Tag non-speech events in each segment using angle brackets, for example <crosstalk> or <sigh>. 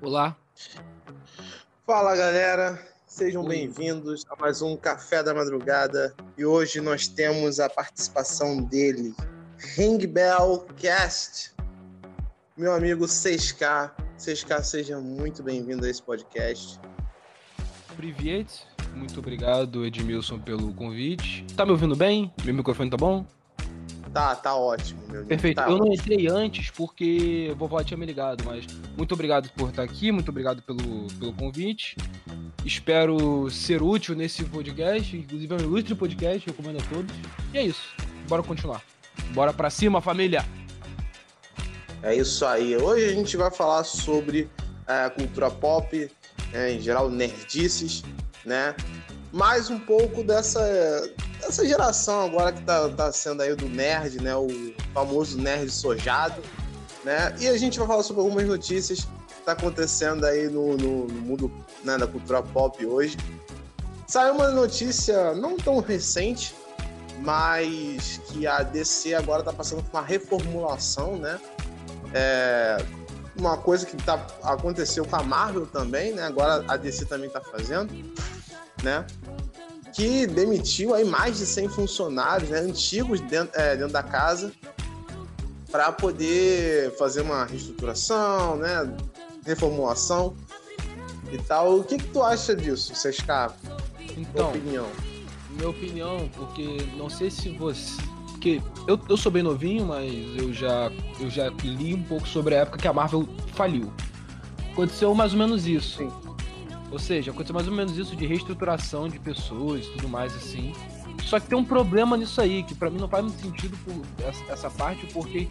Olá. Fala galera, sejam bem-vindos a mais um Café da Madrugada e hoje nós temos a participação dele, Ring Bell Cast, meu amigo 6K. 6K, seja muito bem-vindo a esse podcast. Privet, muito obrigado Edmilson pelo convite. Tá me ouvindo bem? Meu microfone tá bom? Tá, tá ótimo, meu. Perfeito. Tá eu ótimo. não entrei antes porque a vovó tinha me ligado, mas muito obrigado por estar aqui, muito obrigado pelo, pelo convite. Espero ser útil nesse podcast, inclusive é um ilustre podcast, recomendo a todos. E é isso. Bora continuar. Bora pra cima, família! É isso aí. Hoje a gente vai falar sobre a cultura pop, né, em geral nerdices, né? Mais um pouco dessa, dessa geração agora que tá, tá sendo aí do nerd, né? O famoso nerd sojado, né? E a gente vai falar sobre algumas notícias que tá acontecendo aí no, no- no mundo né, da cultura pop hoje. Saiu uma notícia não tão recente, mas que a DC agora tá passando por uma reformulação, né? É, uma coisa que tá, aconteceu com a Marvel também, né? Agora a DC também tá fazendo, né? Que demitiu aí mais de 100 funcionários, né? Antigos dentro, é, dentro da casa para poder fazer uma reestruturação, né? Reformulação e tal. O que, que tu acha disso, Sesca? Tua Então, opinião? minha opinião, porque não sei se você. Porque eu, eu sou bem novinho, mas eu já, eu já li um pouco sobre a época que a Marvel faliu. Aconteceu mais ou menos isso. Sim. Ou seja, aconteceu mais ou menos isso de reestruturação de pessoas e tudo mais assim. Só que tem um problema nisso aí, que pra mim não faz muito sentido por essa, essa parte, porque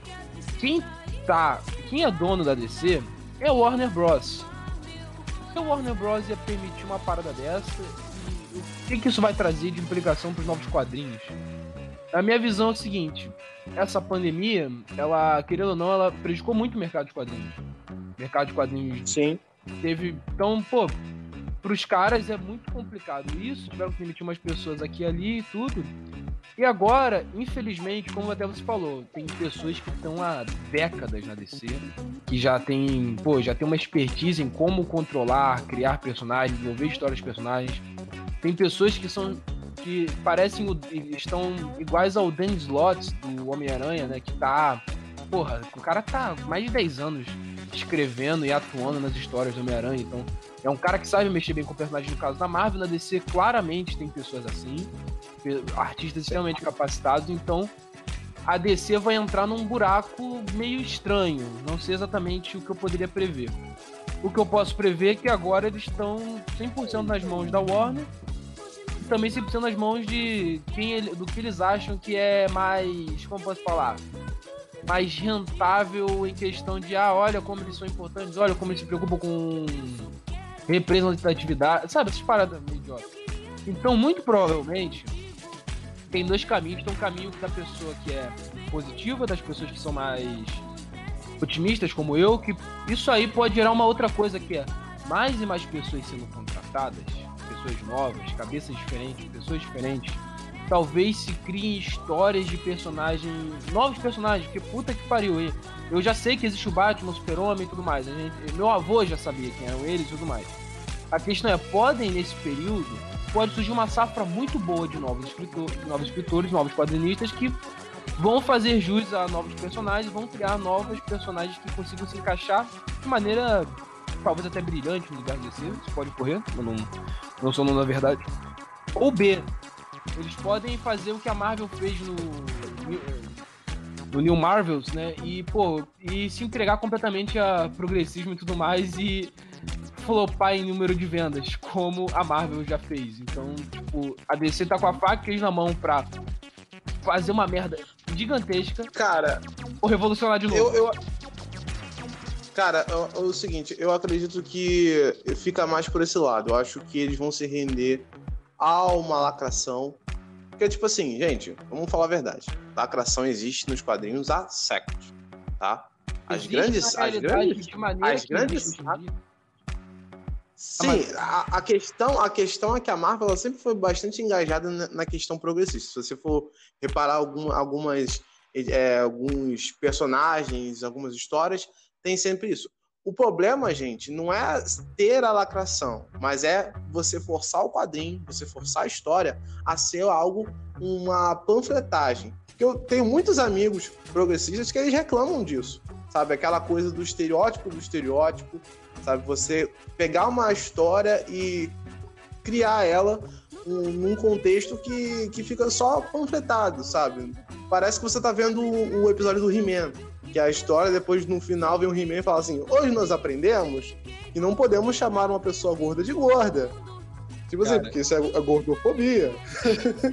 quem tá. Quem é dono da DC é o Warner Bros. Se o Warner Bros. ia permitir uma parada dessa, o que, que isso vai trazer de implicação pros novos quadrinhos? A minha visão é o seguinte: essa pandemia, ela, querendo ou não, ela prejudicou muito o mercado de quadrinhos. O mercado de quadrinhos Sim. teve. Então, pô, pros caras é muito complicado isso. Tiveram que demitir umas pessoas aqui e ali e tudo. E agora, infelizmente, como até você falou, tem pessoas que estão há décadas na DC, que já tem, pô, já tem uma expertise em como controlar, criar personagens, desenvolver histórias de personagens. Tem pessoas que são que parecem estão iguais ao Dan Slott do Homem-Aranha, né, que tá, porra, o cara tá mais de 10 anos escrevendo e atuando nas histórias do Homem-Aranha, então é um cara que sabe mexer bem com o personagem no caso da Marvel, na DC claramente tem pessoas assim, artistas extremamente capacitados, então a DC vai entrar num buraco meio estranho, não sei exatamente o que eu poderia prever. O que eu posso prever é que agora eles estão 100% nas mãos da Warner e também 100% nas mãos de quem do que eles acham que é mais, como posso falar, mais rentável em questão de, ah, olha como eles são importantes, olha como eles se preocupam com representatividade, sabe, essas paradas idiotas. Então, muito provavelmente, tem dois caminhos. Tem um caminho da pessoa que é positiva, das pessoas que são mais otimistas, como eu, que isso aí pode gerar uma outra coisa que é mais e mais pessoas sendo contratadas, pessoas novas, cabeças diferentes, pessoas diferentes. Talvez se criem histórias de personagens, novos personagens, que puta que pariu. e Eu já sei que existe o Batman, o Super-Homem e tudo mais. gente- meu avô já sabia quem eram eles e tudo mais. A questão é, podem nesse período, pode surgir uma safra muito boa de novos escritores, novos escritores, novos quadrinistas que vão fazer jus a novos personagens, vão criar novos personagens que consigam se encaixar de maneira talvez até brilhante no lugar de DC, isso pode ocorrer, eu não, não sou não na verdade. Ou B, eles podem fazer o que a Marvel fez no, no New Marvels, né? E, pô, e se entregar completamente a progressismo e tudo mais e flopar em número de vendas, como a Marvel já fez. Então, tipo, a DC tá com a faca e queijo na mão pra fazer uma merda gigantesca Cara, ou revolucionar de novo. eu, eu- Cara, é o- é o seguinte, eu acredito que fica mais por esse lado. Eu acho que eles vão se render a uma lacração. Porque, tipo assim, gente, vamos falar a verdade. Lacração existe nos quadrinhos há séculos, tá? As Existe grandes. As grandes as grandes. Sim, a, a questão, a questão é que a Marvel sempre foi bastante engajada na, na questão progressista. Se você for reparar algum, algumas, é, alguns personagens, algumas histórias, tem sempre isso. O problema, gente, não é ter a lacração, mas é você forçar o quadrinho, você forçar a história a ser algo, uma panfletagem. Eu tenho muitos amigos progressistas que eles reclamam disso, sabe? Aquela coisa do estereótipo do estereótipo, sabe? Você pegar uma história e criar ela num contexto que, que fica só panfletado, sabe? Parece que você tá vendo o, o episódio do He-Man, que é a história, depois no final vem o He-Man e fala assim: hoje nós aprendemos que não podemos chamar uma pessoa gorda de gorda. Tipo assim, Cara, assim, porque isso é, gordofobia.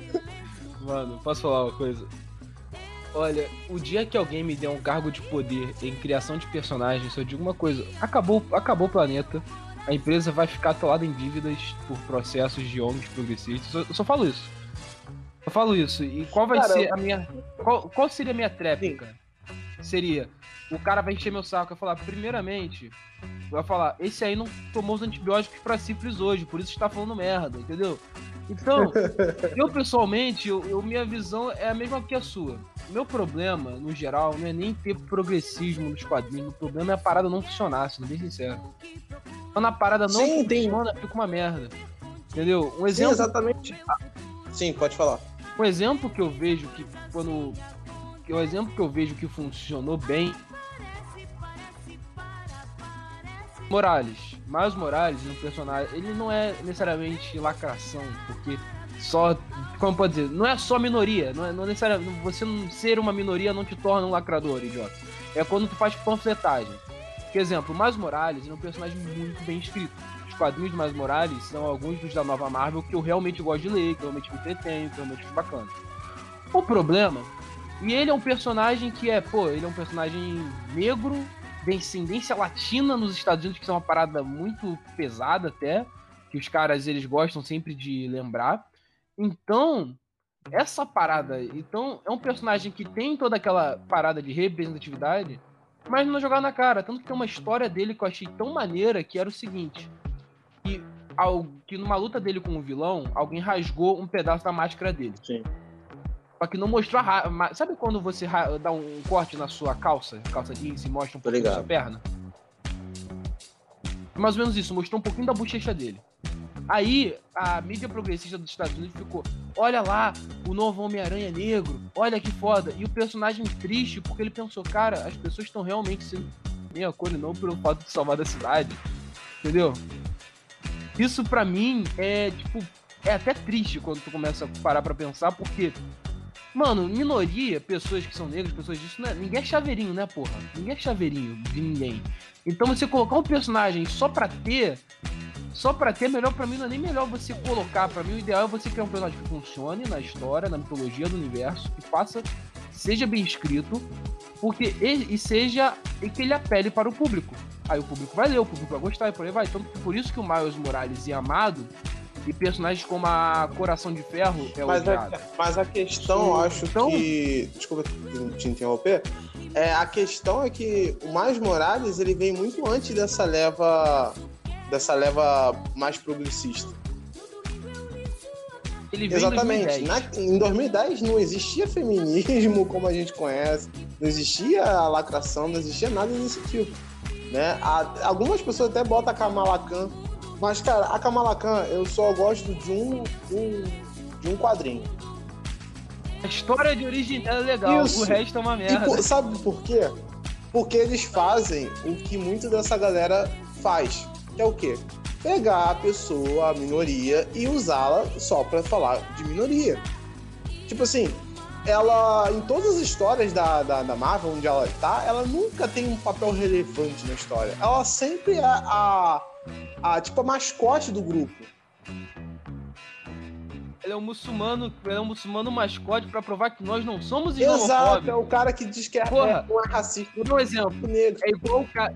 <laughs> Mano, posso falar uma coisa? Olha, o dia que alguém me der um cargo de poder em criação de personagens, eu digo uma coisa: acabou, acabou o planeta a empresa vai ficar atolada em dívidas por processos de ONGs progressistas. Eu só falo isso. Eu falo isso. E qual vai cara, ser a minha. Qual, qual seria a minha tréplica? Seria. O cara vai encher meu saco e falar, primeiramente, vai falar, esse aí não tomou os antibióticos pra sífilis hoje, por isso está falando merda, entendeu? Então, <laughs> eu pessoalmente, eu, eu, minha visão é a mesma que a sua. Meu problema, no geral, não é nem ter progressismo nos quadrinhos, o problema é a parada não funcionar, sendo bem sincero. Quando a parada não Sim, funciona, tem... fica uma merda. Entendeu? Um exemplo. Sim, exatamente. Sim, pode falar. Um exemplo que eu vejo que quando. O exemplo que eu vejo que funcionou bem. Morales. Miles Morales, um personagem, ele não é necessariamente lacração, porque só. Como pode dizer? Não é só minoria. Não é, não é necessariamente. Você não, ser uma minoria não te torna um lacrador, idiota. É quando tu faz panfletagem. Por exemplo, o Morales é um personagem muito bem escrito. Os quadrinhos do Miles Morales são alguns dos da nova Marvel que eu realmente gosto de ler, que eu realmente me entretenho, que eu realmente acho bacana. O problema, e ele é um personagem que é, pô, ele é um personagem negro, descendência latina nos Estados Unidos, que é uma parada muito pesada até, que os caras eles gostam sempre de lembrar. Então, essa parada, então é um personagem que tem toda aquela parada de representatividade, mas não jogar na cara. Tanto que tem uma história dele que eu achei tão maneira que era o seguinte: que, ao, que numa luta dele com o vilão, alguém rasgou um pedaço da máscara dele. Sim. Só que não mostrou a. Sabe quando você dá um corte na sua calça, calça jeans, e mostra um pouquinho da sua perna? Mais ou menos isso, mostrou um pouquinho da bochecha dele. Aí a mídia progressista dos Estados Unidos ficou: olha lá, o novo Homem-Aranha negro, olha que foda. E o personagem triste, porque ele pensou, cara, as pessoas estão realmente sendo meia cor e não pelo fato de salvar a cidade. Entendeu? Isso para mim é tipo. É até triste quando tu começa a parar pra pensar, porque. Mano, minoria, pessoas que são negras, pessoas disso, né? ninguém é chaveirinho, né, porra? Ninguém é chaveirinho de ninguém. Então você colocar um personagem só pra ter só pra ter, melhor pra mim não é nem melhor você colocar. Pra mim, o ideal é você criar um personagem que funcione na história, na mitologia do universo, que faça, seja bem escrito, porque e, e seja e que ele apele para o público. Aí o público vai ler, o público vai gostar e por aí vai. Então, por isso que o Miles Morales é amado e personagens como a Coração de Ferro é mas odiado. A, mas a questão, eu acho então... que. Desculpa te interromper. É, a questão é que o Miles Morales ele vem muito antes dessa leva dessa leva mais progressista. Exatamente. Em 2010. Na, em 2010 não existia feminismo <laughs> como a gente conhece, não existia lacração, não existia nada desse tipo. Né? Há, algumas pessoas até botam a Kamala Khan, mas, cara, a Kamala Khan eu só gosto de um, um de um quadrinho. A história de origem dela é legal, Isso. o resto é uma merda. E, sabe por quê? Porque eles fazem o que muito dessa galera faz que é o quê? Pegar a pessoa, a minoria, e usá-la só para falar de minoria. Tipo assim, ela, em todas as histórias da, da, da, Marvel, onde ela tá, ela nunca tem um papel relevante na história. Ela sempre é a, a, tipo, a mascote do grupo. Ele é um muçulmano, ele é um muçulmano mascote para provar que nós não somos islamofóbicos. Exato, é o cara que diz que é, Porra, é, é racista. Dar um exemplo. Negro. É igual o cara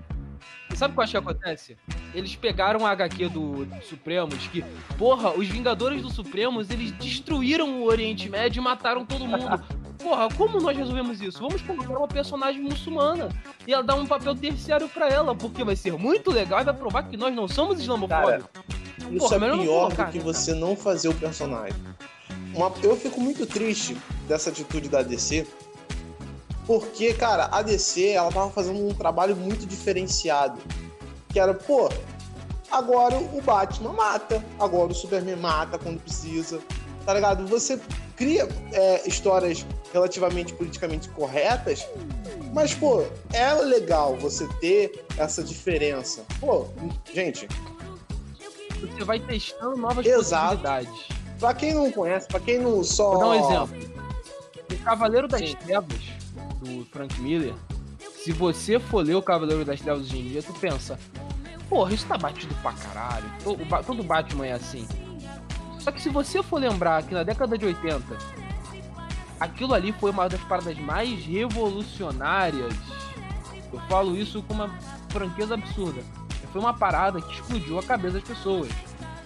Sabe o que eu acho que acontece? Eles pegaram a HQ do, do Supremos, que, porra, os Vingadores do Supremos, eles destruíram o Oriente Médio e mataram todo mundo. Porra, como nós resolvemos isso? Vamos colocar uma personagem muçulmana e ela dar um papel terciário para ela, porque vai ser muito legal e vai provar que nós não somos islamofóbicos. Isso porra, é pior do que você não fazer o personagem. Uma, eu fico muito triste dessa atitude da DC, porque, cara, a DC, ela tava fazendo um trabalho muito diferenciado. Que era, pô, agora o Batman mata, agora o Superman mata quando precisa, tá ligado? Você cria é, histórias relativamente politicamente corretas, mas, pô, é legal você ter essa diferença. Pô, gente. Você vai testando novas Exato. possibilidades. Pra quem não conhece, pra quem não só. Vou dar um exemplo. O Cavaleiro das Sim. Trevas, do Frank Miller, se você for ler o Cavaleiro das Trevas hoje em dia, tu pensa, porra, isso tá batido pra caralho. Todo, todo Batman é assim. Só que se você for lembrar que na década de 80, aquilo ali foi uma das paradas mais revolucionárias. Eu falo isso com uma franqueza absurda. Foi uma parada que explodiu a cabeça das pessoas.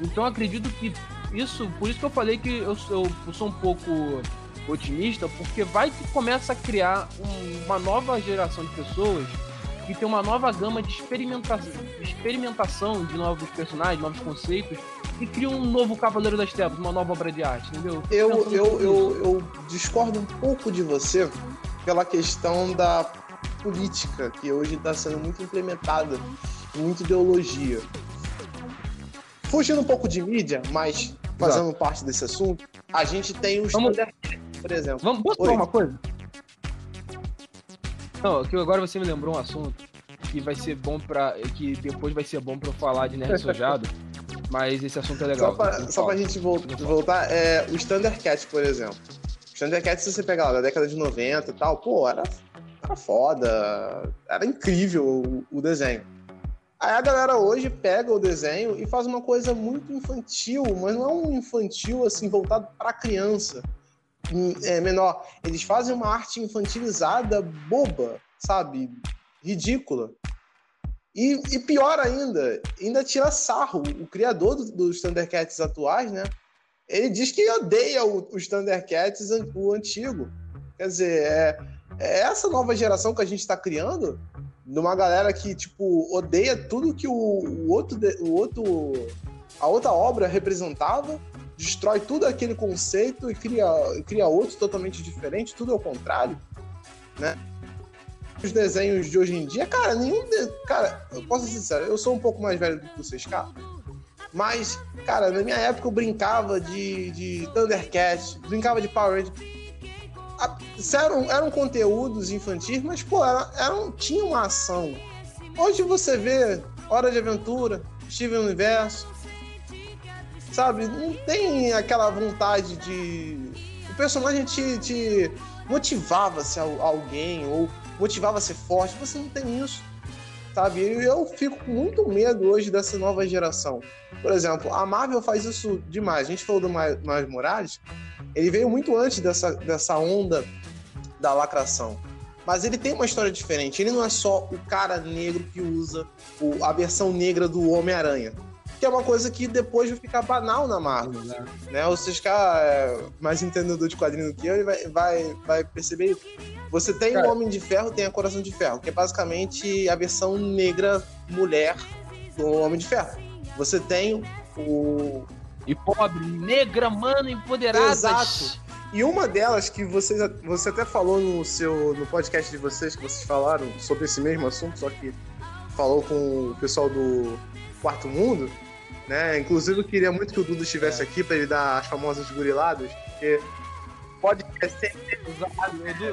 Então acredito que isso, por isso que eu falei que eu, eu, eu sou um pouco otimista, porque vai que começa a criar um, uma nova geração de pessoas que tem uma nova gama de experimentação, de experimentação de novos personagens, novos conceitos, e cria um novo Cavaleiro das Trevas, uma nova obra de arte, entendeu? Eu, eu, eu, eu, discordo um pouco de você pela questão da política, que hoje está sendo muito implementada, muita ideologia. Fugindo um pouco de mídia, mas fazendo Exato. parte desse assunto, a gente tem os Vamos... por exemplo. Vamos, posso falar uma coisa? Não, que agora você me lembrou um assunto que vai ser bom para que depois vai ser bom para eu falar de nerd sojado, <laughs> mas esse assunto é legal. Só pra, só pra gente voltar, voltar é, o Thundercats, por exemplo. O Thundercats, se você pegar lá da década de 90 e tal, pô, era, era foda, era incrível o, o desenho. Aí a galera hoje pega o desenho e faz uma coisa muito infantil, mas não é um infantil assim voltado para criança é, menor. Eles fazem uma arte infantilizada, boba, sabe? Ridícula. E, e pior ainda, ainda tira sarro. O criador do, dos Thundercats atuais, né? Ele diz que odeia os Thundercats, o antigo. Quer dizer, é, é essa nova geração que a gente está criando, de uma galera que, tipo, odeia tudo que o, o outro, o outro, a outra obra representava destrói tudo aquele conceito e cria, cria outro totalmente diferente, tudo ao contrário, né? Os desenhos de hoje em dia, cara, nenhum. De... Cara, eu posso ser sincero, eu sou um pouco mais velho do que vocês, cara. Mas, cara, na minha época eu brincava de, de Thundercat, brincava de Power Rangers. Eram, eram conteúdos infantis, mas, pô, eram, eram, tinha uma ação. Hoje você vê Hora de Aventura, Steven Universo, sabe? Não tem aquela vontade de. O personagem te, te motivava a alguém ou motivava a ser forte. Você não tem isso, sabe? Eu fico com muito medo hoje dessa nova geração. Por exemplo, a Marvel faz isso demais. A gente falou do Miles Morales, ele veio muito antes dessa, dessa onda da lacração. Mas ele tem uma história diferente. Ele não é só o cara negro que usa a versão negra do Homem-Aranha que é uma coisa que depois vai ficar banal na Marvel, né? né? O Cisca é mais entendedor de quadrinho do que eu, ele vai, vai, vai perceber isso. Você tem Cara. o Homem de Ferro, tem a Coração de Ferro, que é basicamente a versão negra mulher do Homem de Ferro. Você tem o... E pobre, negra, mano, empoderada. Exato. E uma delas que vocês, você até falou no seu no podcast de vocês, que vocês falaram sobre esse mesmo assunto, só que falou com o pessoal do Quarto Mundo, né? Inclusive, eu queria muito que o Dudu estivesse é. aqui para ele dar as famosas goriladas, porque pode ser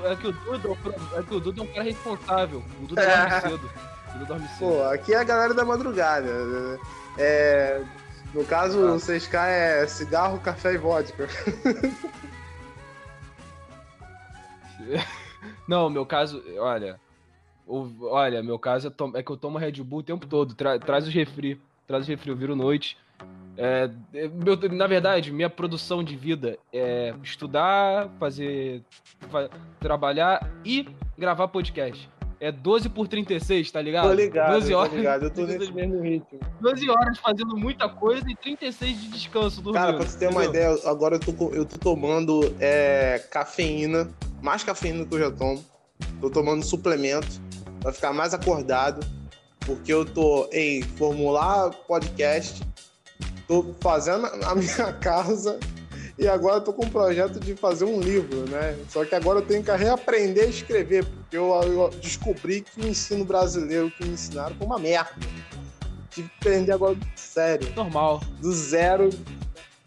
É que o Dudu é, que o Dudu é um cara responsável. O Dudu é. dorme cedo. O Dudu dorme cedo. Pô, aqui é a galera da madrugada. É, no caso, ah. o 6K é cigarro, café e vodka. <laughs> Não, meu caso, olha. Olha, meu caso é, é que eu tomo Red Bull o tempo todo. Tra traz os refri traz refri, eu viro noite. É, é, meu, na verdade, minha produção de vida é estudar, fazer. Fa trabalhar e gravar podcast. É 12 por 36, tá ligado? Tô ligado, 12 horas, tô ligado. Eu tô nesse mesmo ritmo. 12 horas fazendo muita coisa e 36 de descanso dormindo. Cara, pra você ter entendeu? uma ideia, agora eu tô, eu tô tomando é, cafeína, mais cafeína que eu já tomo. Tô tomando suplemento pra ficar mais acordado porque eu tô em formular podcast, tô fazendo a <laughs> minha casa e agora tô com um projeto de fazer um livro, né? Só que agora eu tenho que reaprender a escrever, porque eu, eu descobri que o ensino brasileiro que me ensinaram foi uma merda. tive que aprender agora sério. Normal. Do zero.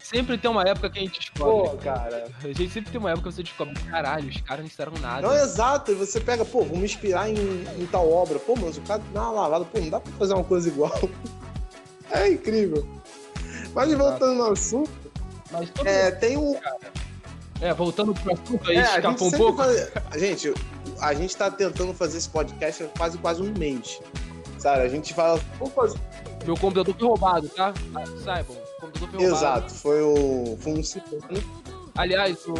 Sempre tem uma época que a gente descobre. Pô, cara. A gente sempre tem uma época que você descobre, caralho, os caras não fizeram nada. Não, exato. E você pega, pô, vou me inspirar em, em tal obra. Pô, mas o cara dá uma lavada. Pô, não dá pra fazer uma coisa igual. <laughs> É incrível. Mas voltando no assunto, Mas todo é, tem um. É, voltando pro assunto aí, É, a gente escapou um pouco. faz- gente, a gente tá tentando fazer esse podcast há quase, quase um mês. Sabe? A gente fala. Vamos fazer. Meu computador foi roubado, tá? Saibam, Exato, foi o. Foi um ciclone. Aliás, o.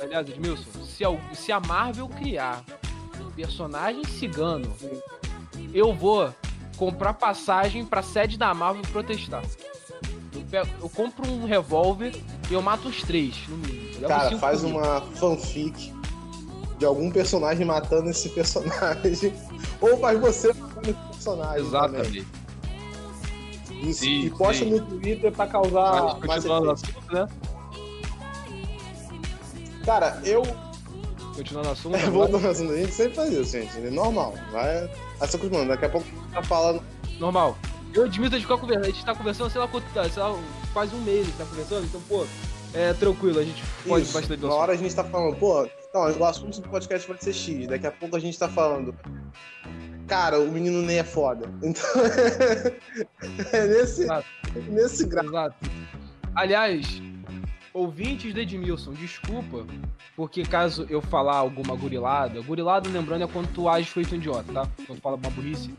Aliás, Edmilson, se a, se a Marvel criar um personagem cigano, eu vou comprar passagem pra sede da Marvel protestar. Eu, pego- eu compro um revólver e eu mato os três, no mínimo. Cara, faz comigo. uma fanfic de algum personagem matando esse personagem. <laughs> Ou faz você matando esse personagem. também. Isso. Sim, e posta sim. no Twitter pra causar mais assunto, né? Cara, eu. Continuando o assunto. <laughs> É, agora. voltando ao assunto, a gente sempre faz isso, gente. É normal. Vai, vai se acostumando. Daqui a pouco tá falando. Normal. Eu admito a gente ficar conversando. A gente tá conversando, sei lá quanto tá, sei lá, quase um mês a gente tá conversando, então, pô, é tranquilo, a gente pode Isso, bastante na hora a gente tá falando, pô, não, o assunto do podcast vai ser X. Daqui a pouco a gente tá falando. Cara, o menino nem é foda. <laughs> Então. é nesse, Exato. nesse grau. Exato. Aliás, ouvintes de Edmilson, desculpa, porque caso eu falar alguma gurilada, gurilada, lembrando, é quando tu age feito um idiota, tá? Quando tu fala uma burrice.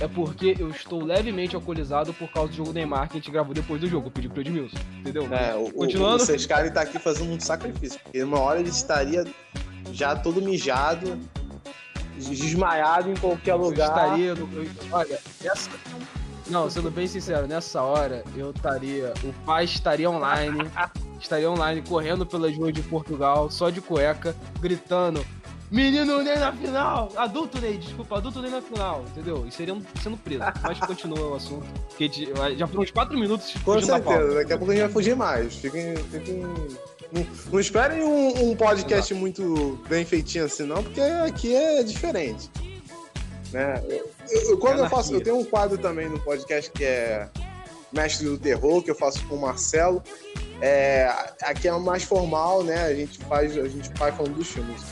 É porque eu estou levemente alcoolizado por causa do jogo Neymar que a gente gravou depois do jogo. Eu pedi pro Edmilson, entendeu? É, o, o, Continuando. o Sescari tá aqui fazendo um sacrifício. Porque uma hora ele estaria já todo mijado, desmaiado em qualquer Eu lugar. estaria. no- eu- olha, essa. Não, sendo bem sincero, nessa hora eu estaria. O pai estaria online. estaria online correndo pelas ruas de Portugal, só de cueca, gritando. Menino Ney na final! Adulto Ney, desculpa, adulto Ney na final, entendeu? E seriam sendo preso. Mas continua o assunto. Porque já foram uns 4 minutos Com certeza, daqui a pouco a gente vai fugir mais. Fiquem. fiquem... Não, não esperem um, um podcast muito bem feitinho assim, não, porque aqui é diferente. Né? Eu- eu- quando eu faço. Eu tenho um quadro também no podcast que é Mestre do Terror, que eu faço com o Marcelo. É, aqui é mais formal, né? A gente faz, a gente vai falando dos filmes.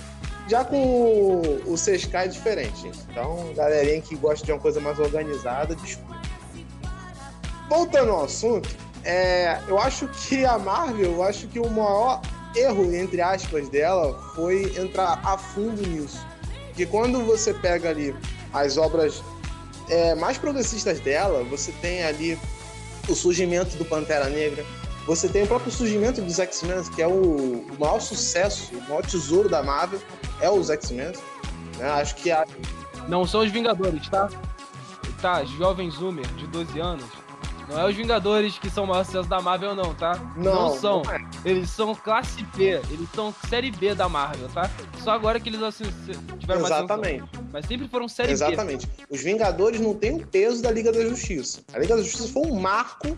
Já com o, o Seskai é diferente, gente. Então, galerinha que gosta de uma coisa mais organizada, desculpa. Voltando ao assunto, é, eu acho que a Marvel, eu acho que o maior erro, entre aspas, dela foi entrar a fundo nisso. Porque quando você pega ali as obras é, mais progressistas dela, você tem ali o surgimento do Pantera Negra, você tem o próprio surgimento dos X-Men, que é o, maior sucesso, o maior tesouro da Marvel, é os X-Men. né? Acho que a, Não são os Vingadores, tá? Tá, jovem Zoomer de 12 anos. Não é os Vingadores que são o maior sucesso da Marvel, não, tá? não, são. não é. Eles são classe B, eles são série B da Marvel, tá? Só agora que eles assim, tiveram mais atenção. Exatamente. Mas sempre foram série B. Exatamente. Os Vingadores não têm o peso da Liga da Justiça. A Liga da Justiça foi um marco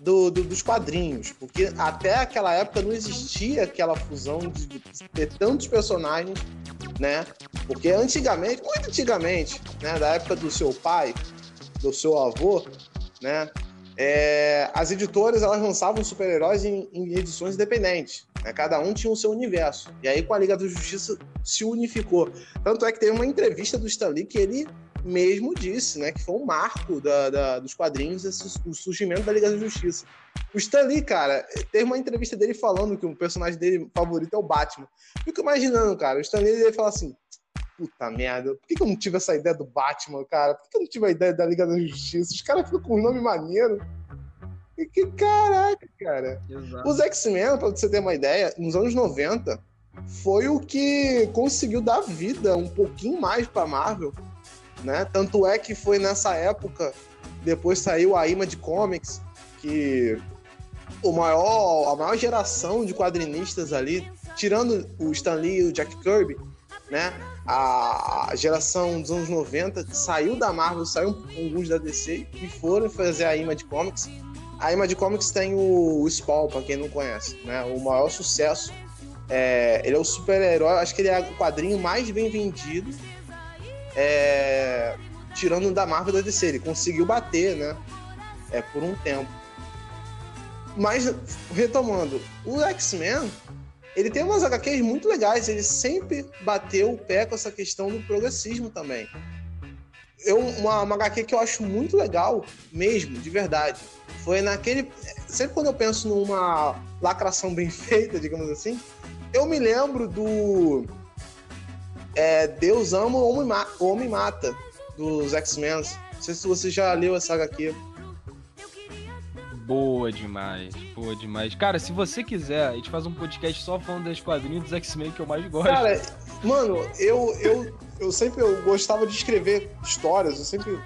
do- do- dos quadrinhos, porque até aquela época não existia aquela fusão de, de ter tantos personagens, né? Porque antigamente, muito antigamente, né, da época do seu pai, do seu avô, né? É, as editoras elas lançavam super-heróis em, em edições independentes. né? Cada um tinha o seu universo. E aí, com a Liga da Justiça, se unificou. Tanto é que teve uma entrevista do Stan Lee que ele mesmo disse, né, que foi um marco da, da- dos quadrinhos esse, o surgimento da Liga da Justiça. O Stan Lee, cara, teve uma entrevista dele falando que o personagem dele favorito é o Batman. Fico imaginando, cara, o Stan Lee ele fala assim, puta merda, por que, que eu não tive essa ideia do Batman, cara? Por que, que eu não tive a ideia da Liga da Justiça? Os caras ficam com um nome maneiro. E que caraca, cara. Exato. Os X-Men, pra você ter uma ideia, nos anos 90, foi o que conseguiu dar vida um pouquinho mais pra Marvel, né? Tanto é que foi nessa época, depois saiu a Image Comics, que o maior, a maior geração de quadrinistas ali, tirando o Stan Lee e o Jack Kirby, né? A geração dos anos 90 saiu da Marvel, saiu alguns da DC e foram fazer a Image Comics. A Image Comics tem o, o Spawn, pra quem não conhece, né? O maior sucesso. É, ele é o super-herói, acho que ele é o quadrinho mais bem vendido é, tirando da Marvel da DC. Ele conseguiu bater, né? É, por um tempo. Mas, retomando, o X-Men, ele tem umas HQs muito legais. Ele sempre bateu o pé com essa questão do progressismo também. Eu, uma, uma HQ que eu acho muito legal, mesmo, de verdade, foi naquele. Sempre quando eu penso numa lacração bem <laughs> feita, digamos assim, eu me lembro do. É, Deus ama, o homem, ma homem mata, dos X-Men. Não sei se você já leu essa HQ. Boa demais, boa demais. Cara, se você quiser, a gente faz um podcast só falando das quadrinhos dos X-Men que eu mais gosto. Cara, mano, eu, eu, eu sempre eu gostava de escrever histórias, eu sempre.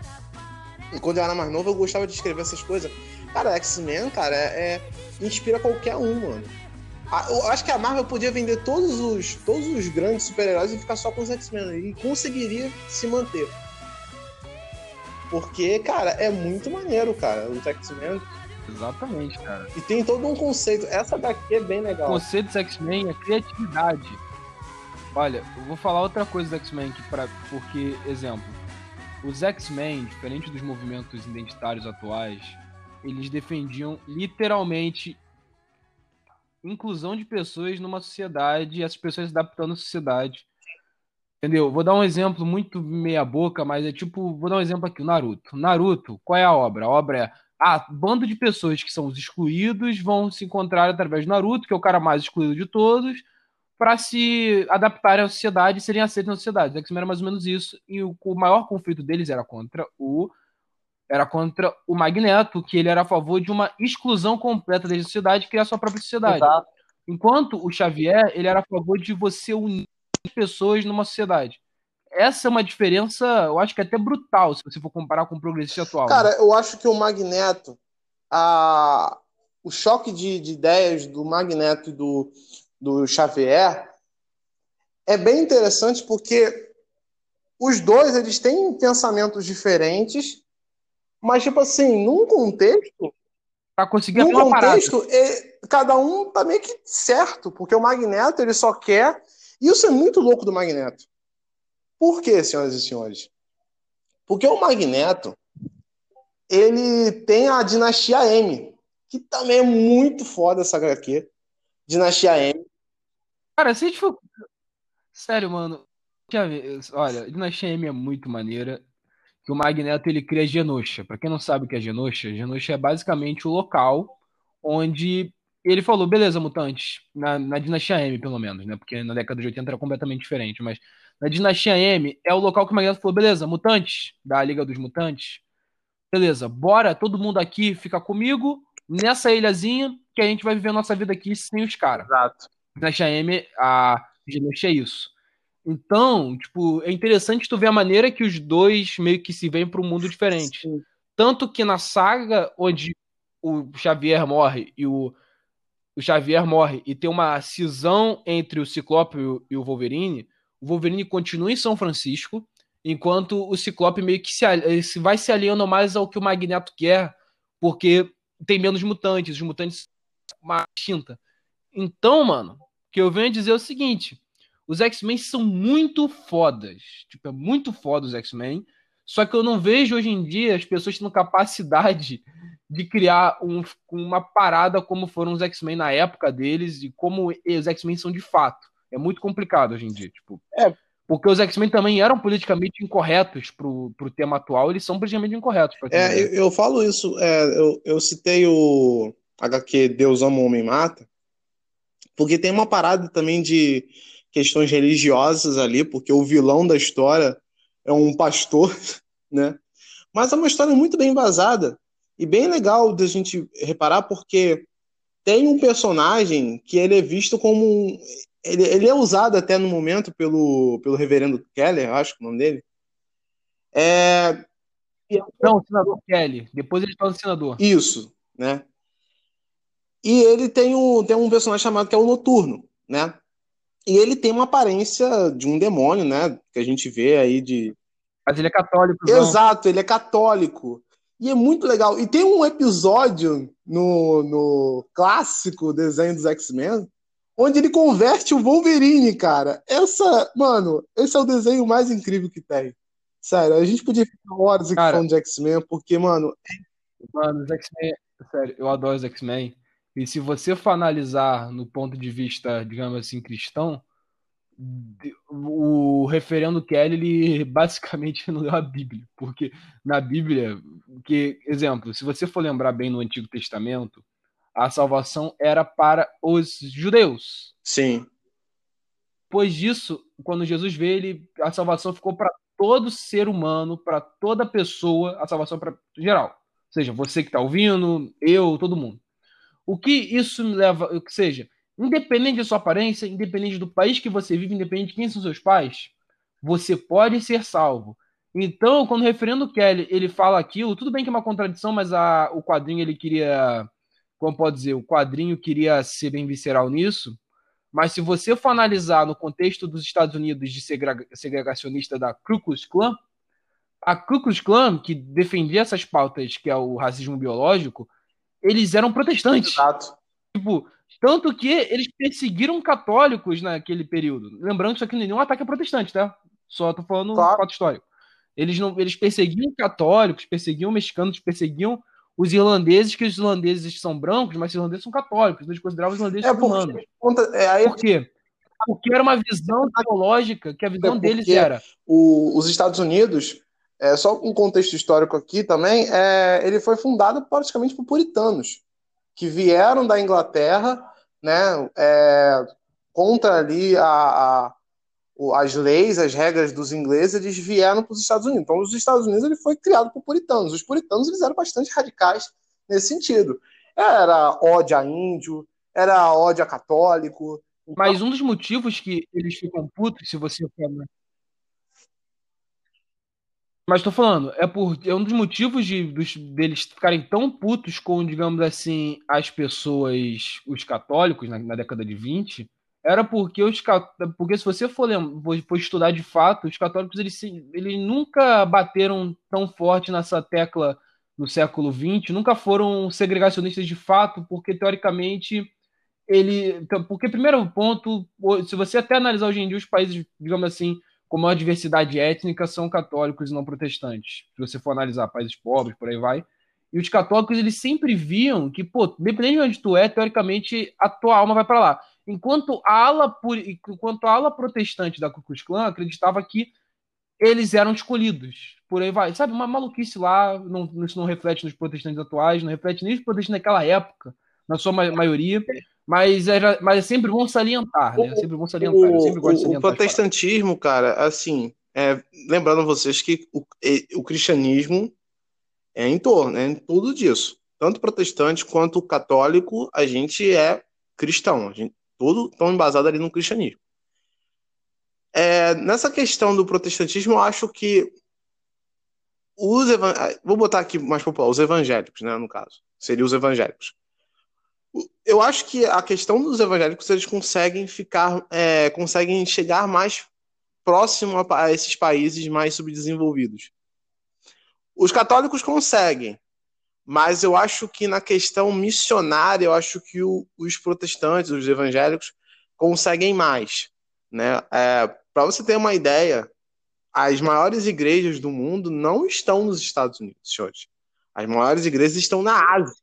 Quando eu era mais novo, eu gostava de escrever essas coisas. Cara, X-Men, cara, é, é, inspira qualquer um, mano. Eu acho que a Marvel podia vender todos os, todos os grandes super-heróis e ficar só com os X-Men. E conseguiria se manter. Porque, cara, é muito maneiro, cara, os X-Men. Exatamente, cara. E tem todo um conceito. Essa daqui é bem legal. O conceito dos X-Men é criatividade. Olha, eu vou falar outra coisa do X-Men aqui, pra, porque, exemplo, os X-Men, diferente dos movimentos identitários atuais, eles defendiam literalmente inclusão de pessoas numa sociedade e as pessoas se adaptando à sociedade. Entendeu? Vou dar um exemplo muito meia boca, mas é tipo, vou dar um exemplo aqui, o Naruto. Naruto, qual é a obra? A obra é ah, bando de pessoas que são os excluídos vão se encontrar através do Naruto, que é o cara mais excluído de todos, para se adaptarem à sociedade e serem aceitos na sociedade. O X-Men era mais ou menos isso, e o, o maior conflito deles era contra o era contra o Magneto, que ele era a favor de uma exclusão completa da sociedade e criar sua própria sociedade. Exato. Enquanto o Xavier, ele era a favor de você unir pessoas numa sociedade. Essa é uma diferença, eu acho que é até brutal, se você for comparar com o progressista atual. Cara, né? eu acho que o Magneto, a... o choque de, de ideias do Magneto e do, do Xavier é bem interessante porque os dois eles têm pensamentos diferentes mas, tipo assim, num contexto. Pra conseguir num contexto, cada um tá meio que certo, porque o Magneto ele só quer. E isso é muito louco do Magneto. Por quê, senhoras e senhores? Porque o Magneto ele tem a dinastia M, que também é muito foda essa HQ. Dinastia M. Cara, se a gente for. Sério, mano. Olha, Dinastia M é muito maneira que o Magneto ele cria Genosha. Para quem não sabe o que é Genosha, Genosha é basicamente o local onde ele falou, beleza, mutantes, na, na Dinastia M, pelo menos, né? Porque na década de 80 era completamente diferente, mas na Dinastia M é o local que o Magneto falou, beleza, mutantes, da Liga dos Mutantes, beleza, bora, todo mundo aqui fica comigo nessa ilhazinha que a gente vai viver a nossa vida aqui sem os caras. Exato. Dinastia M, a Genosha é isso. Então, tipo, é interessante tu ver a maneira que os dois meio que se veem para um mundo diferente. Sim. Tanto que na saga onde o Xavier morre e o, o Xavier morre e tem uma cisão entre o Ciclope e o Wolverine, o Wolverine continua em São Francisco, enquanto o Ciclope meio que se, se vai se alinhando mais ao que o Magneto quer, porque tem menos mutantes, os mutantes uma tinta. Então, mano, o que eu venho dizer é o seguinte: os X-Men são muito fodas. Tipo, é muito foda os X-Men. Só que eu não vejo hoje em dia as pessoas tendo capacidade de criar um, uma parada como foram os X-Men na época deles e como os X-Men são de fato. É muito complicado hoje em dia. Tipo, é. Porque os X-Men também eram politicamente incorretos pro, pro tema atual, eles são politicamente incorretos. É, eu, eu, falo isso, é, eu, eu citei o HQ Deus Ama o Homem Mata, porque tem uma parada também de questões religiosas ali, porque o vilão da história é um pastor, <laughs> né? Mas é uma história muito bem embasada e bem legal da gente reparar, porque tem um personagem que ele é visto como ele, ele, é usado até no momento pelo, pelo reverendo Keller, acho que é o nome dele. É... Não, o senador Kelly. Depois ele fala o senador. Isso, né? E ele tem um, tem um personagem chamado que é o Noturno, né? E ele tem uma aparência de um demônio, né? Que a gente vê aí de. Mas ele é católico. Não? Exato, ele é católico. E é muito legal. E tem um episódio no, no clássico desenho dos X-Men onde ele converte o Wolverine, cara. Essa, mano, esse é o desenho mais incrível que tem. Sério, a gente podia ficar horas aqui Cara, falando de X-Men, porque, mano. Mano, os X-Men. Sério, eu adoro os X-Men. E se você for analisar no ponto de vista, digamos assim, cristão, o referendo Kelly, ele <laughs> basicamente não leu a Bíblia. Porque na Bíblia, que, exemplo, se você for lembrar bem no Antigo Testamento, a salvação era para os judeus. Sim. Pois disso, quando Jesus veio, ele, a salvação ficou para todo ser humano, para toda pessoa, a salvação para geral. Ou seja, você que está ouvindo, eu, todo mundo. O que isso me leva, o que seja, independente da sua aparência, independente do país que você vive, independente de quem são seus pais, você pode ser salvo. Então, quando o referendo Kelly ele fala aquilo, tudo bem que é uma contradição, mas a, o quadrinho ele queria, como pode dizer, o quadrinho queria ser bem visceral nisso. Mas se você for analisar no contexto dos Estados Unidos de segregacionista da Ku Klux Klan, a Ku Klux Klan, que defendia essas pautas, que é o racismo biológico, eles eram protestantes. Exato. Tipo, tanto que eles perseguiram católicos naquele período. Lembrando que isso aqui não é nenhum ataque a protestante, tá? Só tô falando claro. fato histórico. Eles, não, eles perseguiam católicos, perseguiam mexicanos, perseguiam os irlandeses, que os irlandeses são brancos, mas os irlandeses são católicos, então eles consideravam os irlandeses é humanos. É, aí... Por quê? Porque era uma visão teológica, que a visão é deles era. O, os Estados Unidos, é, só um contexto histórico aqui também, é, ele foi fundado praticamente por puritanos, que vieram da Inglaterra, né, é, contra ali a, a as leis, as regras dos ingleses, eles vieram para os Estados Unidos. Então, os Estados Unidos ele foi criado por puritanos. Os puritanos eles eram bastante radicais nesse sentido. Era ódio a índio, era ódio a católico. Então... Mas um dos motivos que eles ficam putos, se você for... Mas estou falando, é por é um dos motivos de, dos, deles ficarem tão putos com, digamos assim, as pessoas, os católicos, na, na década de 20, era porque os porque se você for, for estudar de fato, os católicos eles, eles nunca bateram tão forte nessa tecla no século XX, nunca foram segregacionistas de fato, porque teoricamente ele, então, porque primeiro ponto, se você até analisar hoje em dia os países, digamos assim, com maior diversidade étnica são católicos e não protestantes. Se você for analisar países pobres, por aí vai. E os católicos eles sempre viam que, pô, dependendo de onde tu é, teoricamente a tua alma vai para lá. Enquanto a ala, enquanto a ala protestante da Ku Klux Klan acreditava que eles eram escolhidos. Por aí vai. Sabe, uma maluquice lá, não, isso não reflete nos protestantes atuais, não reflete nem nos protestantes naquela época, na sua maioria. Mas, era, mas é sempre bom salientar, né? É sempre bom salientar. O, o, o protestantismo, cara, assim, é, lembrando vocês que o, o cristianismo é em torno, é em tudo disso. Tanto protestante quanto católico, a gente é cristão. A gente, tudo tão embasado ali no cristianismo. É, nessa questão do protestantismo, eu acho que os vou botar aqui mais popular, os evangélicos, né, no caso, seriam os evangélicos. Eu acho que a questão dos evangélicos eles conseguem ficar, é, conseguem chegar mais próximo a esses países mais subdesenvolvidos. Os católicos conseguem, mas eu acho que na questão missionária, eu acho que o, os protestantes, os evangélicos, conseguem mais. Né? É, Para você ter uma ideia, as maiores igrejas do mundo não estão nos Estados Unidos, senhores. As maiores igrejas estão na Ásia.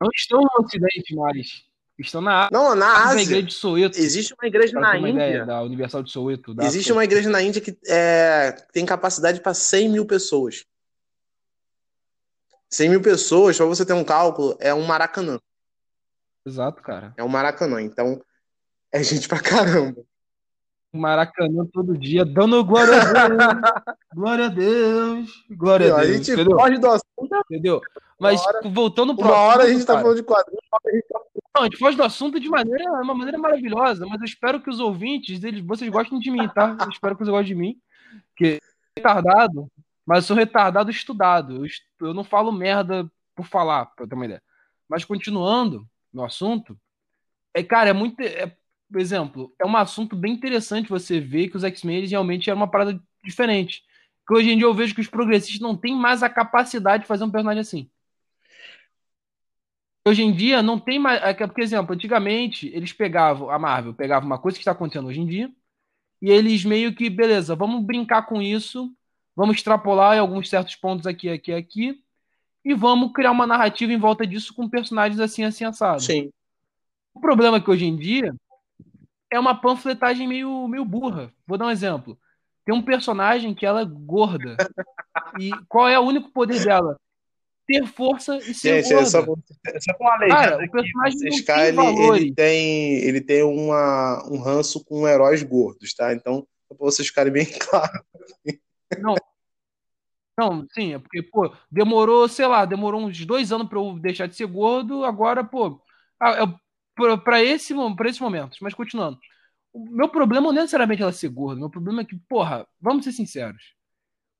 Não estão no Ocidente mais. Estão na Ásia. Não, na Ásia. igreja de Soweto. Existe uma igreja na Índia. Ideia, da Universal de Soweto. Existe uma igreja na Índia que é, tem capacidade para 100 mil pessoas. 100 mil pessoas, para você ter um cálculo, é um Maracanã. Exato, cara. É um Maracanã. Então, é gente pra caramba. Maracanã todo dia, dando glória a Deus. <laughs> glória a Deus. Glória a Deus. A gente entendeu? foge do assunto. Entendeu? Mas hora, voltando pro. Uma assunto, hora a gente tá cara, falando de quadrinhos, tá... Não, a gente foge do assunto de maneira, uma maneira maravilhosa, mas eu espero que os ouvintes, eles, vocês gostem de mim, tá? Eu espero que vocês gostem de mim. Que retardado, mas eu sou retardado estudado. Eu, eu não falo merda por falar, pra ter uma ideia. Mas continuando no assunto, é, cara, é muito. É, por exemplo, é um assunto bem interessante você ver que os X-Men realmente eram uma parada diferente. Que hoje em dia eu vejo que os progressistas não têm mais a capacidade de fazer um personagem assim. Hoje em dia não tem mais. É por exemplo, antigamente eles pegavam, a Marvel pegava uma coisa que está acontecendo hoje em dia, e eles meio que, beleza, vamos brincar com isso vamos extrapolar em alguns certos pontos aqui, aqui, aqui, e vamos criar uma narrativa em volta disso com personagens assim, assim, assado. Sim. O problema é que hoje em dia é uma panfletagem meio, meio burra. Vou dar um exemplo. Tem um personagem que ela é gorda. e qual é o único poder dela? Ter força e ser Gente, gorda. Só, só com uma Cara, o personagem não tem ele, ele, tem, ele tem uma, um ranço com heróis gordos, tá? Então, pra vocês ficarem bem <laughs> claros. Não, não, sim, é porque, pô, demorou, sei lá, demorou uns dois anos pra eu deixar de ser gordo, agora, pô, ah, pra, esse, pra esse momento. Mas continuando. O meu problema não é necessariamente ela ser gorda, meu problema é que, porra, vamos ser sinceros.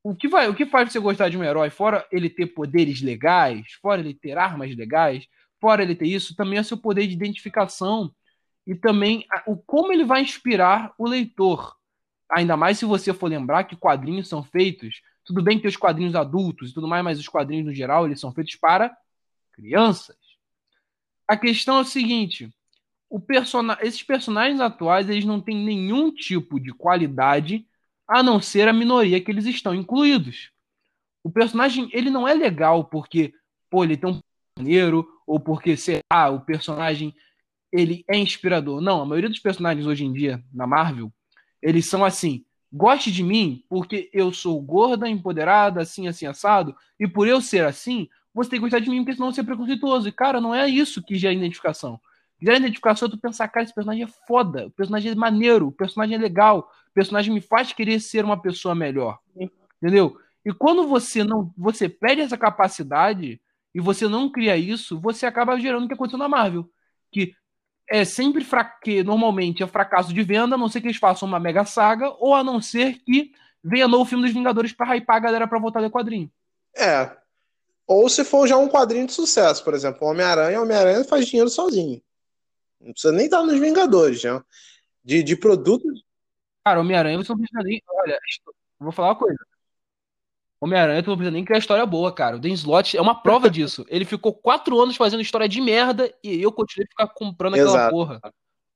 O que, vai, o que faz você gostar de um herói, fora ele ter poderes legais, fora ele ter armas legais, fora ele ter isso, também é seu poder de identificação e também o como ele vai inspirar o leitor. Ainda mais se você for lembrar que quadrinhos são feitos tudo bem que os quadrinhos adultos e tudo mais, mas os quadrinhos no geral eles são feitos para crianças. A questão é o seguinte: o person... esses personagens atuais eles não têm nenhum tipo de qualidade a não ser a minoria que eles estão incluídos. O personagem ele não é legal porque pô, ele tem um maneiro ou porque sei lá, o personagem ele é inspirador. Não, a maioria dos personagens hoje em dia na Marvel, eles são assim, goste de mim porque eu sou gorda, empoderada, assim, assim, assado, e por eu ser assim, você tem que gostar de mim porque senão você é preconceituoso. E, cara, não é isso que gera identificação. Gera identificação é tu pensar, cara, esse personagem é foda, o personagem é maneiro, o personagem é legal, o personagem me faz querer ser uma pessoa melhor. Entendeu? E quando você não, você perde essa capacidade e você não cria isso, você acaba gerando o que aconteceu na Marvel. Que é sempre fraque, normalmente é fracasso de venda, a não ser que eles façam uma mega saga, ou a não ser que venha novo filme dos Vingadores para hypar a galera pra voltar a ler quadrinho. É. Ou se for já um quadrinho de sucesso, por exemplo, Homem-Aranha, Homem-Aranha faz dinheiro sozinho. Não precisa nem estar nos Vingadores, já. De, de produtos. Cara, Homem-Aranha você não precisa nem. Olha, vou falar uma coisa. Homem-Aranha, tu não precisa nem criar história boa, cara. O Dan Slott é uma prova disso. Ele ficou quatro anos fazendo história de merda e eu continuei a ficar comprando aquela Exato. porra.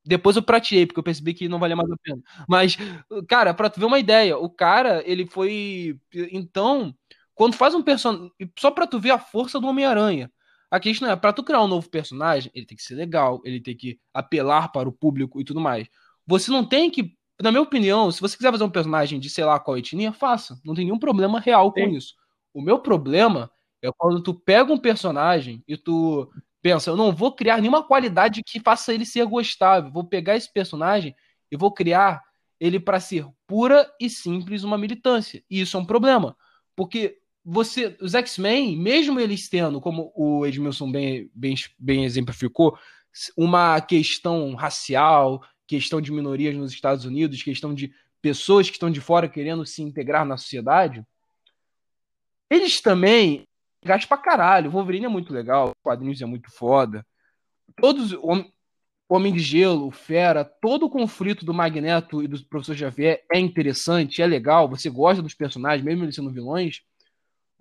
Depois eu prateei, porque eu percebi que não valia mais a pena. Mas, cara, pra tu ver uma ideia, o cara, ele foi. Então, quando faz um personagem. Só pra tu ver a força do Homem-Aranha. A questão é, pra tu criar um novo personagem, ele tem que ser legal, ele tem que apelar para o público e tudo mais. Você não tem que na minha opinião, se você quiser fazer um personagem de sei lá qual etnia, faça. Não tem nenhum problema real com Sim. isso. O meu problema é quando tu pega um personagem e tu pensa, eu não vou criar nenhuma qualidade que faça ele ser gostável. Vou pegar esse personagem e vou criar ele para ser pura e simples uma militância. E isso é um problema. Porque você, os X-Men, mesmo eles tendo, como o Edmilson bem, bem, bem exemplificou, uma questão racial, questão de minorias nos Estados Unidos, questão de pessoas que estão de fora querendo se integrar na sociedade, eles também gastam pra caralho. O Wolverine é muito legal, o quadrinhos é muito foda. Todos, o Homem de Gelo, o Fera, todo o conflito do Magneto e do Professor Xavier é interessante, é legal, você gosta dos personagens, mesmo eles sendo vilões.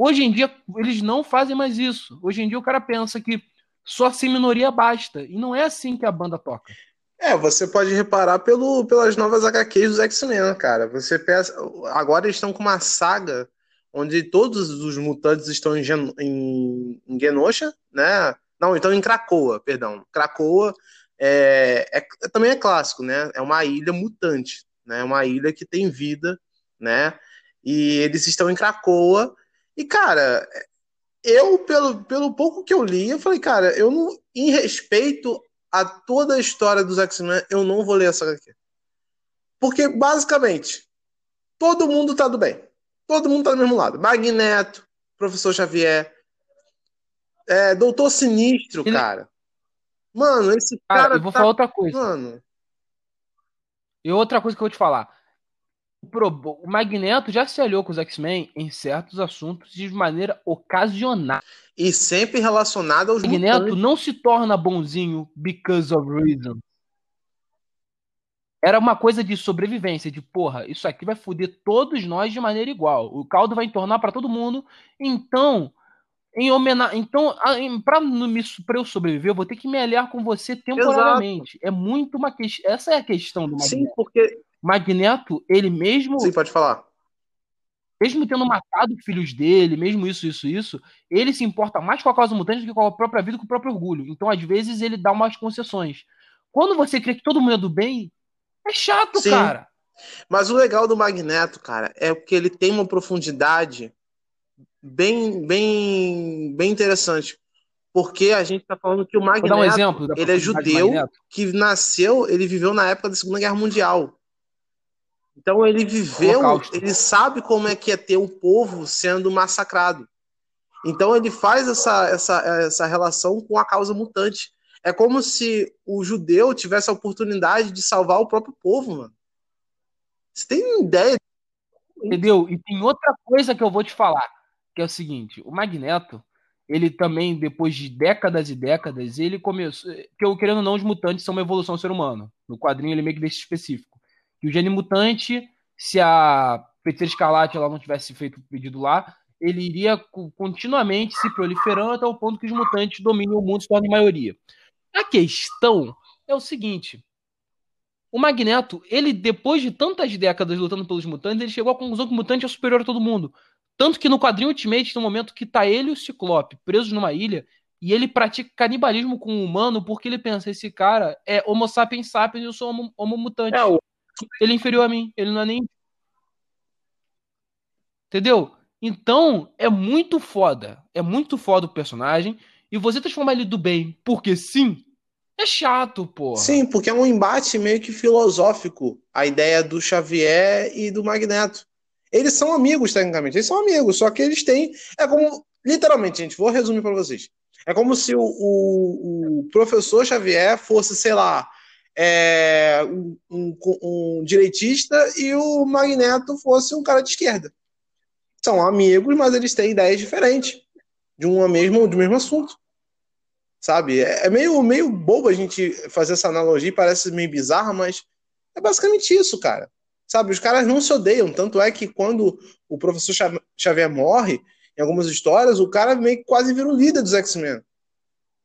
Hoje em dia, eles não fazem mais isso. Hoje em dia, o cara pensa que só ser minoria basta. E não é assim que a banda toca. É, você pode reparar pelo, pelas novas HQs dos X-Men, cara. Você pensa. Agora eles estão com uma saga onde todos os mutantes estão em, Gen... em, em Genosha, né? Não, então em Krakoa, perdão. Krakoa é, é, também é clássico, né? É uma ilha mutante, né? É uma ilha que tem vida, né? E eles estão em Krakoa. E, cara, eu, pelo, pelo pouco que eu li, eu falei, cara, eu não. Em respeito a toda a história dos X-Men, eu não vou ler essa HQ. Porque, basicamente, todo mundo tá do bem. Todo mundo tá do mesmo lado. Magneto, Professor Xavier, é, Doutor Sinistro, Ele... cara. Mano, esse cara. Ah, eu vou tá... falar outra coisa. Mano. E outra coisa que eu vou te falar. O Magneto já se aliou com os X-Men em certos assuntos de maneira ocasional. E sempre relacionado aos Magneto mutantes. não se torna bonzinho because of reason. Era uma coisa de sobrevivência, de porra, isso aqui vai foder todos nós de maneira igual. O caldo vai entornar para todo mundo. Então, em homenagem, então, para eu sobreviver, eu vou ter que me aliar com você temporariamente. Exato. É muito uma questão. Essa é a questão do Magneto. Sim, porque Magneto, ele mesmo. Sim, pode falar. mesmo tendo matado filhos dele, mesmo isso, isso, isso, ele se importa mais com a causa mutante do que com a própria vida, com o próprio orgulho. Então, às vezes, ele dá umas concessões. Quando você crê que todo mundo é do bem, é chato, Sim. cara. Mas o legal do Magneto, cara, é que ele tem uma profundidade bem, bem, bem interessante. Porque a gente está falando que o Magneto, um exemplo ele é judeu, que nasceu, ele viveu na época da Segunda Guerra Mundial. Então ele viveu, ele sabe como é que é ter um povo sendo massacrado. Então ele faz essa, essa, essa relação com a causa mutante. É como se o judeu tivesse a oportunidade de salvar o próprio povo, mano. Você tem ideia? Entendeu? E tem outra coisa que eu vou te falar, que é o seguinte: o Magneto, ele também, depois de décadas e décadas, ele começou. Que eu querendo ou não, os mutantes são uma evolução do ser humano. No quadrinho ele meio que deixa específico. Que o gene mutante, se a Feiticeira Escarlate ela não tivesse feito o pedido lá, ele iria continuamente se proliferando até o ponto que os mutantes dominem o mundo e se tornem maioria. A questão é o seguinte: o Magneto, ele, depois de tantas décadas lutando pelos mutantes, ele chegou à conclusão que o mutante é superior a todo mundo. Tanto que no quadrinho Ultimate um momento que tá ele e o Ciclope presos numa ilha e ele pratica canibalismo com o humano porque ele pensa: esse cara é Homo sapiens sapiens e eu sou homo, homo mutante. É, o... Ele é inferior a mim, ele não é nem. Entendeu? Então, é muito foda. É muito foda o personagem. E você transformar ele do bem porque sim, é chato, pô. Sim, porque é um embate meio que filosófico. A ideia do Xavier e do Magneto. Eles são amigos, tecnicamente. Eles são amigos, só que eles têm. É como. Literalmente, gente, vou resumir para vocês. É como se o, o, o, professor Xavier fosse, sei lá, é, um, um, um, direitista e o Magneto fosse um cara de esquerda. São amigos, mas eles têm ideias diferentes de, uma mesma, de um mesmo assunto. Sabe? É, é meio, meio bobo a gente fazer essa analogia, parece meio bizarra, mas é basicamente isso, cara. Sabe? Os caras não se odeiam. Tanto é que quando o professor Xavier morre, em algumas histórias, o cara meio que quase vira o líder dos X-Men.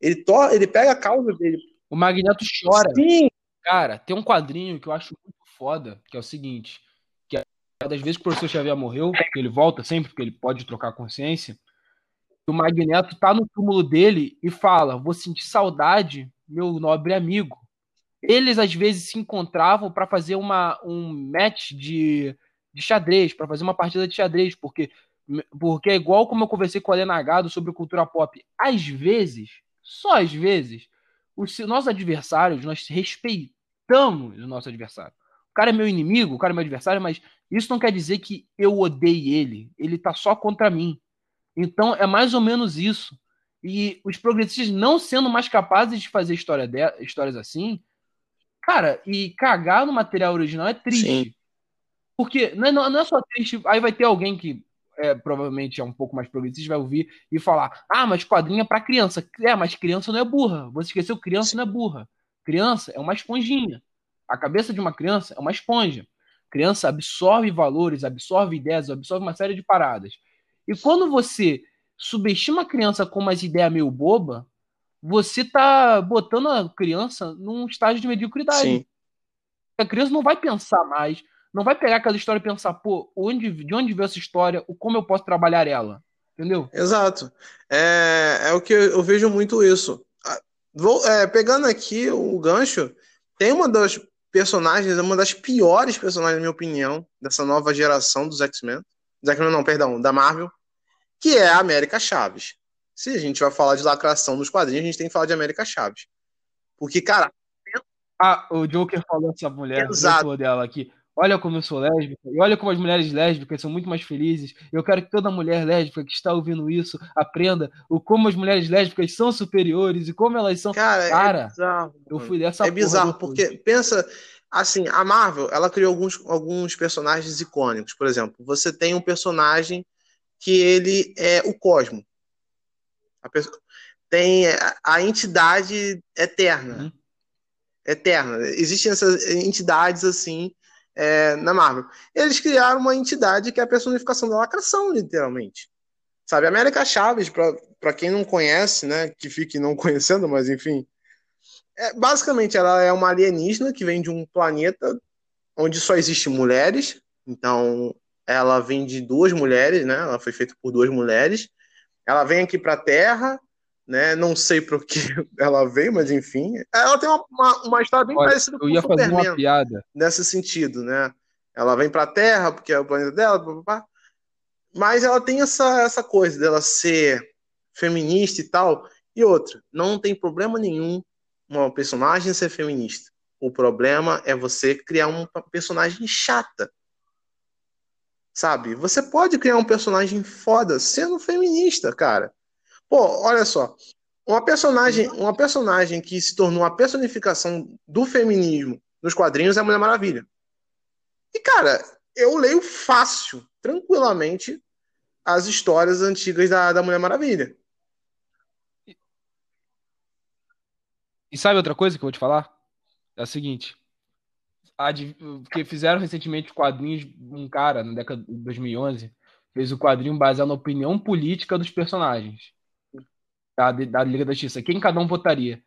Ele, to ele pega a causa dele. O Magneto chora. Sim. Cara, tem um quadrinho que eu acho muito foda, que é o seguinte: que é das vezes que o professor Xavier morreu, que ele volta sempre, porque ele pode trocar consciência o Magneto tá no túmulo dele e fala: Vou sentir saudade, meu nobre amigo. Eles às vezes se encontravam para fazer uma, um match de, de xadrez, para fazer uma partida de xadrez, porque, porque é igual como eu conversei com o Alenagado sobre cultura pop. Às vezes, só às vezes, os nossos adversários, nós respeitamos o nosso adversário. O cara é meu inimigo, o cara é meu adversário, mas isso não quer dizer que eu odeie ele. Ele tá só contra mim. Então é mais ou menos isso. E os progressistas não sendo mais capazes de fazer história de, histórias assim, cara, e cagar no material original é triste. Sim. Porque não é, não é só triste, aí vai ter alguém que é, provavelmente é um pouco mais progressista, vai ouvir e falar: ah, mas quadrinho é pra criança. É, mas criança não é burra. Você esqueceu, criança não é burra. Criança é uma esponjinha. A cabeça de uma criança é uma esponja. Criança absorve valores, absorve ideias, absorve uma série de paradas. E quando você subestima a criança com umas ideias meio boba, você tá botando a criança num estágio de mediocridade. Sim. A criança não vai pensar mais, não vai pegar aquela história e pensar, pô, onde, de onde veio essa história, como eu posso trabalhar ela. Entendeu? Exato. É, é o que eu, vejo muito isso. Vou, é, pegando aqui o gancho, tem uma das personagens, uma das piores personagens, na minha opinião, dessa nova geração dos X-Men. X-Men não, perdão, da Marvel, que é a América Chaves. Se a gente vai falar de lacração nos quadrinhos, a gente tem que falar de América Chaves. Porque, cara. Ah, o Joker falou essa mulher, Exato. dela aqui. Olha como eu sou lésbica, e olha como as mulheres lésbicas são muito mais felizes. Eu quero que toda mulher lésbica que está ouvindo isso aprenda o como as mulheres lésbicas são superiores e como elas são. Cara, é cara é bizarro, eu fui dessa É bizarro, porque pensa, assim, a Marvel, ela criou alguns, alguns personagens icônicos. Por exemplo, você tem um personagem que ele é o cosmo. Pessoa, tem a, a entidade eterna. Uhum. Eterna. Existem essas entidades assim é, na Marvel. Eles criaram uma entidade que é a personificação da lacração, literalmente. Sabe, América Chaves, para quem não conhece, né, que fique não <laughs> conhecendo, mas enfim, é, basicamente ela é uma alienígena que vem de um planeta onde só existem mulheres, então ela vem de duas mulheres, né? Ela foi feita por duas mulheres. Ela vem aqui para a Terra, né? Não sei por que <laughs> ela veio, mas enfim. Ela tem uma, uma, uma história bem Olha, parecida com o Superman. Fazer uma piada. Nesse sentido, né? Ela vem para a Terra, porque é o planeta dela, blá, blá, blá. mas ela tem essa, essa coisa dela ser feminista e tal. E outra, não tem problema nenhum uma personagem ser feminista. O problema é você criar uma personagem chata. Sabe? Você pode criar um personagem foda sendo feminista, cara. Pô, olha só. Uma personagem, uma personagem que se tornou a personificação do feminismo nos quadrinhos é a Mulher Maravilha. E, cara, eu leio fácil, tranquilamente, as histórias antigas da, da Mulher Maravilha. E sabe outra coisa que eu vou te falar? É o seguinte. Porque fizeram recentemente quadrinhos, um cara, na década de 2011, fez o quadrinho baseado na opinião política dos personagens da, da Liga da Justiça. Quem cada um votaria?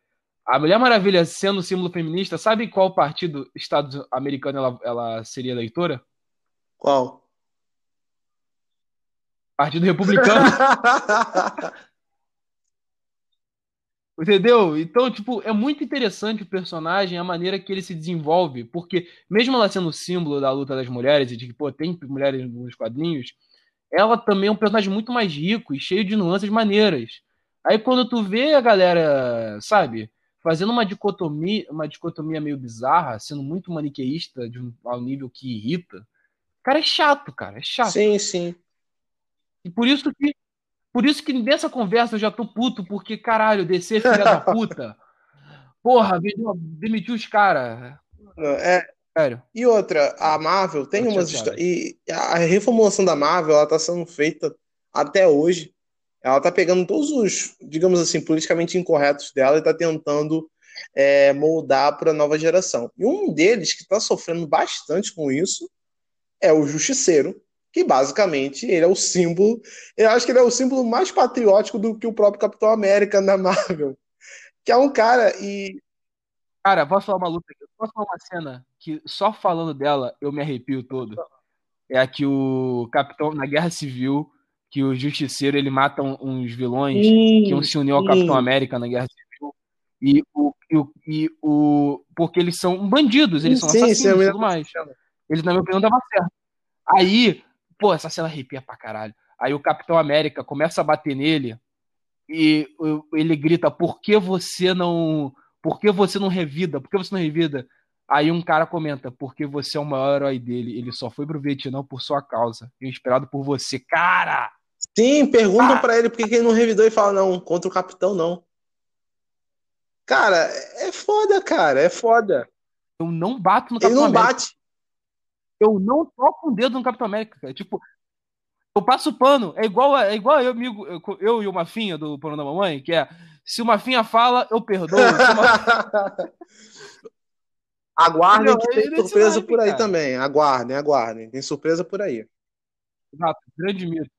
A Mulher Maravilha, sendo símbolo feminista, sabe qual partido estado-americano ela, ela seria eleitora? Qual? Partido Republicano. <laughs> Entendeu? Então, tipo, é muito interessante o personagem, a maneira que ele se desenvolve, porque mesmo ela sendo símbolo da luta das mulheres e de que, pô, tem mulheres nos quadrinhos, ela também é um personagem muito mais rico e cheio de nuances maneiras. Aí quando tu vê a galera, sabe, fazendo uma dicotomia, uma dicotomia meio bizarra, sendo muito maniqueísta de um, ao nível que irrita, cara, é chato, cara, é chato. Sim, sim. E por isso que por isso que nessa conversa eu já tô puto, porque, caralho, descer filha da <laughs> puta. Porra, demitiu os caras. É, Sério. E outra, a Marvel tem umas histórias. E a reformulação da Marvel, ela tá sendo feita até hoje. Ela tá pegando todos os, digamos assim, politicamente incorretos dela e tá tentando é, moldar para a nova geração. E um deles que está sofrendo bastante com isso é o Justiceiro, que basicamente ele é o símbolo, eu acho que ele é o símbolo mais patriótico do que o próprio Capitão América na Marvel. Que é um cara e. Cara, posso falar uma luta aqui? Posso falar uma cena que só falando dela eu me arrepio todo? É a que o Capitão, na Guerra Civil, que o Justiceiro ele mata uns vilões sim, que iam se uniu ao Capitão América na Guerra Civil. E o, e o, e o. Porque eles são bandidos, eles são sim, assassinos e tudo mais. Eles, na minha opinião, davam certo. Aí Pô, essa cena arrepia pra caralho. Aí o Capitão América começa a bater nele e ele grita: Por que você não. Por que você não revida? Por que você não revida? Aí um cara comenta: Porque você é o maior herói dele. Ele só foi pro Vietnã por sua causa. Inspirado por você. Cara! Sim, perguntam ah. para ele por que ele não revidou e fala: Não, contra o capitão não. Cara, é foda, cara, é foda. Eu não bato no Capitão Ele não América. bate eu não toco um dedo no Capitão América, cara. Tipo, eu passo pano. É igual, é igual eu, amigo, eu, eu e o Mafinha do Pano da Mamãe, que é se o Mafinha fala, eu perdoo. <laughs> Aguardem que tem surpresa por aí cara. também. Aguardem, aguardem. Tem surpresa por aí. Exato, grande mito.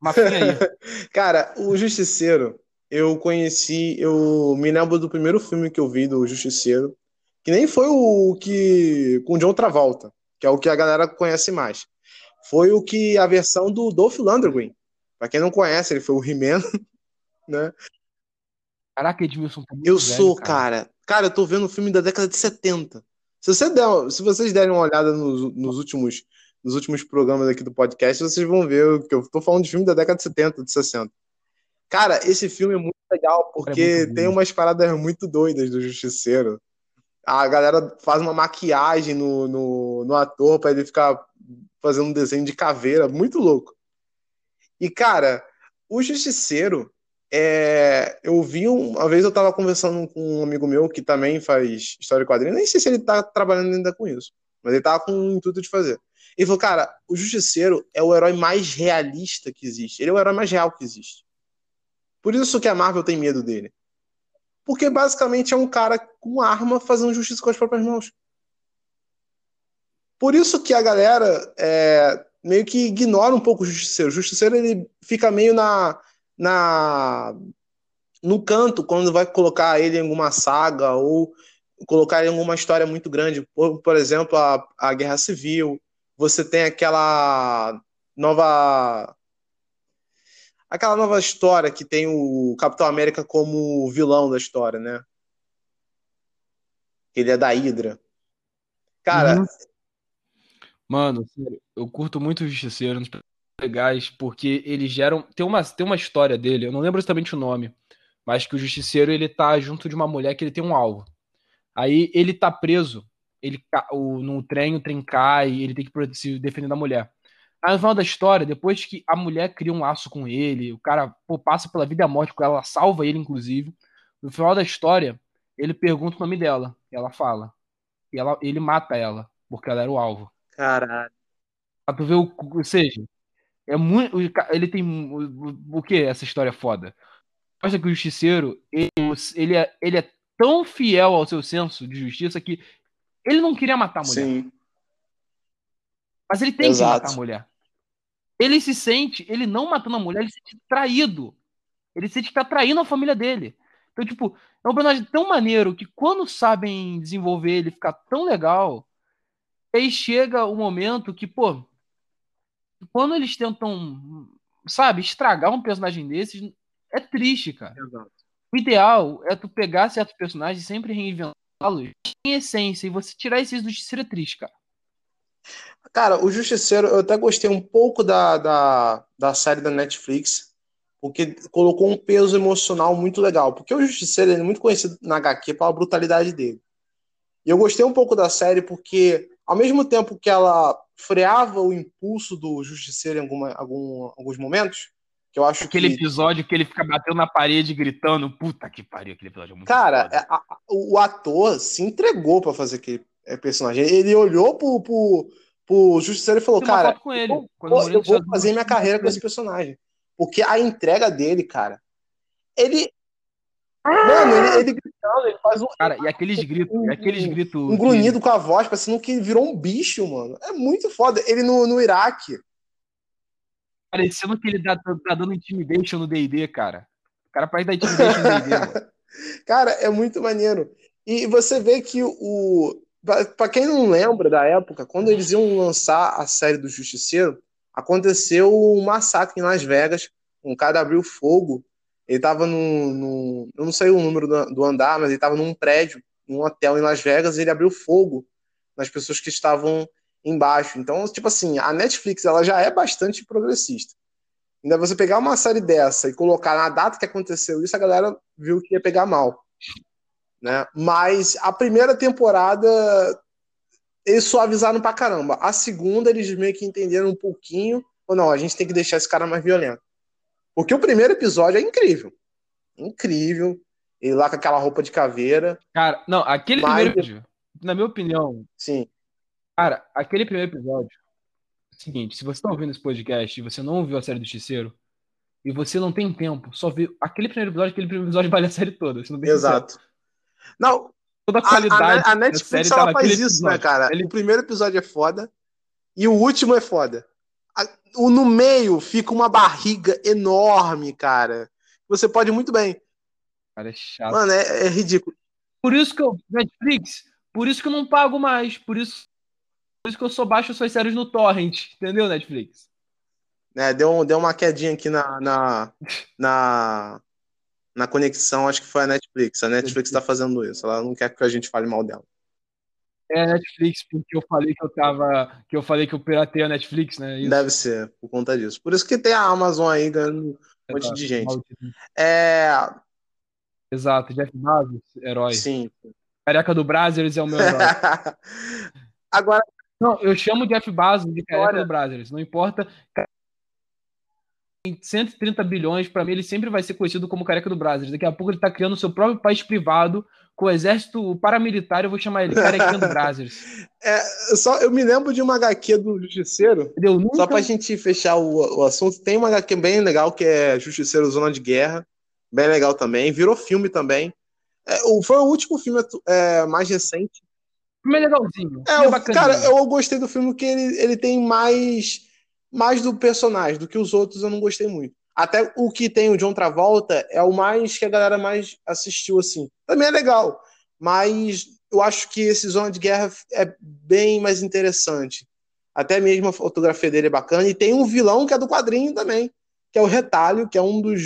Mafinha aí. <laughs> cara, o Justiceiro, eu conheci, eu me lembro do primeiro filme que eu vi do Justiceiro, que nem foi o que com John Travolta que é o que a galera conhece mais. Foi o que a versão do Dolph Lundgren. Pra quem não conhece, ele foi o He-Man, <laughs> né? Caraca, Edmilson, tá Eu velho, sou, cara. cara. Cara, eu tô vendo o filme da década de 70. Se, você der, se vocês derem uma olhada nos, nos, últimos, nos últimos programas aqui do podcast, vocês vão ver que eu tô falando de filme da década de 70, de 60. Cara, esse filme é muito legal, porque é muito tem umas paradas muito doidas do Justiceiro a galera faz uma maquiagem no, no, no ator para ele ficar fazendo um desenho de caveira, muito louco. E, cara, o Justiceiro, é, eu vi um, uma vez eu tava conversando com um amigo meu que também faz história e quadrinho, nem sei se ele tá trabalhando ainda com isso, mas ele tava com o intuito de fazer. Ele falou, cara, o Justiceiro é o herói mais realista que existe. Ele é o herói mais real que existe. Por isso que a Marvel tem medo dele. Porque basicamente é um cara com arma fazendo justiça com as próprias mãos. Por isso que a galera é, meio que ignora um pouco o Justiceiro. O Justiceiro ele fica meio na, na no canto quando vai colocar ele em alguma saga ou colocar ele em alguma história muito grande. Por, por exemplo, a, a Guerra Civil. Você tem aquela nova aquela nova história que tem o Capitão América como vilão da história, né? Ele é da Hydra. Cara, uhum. mano, eu curto muito o Justiceiro, nos legais, porque eles geram tem uma tem uma história dele, eu não lembro exatamente o nome, mas que o Justiceiro ele tá junto de uma mulher que ele tem um alvo. Aí ele tá preso, ele o, no trem, o trem cai, ele tem que se defender da mulher. Aí no final da história, depois que a mulher cria um laço com ele, o cara pô, passa pela vida e a morte com ela, ela salva ele, inclusive. No final da história, ele pergunta o nome dela. E ela fala. E ela, ele mata ela, porque ela era o alvo. Caralho. Pra tu ver o. Ou seja, é muito. Ele tem. O, o que essa história é foda? Mostra que o justiceiro, ele, ele, é, ele é tão fiel ao seu senso de justiça que ele não queria matar a mulher. Sim. Mas ele tem Exato. que matar a mulher. Ele se sente, ele não matando a mulher, ele se sente traído. Ele se sente que tá traindo a família dele. Então, tipo, é um personagem tão maneiro que quando sabem desenvolver ele ficar tão legal, aí chega o momento que, pô, quando eles tentam, sabe, estragar um personagem desses, é triste, cara. Exato. O ideal é tu pegar certos personagens e sempre reinventá-los em essência e você tirar esses do Justiceiro é triste, cara. Cara, o Justiceiro, eu até gostei um pouco da, da, da série da Netflix, porque colocou um peso emocional muito legal. Porque o Justiceiro é muito conhecido na HQ pela brutalidade dele. E eu gostei um pouco da série porque, ao mesmo tempo que ela freava o impulso do Justiceiro em alguma, algum, alguns momentos, que eu acho aquele que... episódio que ele fica batendo na parede gritando, puta que pariu, aquele episódio é muito Cara, a, a, o ator se entregou para fazer aquele é, personagem. Ele olhou pro, pro, pro Justiceiro e falou, cara, ele, eu, vou, eu vou fazer minha carreira com esse personagem. Porque a entrega dele, cara, ele... Mano, ele, ele gritando, ele faz um... Cara, e aqueles gritos, um, aqueles gritos... Um grunhido com a voz, parecendo que virou um bicho, mano. É muito foda. Ele no, no Iraque Parecendo que ele tá, tá dando intimidation no D&D, cara. O cara parece dar intimidation no D&D. <laughs> Cara, é muito maneiro. E você vê que o... Pra quem não lembra da época, quando eles iam lançar a série do Justiceiro, aconteceu um massacre em Las Vegas. Um cara abriu fogo. Ele tava no, no eu não sei o número do, do andar, mas ele tava num prédio, num hotel em Las Vegas, e ele abriu fogo nas pessoas que estavam embaixo. Então, tipo assim, a Netflix ela já é bastante progressista. Ainda você pegar uma série dessa e colocar na data que aconteceu isso, a galera viu que ia pegar mal. Né? Mas a primeira temporada eles suavizaram pra caramba. A segunda eles meio que entenderam um pouquinho, ou não, a gente tem que deixar esse cara mais violento. Porque o primeiro episódio é incrível. Incrível. Ele lá com aquela roupa de caveira. Cara, não, aquele mas... primeiro episódio, na minha opinião, sim. Cara, aquele primeiro episódio. É o seguinte, se você tá ouvindo esse podcast e você não viu a série do Justiceiro, e você não tem tempo, só viu aquele primeiro episódio, aquele primeiro episódio vale a série toda. Exato. Não, toda a qualidade. A, a, a Netflix ela tá faz isso, episódio. né, cara? Ele... O primeiro episódio é foda e o último é foda. A, o no meio fica uma barriga enorme, cara. Você pode muito bem. Cara, é chato. Mano, é, é ridículo. Por isso que eu. Netflix, por isso que eu não pago mais. Por isso por isso que eu só baixo suas séries no Torrent, entendeu, Netflix? É, deu, deu uma quedinha aqui na, na, na, na conexão, acho que foi a Netflix. A Netflix está fazendo isso, ela não quer que a gente fale mal dela. É a Netflix, porque eu falei que eu tava. que eu falei que eu piratei a Netflix, né? Isso. Deve ser, por conta disso. Por isso que tem a Amazon aí ganhando um monte de gente. É... Exato, Jeff Bezos, herói. Sim. Careca do Brasil é o meu herói. <laughs> Agora, não, eu chamo o Jeff Bezos de careca do Brazzers. Não importa. Em 130 bilhões, para mim, ele sempre vai ser conhecido como careca do Brazzers. Daqui a pouco ele tá criando o seu próprio país privado com o exército paramilitar. Eu vou chamar ele carequinha do Brazzers. <laughs> É, só, eu me lembro de uma HQ do Justiceiro. Nunca... Só pra gente fechar o, o assunto, tem uma HQ bem legal que é Justiceiro Zona de Guerra. Bem legal também. Virou filme também. É, foi o último filme é, mais recente é legalzinho. É, é cara, eu gostei do filme que ele, ele tem mais, mais do personagem, do que os outros eu não gostei muito. Até o que tem o John Travolta é o mais que a galera mais assistiu, assim. Também é legal, mas eu acho que esse Zona de Guerra é bem mais interessante. Até mesmo a fotografia dele é bacana. E tem um vilão que é do quadrinho também, que é o Retalho, que é um dos.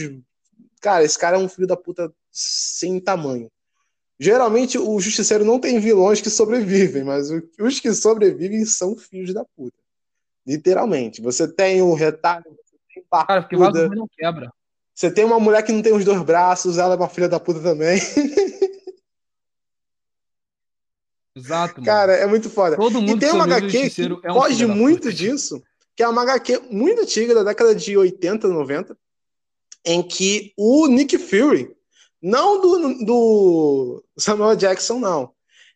Cara, esse cara é um filho da puta sem tamanho. Geralmente o Justiceiro não tem vilões que sobrevivem, mas os que sobrevivem são filhos da puta. Literalmente. Você tem o Retalho, você tem Parcuda, Cara, porque o não quebra. Você tem uma mulher que não tem os dois braços, ela é uma filha da puta também. <laughs> Exato. Mano. Cara, é muito foda. Todo mundo e tem uma HQ que é um foge muito disso, que é uma HQ muito antiga, da década de 80, 90, em que o Nick Fury, não do, do Samuel Jackson, não,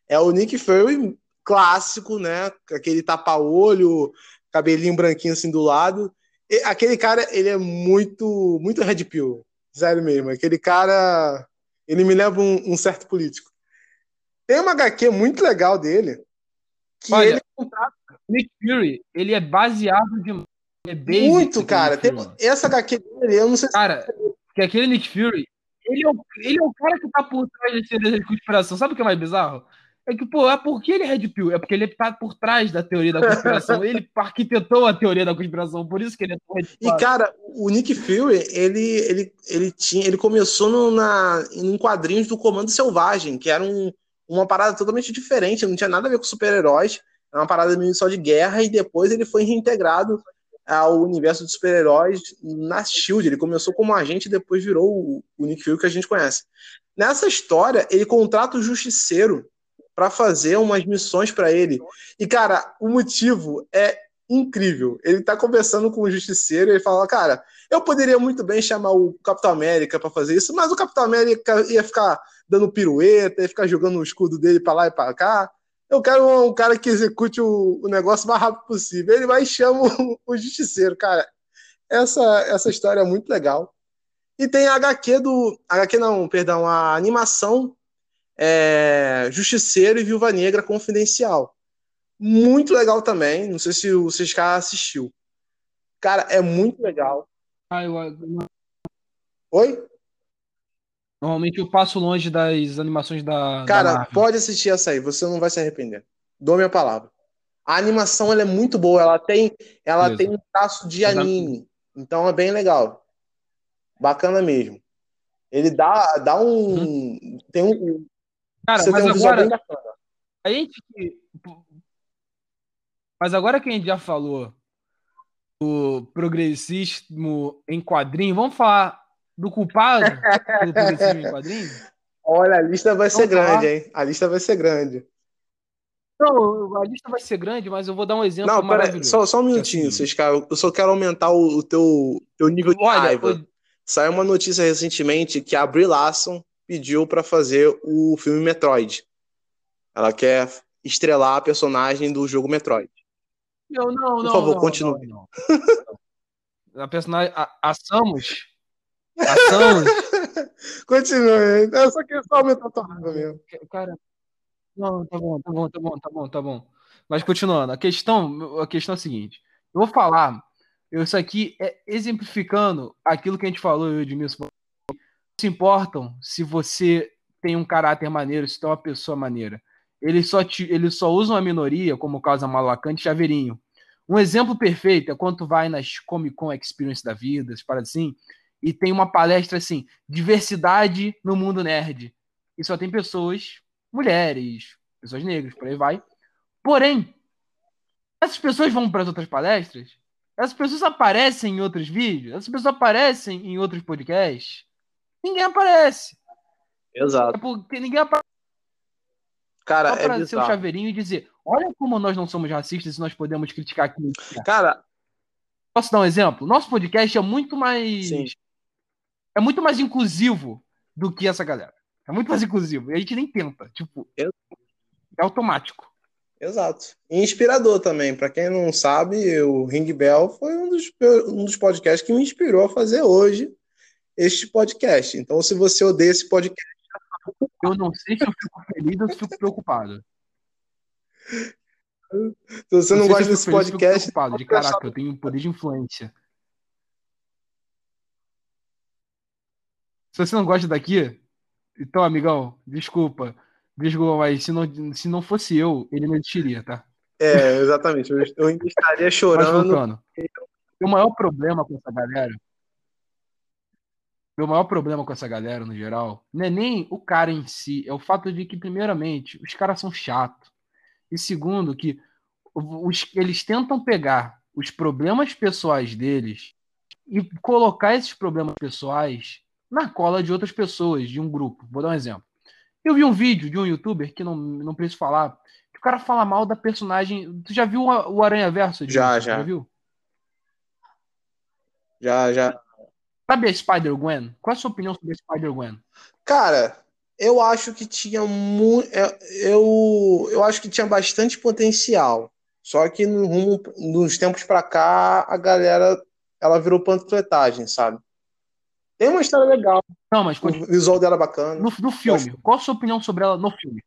é o Nick Fury clássico, né? Aquele tapa-olho, cabelinho branquinho assim do lado. E aquele cara, ele é muito, muito red pill. Sério mesmo. Aquele cara, ele me lembra um, um certo político. Tem uma HQ muito legal dele. Que Olha, ele contrata. Nick Fury, ele é baseado de. É muito, cara. Tem, essa HQ dele, eu não sei Cara, se... que aquele Nick Fury, ele é, o, ele é o cara que tá por trás desse teoria de conspiração. Sabe o que é mais bizarro? É que, pô, é porque ele é Red Pill, é porque ele tá por trás da teoria da conspiração. <laughs> ele arquitetou a teoria da conspiração, por isso que ele é tão Red. E, cara, o Nick Fury, ele, ele, ele, tinha, ele começou no, na, em quadrinhos do Comando Selvagem, que era um, uma parada totalmente diferente, não tinha nada a ver com super-heróis, era uma parada meio só de guerra, e depois ele foi reintegrado ao universo de super-heróis na SHIELD. Ele começou como agente e depois virou o, o Nick Fury que a gente conhece. Nessa história, ele contrata o Justiceiro para fazer umas missões para ele. E, cara, o motivo é incrível. Ele tá conversando com o Justiceiro e ele fala, cara, eu poderia muito bem chamar o Capitão América para fazer isso, mas o Capitão América ia ficar dando pirueta, ia ficar jogando o escudo dele para lá e para cá. Eu quero um, cara que execute o, o, negócio o mais rápido possível. Ele vai e chama o, o Justiceiro, cara. Essa, essa história é muito legal. E tem a HQ do. HQ não, perdão, a animação é, Justiceiro e Viúva Negra Confidencial. Muito legal também. Não sei se o Ciscar assistiu. Cara, é muito legal. Ah, eu... Oi? Normalmente eu passo longe das animações da. Cara, da pode assistir essa aí, você não vai se arrepender. Dou minha palavra. A animação ela é muito boa, ela tem, ela tem um traço de anime. Então é bem legal. Bacana mesmo. Ele dá, dá um. Hum. Tem um. Cara, você mas tem um agora. A gente. Mas agora que a gente já falou do progressismo em quadrinho, vamos falar do culpado do progressismo em quadrinho? Olha, a lista vai vamos ser grande, hein? A lista vai ser grande. Não, a lista vai ser grande, mas eu vou dar um exemplo Não, pera, só, só um minutinho, vocês, cara. Eu só quero aumentar o, o teu, teu nível de Olha, raiva. Eu... Saiu uma notícia recentemente que a Brie Larson pediu para fazer o filme Metroid. Ela quer estrelar a personagem do jogo Metroid. Não, não, Por favor, não, continue. Não, não. A personagem. A, a Samus. A Samus. <laughs> continue. Eu só queria só aumentar a tua raiva mesmo. Cara. Não, tá bom, tá bom, tá bom, tá bom, tá bom. Mas continuando, a questão, a questão é a seguinte. Eu vou falar. Isso aqui é exemplificando aquilo que a gente falou, eu, Edmilson. Não se importam se você tem um caráter maneiro, se tem uma pessoa maneira. Eles só, te, eles só usam a minoria, como o caso da Malacante Chaveirinho. Um exemplo perfeito é quando tu vai nas Comic Con Experience da vida, para assim, e tem uma palestra assim, diversidade no mundo nerd. E só tem pessoas, mulheres, pessoas negras, por aí vai. Porém, essas pessoas vão para as outras palestras, essas pessoas aparecem em outros vídeos, essas pessoas aparecem em outros podcasts. Ninguém aparece. Exato. É porque ninguém aparece Cara, Só pra é ser o chaveirinho e dizer: olha como nós não somos racistas e nós podemos criticar aqui. Cara. Posso dar um exemplo? Nosso podcast é muito mais. Sim. É muito mais inclusivo do que essa galera. É muito mais inclusivo. E a gente nem tenta. Tipo, Eu... é automático. Exato. E inspirador também. Para quem não sabe, o Ring Bell foi um dos, um dos podcasts que me inspirou a fazer hoje este podcast. Então, se você odeia esse podcast, eu não sei se eu fico feliz ou se fico preocupado. <laughs> Se você não, não gosta desse feliz, podcast. de caraca, eu tenho um poder de influência. Se você não gosta daqui, então, amigão, desculpa. Desculpa, mas se não, se não fosse eu, ele não existiria, tá? É, exatamente. Eu ainda estaria chorando. O maior problema com essa galera. Meu maior problema com essa galera, no geral, não é nem o cara em si, é o fato de que, primeiramente, os caras são chatos. E segundo, que os, eles tentam pegar os problemas pessoais deles e colocar esses problemas pessoais na cola de outras pessoas, de um grupo. Vou dar um exemplo. Eu vi um vídeo de um youtuber, que não, não preciso falar, que o cara fala mal da personagem. Tu já viu o Aranha Verso? Já, já. Já viu? Já, já. Sabe a Spider-Gwen? Qual é a sua opinião sobre a Spider-Gwen? Cara, eu acho que tinha muito. É, eu, eu acho que tinha bastante potencial. Só que no rumo, nos tempos pra cá, a galera ela virou panfletagem, sabe? Tem uma história legal. Não, mas o visual dela é bacana. No, no filme, qual a sua opinião sobre ela no filme?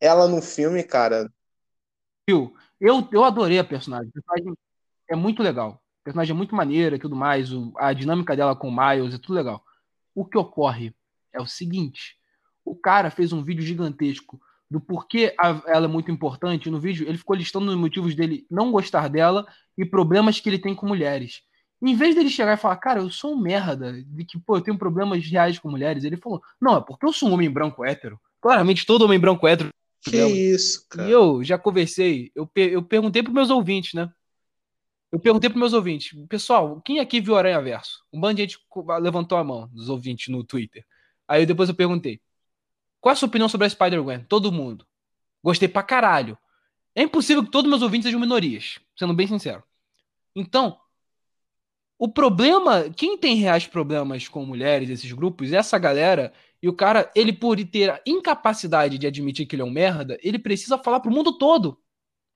Ela no filme, cara. Eu, eu adorei a personagem. A personagem é muito legal. A personagem é muito maneira e tudo mais. A dinâmica dela com o Miles é tudo legal. O que ocorre é o seguinte: o cara fez um vídeo gigantesco do porquê ela é muito importante. No vídeo, ele ficou listando os motivos dele não gostar dela e problemas que ele tem com mulheres. Em vez dele chegar e falar, cara, eu sou um merda, de que, pô, eu tenho problemas reais com mulheres, ele falou, não, é porque eu sou um homem branco hétero. Claramente, todo homem branco hétero. Que isso, cara. E eu já conversei, eu, eu perguntei pros meus ouvintes, né? Eu perguntei pros meus ouvintes, pessoal, quem aqui viu Aranha Verso? Um bando de gente levantou a mão dos ouvintes no Twitter. Aí depois eu perguntei, qual é a sua opinião sobre a Spider-Gwen? Todo mundo. Gostei pra caralho. É impossível que todos meus ouvintes sejam minorias, sendo bem sincero. Então, o problema, quem tem reais problemas com mulheres, esses grupos, é essa galera. E o cara, ele por ter a incapacidade de admitir que ele é um merda, ele precisa falar pro mundo todo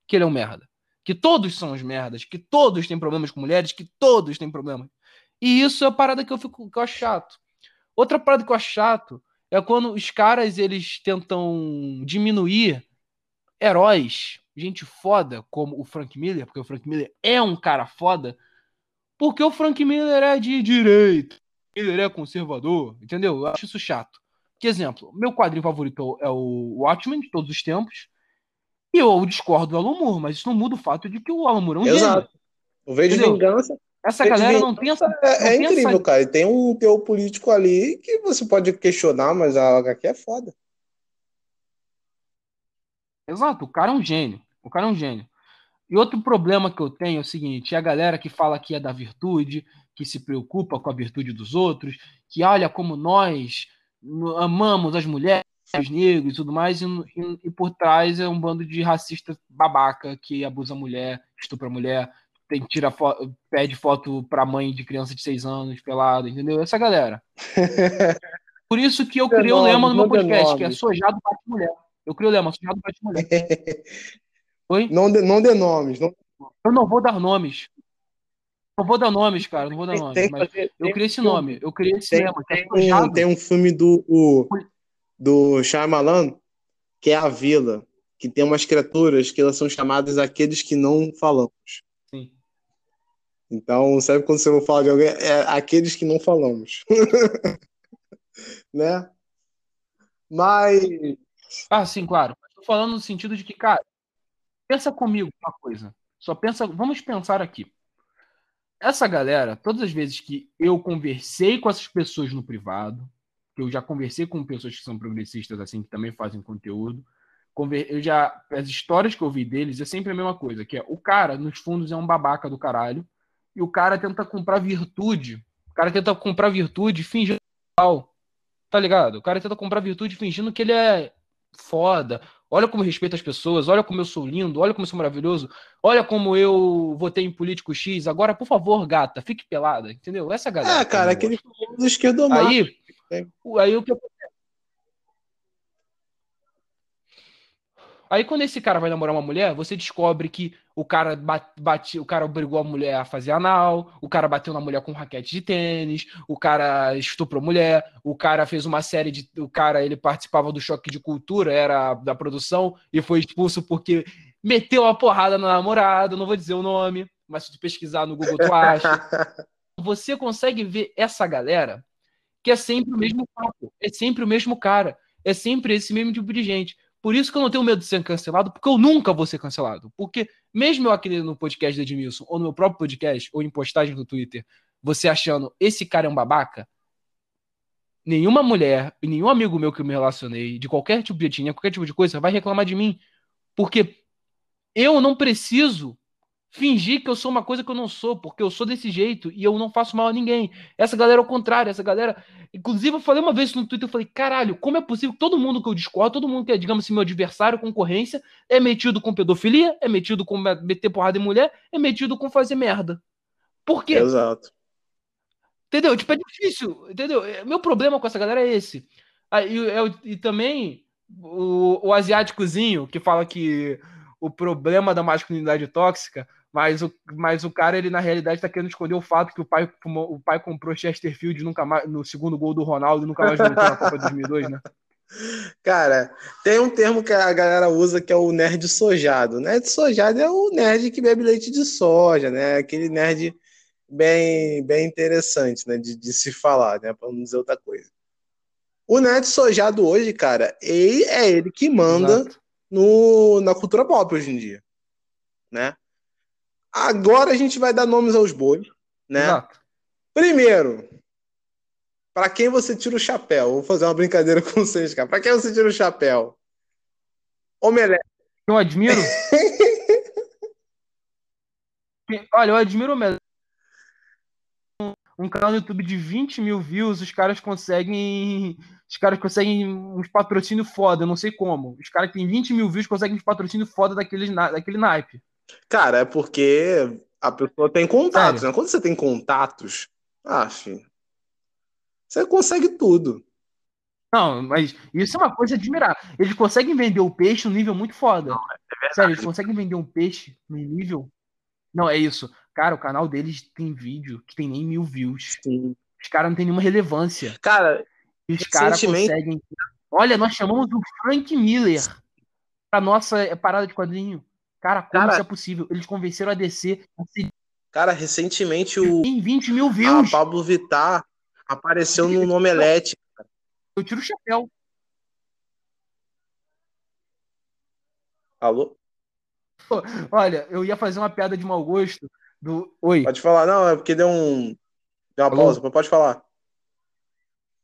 que ele é um merda. Que todos são os merdas, que todos têm problemas com mulheres, que todos têm problemas. E isso é a parada que eu, fico, que eu acho chato. Outra parada que eu acho chato é quando os caras eles tentam diminuir heróis, gente foda, como o Frank Miller, porque o Frank Miller é um cara foda, porque o Frank Miller é de direita, ele é conservador, entendeu? Eu acho isso chato. Que exemplo, meu quadrinho favorito é o Watchmen de todos os tempos. E eu discordo do Alan Moore, mas isso não muda o fato de que o Alan Moore é um Exato. gênio. O V de Vingança. Essa galera não tem essa. É, é incrível, cara. tem um teu político ali que você pode questionar, mas a HQ é foda. Exato, o cara é um gênio. O cara é um gênio. E outro problema que eu tenho é o seguinte: é a galera que fala que é da virtude, que se preocupa com a virtude dos outros, que olha como nós amamos as mulheres, os negros e tudo mais, e, e, e por trás é um bando de racista babaca que abusa a mulher, estupra a mulher, tem, tira fo pede foto pra mãe de criança de seis anos, pelado, entendeu? Essa galera. <laughs> Por isso que eu criei o lema no meu podcast, que é Sojado Bate Mulher. Eu criei o lema, Sojado Bate Mulher. <laughs> Oi? Não dê, não dê nomes. Não... Eu não vou dar nomes. Não vou dar nomes, cara. Não vou dar nomes. Tem, mas tem, eu criei esse nome. Eu criei esse tem, lema. Tem, um, tem um filme do, o, do Shyamalan, que é A Vila, que tem umas criaturas que elas são chamadas aqueles que não falamos. Sim. Então, sabe quando você vai falar de alguém? É aqueles que não falamos. <laughs> né? Mas. Ah, sim, claro. Estou falando no sentido de que, cara, Pensa comigo uma coisa. Só pensa, vamos pensar aqui. Essa galera, todas as vezes que eu conversei com essas pessoas no privado, que eu já conversei com pessoas que são progressistas assim, que também fazem conteúdo, eu já as histórias que eu vi deles é sempre a mesma coisa, que é o cara nos fundos é um babaca do caralho e o cara tenta comprar virtude. O cara tenta comprar virtude fingindo Tá ligado? O cara tenta comprar virtude fingindo que ele é foda, Olha como eu respeito as pessoas, olha como eu sou lindo, olha como eu sou maravilhoso, olha como eu votei em político X. Agora, por favor, gata, fique pelada, entendeu? Essa galera. É, cara, aquele famoso esquerdomacho. Aí, aí o que eu Aí quando esse cara vai namorar uma mulher, você descobre que o cara bate, o cara obrigou a mulher a fazer anal, o cara bateu na mulher com raquete de tênis, o cara estuprou mulher, o cara fez uma série de, o cara ele participava do choque de cultura, era da produção e foi expulso porque meteu a porrada na namorada, não vou dizer o nome, mas se tu pesquisar no Google tu acha. <laughs> Você consegue ver essa galera que é sempre o mesmo papo, é sempre o mesmo cara, é sempre esse mesmo tipo de gente Por isso que eu não tenho medo de ser cancelado, porque eu nunca vou ser cancelado. Porque, mesmo eu aqui no podcast da Edmilson, ou no meu próprio podcast, ou em postagem no Twitter, você achando esse cara é um babaca, nenhuma mulher e nenhum amigo meu que eu me relacionei, de qualquer tipo de etnia, qualquer tipo de coisa, vai reclamar de mim. Porque eu não preciso fingir que eu sou uma coisa que eu não sou, porque eu sou desse jeito e eu não faço mal a ninguém. Essa galera é o contrário, essa galera. Inclusive, eu falei uma vez no Twitter, eu falei, caralho, como é possível que todo mundo que eu discordo, todo mundo que é, digamos assim, meu adversário, concorrência, é metido com pedofilia, é metido com meter porrada em mulher, é metido com fazer merda. Por quê? Exato. Entendeu? Tipo, é difícil, entendeu? É, meu problema com essa galera é esse. E, e, e também o, o asiáticozinho que fala que o problema da masculinidade tóxica mas o, mas o cara, ele na realidade está querendo esconder o fato que o pai, o pai comprou Chesterfield nunca mais, no segundo gol do Ronaldo e nunca mais voltou na Copa 2002, né? <laughs> Cara, tem um termo que a galera usa que é o nerd sojado. O nerd sojado é o nerd que bebe leite de soja, né? Aquele nerd bem, bem interessante, né? De, de se falar, né? Para não dizer outra coisa. O nerd sojado hoje, cara, ele, é ele que manda no, na cultura pop hoje em dia, né? Agora a gente vai dar nomes aos bois, né? Exato. Primeiro, para quem você tira o chapéu? Vou fazer uma brincadeira <laughs> com vocês, cara. Para quem você tira o chapéu? Omelete. Eu admiro. <laughs> Olha, eu admiro o Omelete. Um canal no YouTube de 20 mil views, os caras conseguem. Os caras conseguem uns patrocínio foda, eu não sei como. Os caras que têm 20 mil views conseguem uns patrocínio foda daquele, daquele naipe. Cara, é porque a pessoa tem contatos, né? Quando você tem contatos, ah, filho, você consegue tudo. Não, mas isso é uma coisa admirável. Eles conseguem vender o peixe num nível muito foda. Não, é Sério, eles conseguem vender um peixe num nível. Não, é isso. Cara, o canal deles tem vídeo que tem nem mil views. Sim. Os caras não tem nenhuma relevância. Cara, os caras conseguem. Olha, nós chamamos o Frank Miller pra nossa parada de quadrinho. Cara, como cara, isso é possível? Eles convenceram a DC a se... Cara, recentemente o. Em 20 mil views. A Pablo Vittar apareceu no Omelete. Eu tiro o chapéu. Alô? Olha, eu ia fazer uma piada de mau gosto do. Oi. Pode falar, não, é porque deu um. Deu uma Alô? pausa, pode falar.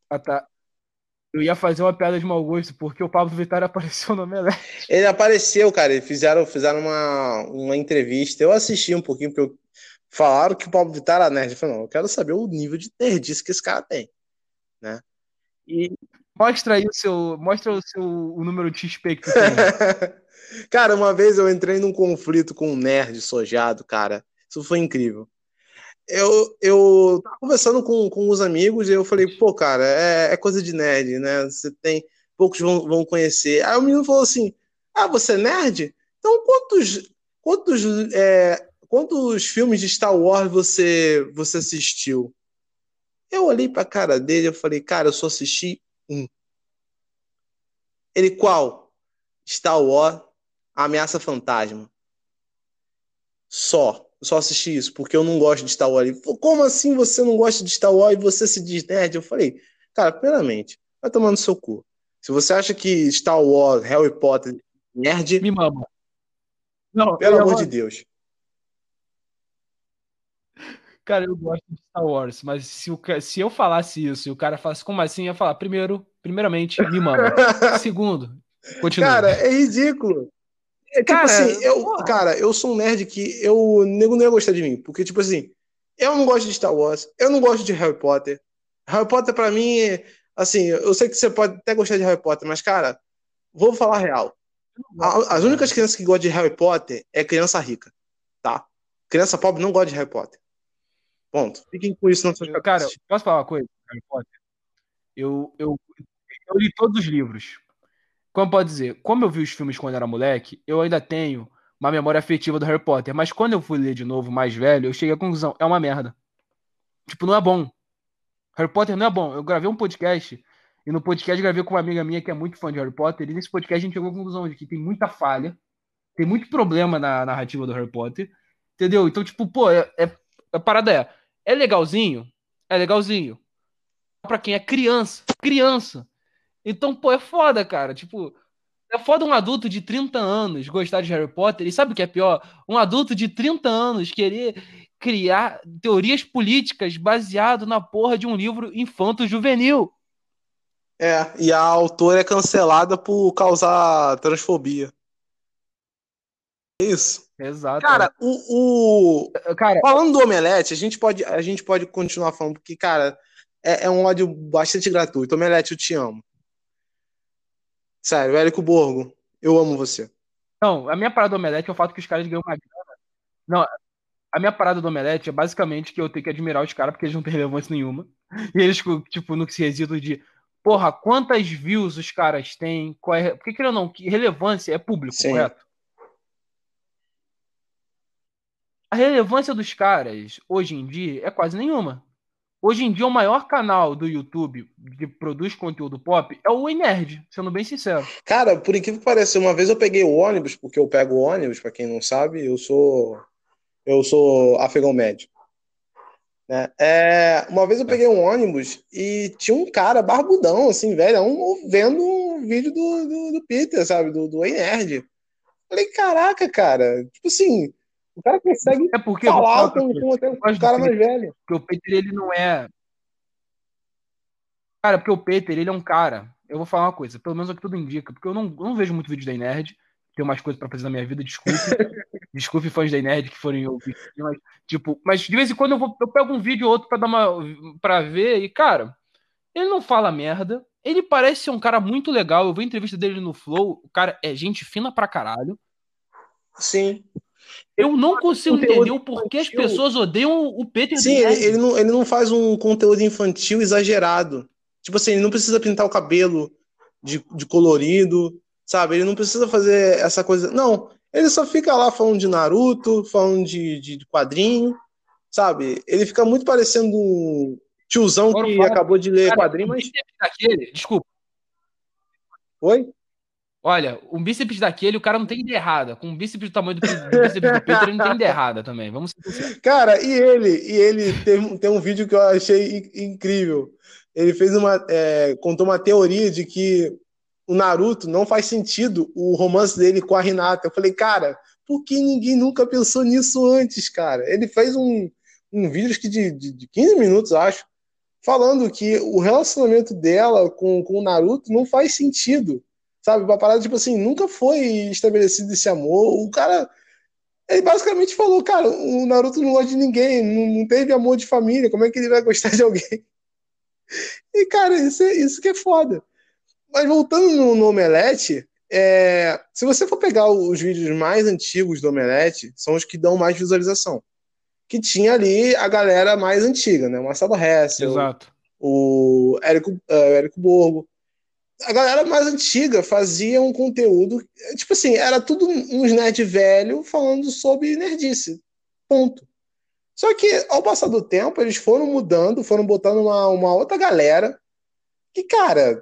Ah, tá. Eu ia fazer uma piada de mau gosto, porque o Pablo Vittar apareceu no Omelete. Ele apareceu, cara. Eles fizeram, fizeram uma, uma entrevista. Eu assisti um pouquinho, porque eu... falaram que o Pablo Vittar era nerd. Eu falei, não, eu quero saber o nível de nerdice que esse cara tem. Né? E... Mostra aí o seu. Mostra o seu o número de XP que <laughs> cara, uma vez eu entrei num conflito com um nerd sojado, cara. Isso foi incrível eu, eu tava conversando com, com os amigos e eu falei, pô, cara, é, é coisa de nerd, né? Você tem. Poucos vão, vão conhecer. Aí o menino falou assim: Ah, você é nerd? Então quantos. Quantos, é, quantos filmes de Star Wars você, você assistiu? Eu olhei pra cara dele e falei, cara, eu só assisti um. Ele, qual? Star Wars, Ameaça Fantasma. Só só assisti isso, porque eu não gosto de Star Wars. Ele falou, como assim você não gosta de Star Wars e você se diz nerd? Eu falei, cara, primeiramente, vai tomando seu cu. Se você acha que Star Wars, Harry Potter, nerd. Me mama. Não, pelo amor de Deus. Cara, eu gosto de Star Wars, mas se, o, se eu falasse isso e o cara falasse como assim, eu ia falar, primeiro, primeiramente, me mama. <laughs> Segundo, continua. Cara, é ridículo. É tipo cara, assim, eu, cara, eu sou um nerd que eu nego não ia gostar de mim. Porque, tipo assim, eu não gosto de Star Wars, eu não gosto de Harry Potter. Harry Potter, pra mim, assim, eu sei que você pode até gostar de Harry Potter, mas, cara, vou falar real. As únicas crianças que gostam de Harry Potter é criança rica, tá? Criança pobre não gosta de Harry Potter. Ponto. Fiquem com isso na sua Cara, posso falar uma coisa? Harry Potter? Eu, eu, eu li todos os livros. Como pode dizer, como eu vi os filmes quando era moleque, eu ainda tenho uma memória afetiva do Harry Potter. Mas quando eu fui ler de novo, mais velho, eu cheguei à conclusão, é uma merda. Tipo, não é bom. Harry Potter não é bom. Eu gravei um podcast, e no podcast gravei com uma amiga minha que é muito fã de Harry Potter, e nesse podcast a gente chegou à conclusão de que tem muita falha, tem muito problema na narrativa do Harry Potter, entendeu? Então, tipo, pô, é, é, a parada é, é legalzinho? É legalzinho. Pra quem é criança, criança. Então, pô, é foda, cara. Tipo, É foda um adulto de 30 anos gostar de Harry Potter. E sabe o que é pior? Um adulto de 30 anos querer criar teorias políticas baseado na porra de um livro infanto-juvenil. É, e a autora é cancelada por causar transfobia. É isso. Exato. Cara, o, o, Cara, falando do Omelete, a gente pode, a gente pode continuar falando, porque, cara, é, é um ódio bastante gratuito. Omelete, eu te amo. Sério, Érico Borgo, eu amo você. Não, a minha parada do Omelete é o fato que os caras ganham uma grana. Não, a minha parada do Omelete é basicamente que eu tenho que admirar os caras porque eles não têm relevância nenhuma. E eles, tipo, no que se resíduo de, porra, quantas views os caras têm? Qual é, porque, querendo ou não, que relevância é público, Sim. correto? A relevância dos caras, hoje em dia, é quase nenhuma. Hoje em dia, o maior canal do YouTube que produz conteúdo pop é o Nerd, sendo bem sincero. Cara, por incrível que pareça, uma vez eu peguei o ônibus, porque eu pego o ônibus, pra quem não sabe, eu sou eu sou afegão médio. Né? É, uma vez eu peguei um ônibus e tinha um cara barbudão, assim, velho, um, vendo um vídeo do, do, do Peter, sabe, do, do Nerd. Falei, caraca, cara, tipo assim, o cara consegue É porque falar com, com, com gosto cara mais velho. Porque o Peter, ele não é. Cara, porque o Peter, ele é um cara. Eu vou falar uma coisa, pelo menos é o que tudo indica, porque eu não, eu não vejo muito vídeo da Nerd. Tenho mais coisas pra fazer na minha vida, desculpe. <laughs> desculpe fãs da Nerd que forem ouvir. Mas, tipo, mas de vez em quando eu, vou, eu pego um vídeo ou outro pra, dar uma, pra ver e, cara, ele não fala merda. Ele parece ser um cara muito legal. Eu vi a entrevista dele no Flow. O cara é gente fina pra caralho. Sim. Eu não consigo Conteúdo entender o porquê as infantil. pessoas odeiam o Peter Sim, ele, ele não, ele não faz um conteúdo infantil exagerado. Tipo assim, ele não precisa pintar o cabelo de, de colorido, sabe? Ele não precisa fazer essa coisa. Não, ele só fica lá falando de Naruto, falando de, de, de quadrinho, sabe? Ele fica muito parecendo um tiozão Agora que fala- acabou de ler Cara, quadrinho, o mas. daquele, desculpa. Oi? Olha, o bíceps daquele, o cara não tem ideia errada. Com o bíceps do tamanho do, do <laughs> bíceps do Peter, ele não tem ideia errada também. Vamos. Cara, e ele, e ele tem, tem um vídeo que eu achei in- incrível. Ele fez uma, é, contou uma teoria de que o Naruto não faz sentido o romance dele com a Hinata. Eu falei, cara, por que ninguém nunca pensou nisso antes, cara? Ele fez um, um vídeo que de, de, de 15 minutos, acho, falando que o relacionamento dela com, com o Naruto não faz sentido. Sabe? Uma parada, tipo assim, nunca foi estabelecido esse amor. O cara. Ele basicamente falou, cara, o Naruto não gosta de ninguém, não, teve amor de família, como é que ele vai gostar de alguém? <laughs> E, cara, isso, é, isso que é foda. Mas voltando no, no Omelete, é, se você for pegar os vídeos mais antigos do Omelete, são os que dão mais visualização. Que tinha ali a galera mais antiga, né? O Marcelo Hessel, Exato. o Érico, o Érico Borgo. A galera mais antiga fazia um conteúdo, tipo assim, era tudo uns nerd velho falando sobre nerdice. Ponto. Só que ao passar do tempo, eles foram mudando, foram botando uma, uma outra galera. Que, cara,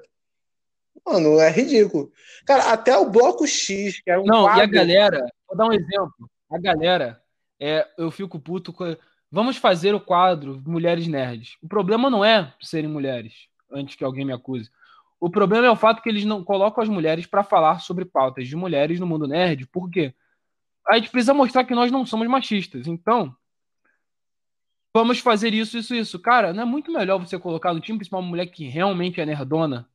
mano, é ridículo. Cara, até o Bloco X, que era um Não, e a quadro- galera, vou dar um exemplo. A galera, é, eu fico puto com. Vamos fazer o quadro Mulheres Nerds. O problema não é serem mulheres, antes que alguém me acuse. O problema é o fato que eles não colocam as mulheres para falar sobre pautas de mulheres no mundo nerd. Por quê? A gente precisa mostrar que nós não somos machistas. Então, vamos fazer isso, isso, isso. Cara, não é muito melhor você colocar no time principal uma mulher que realmente é nerdona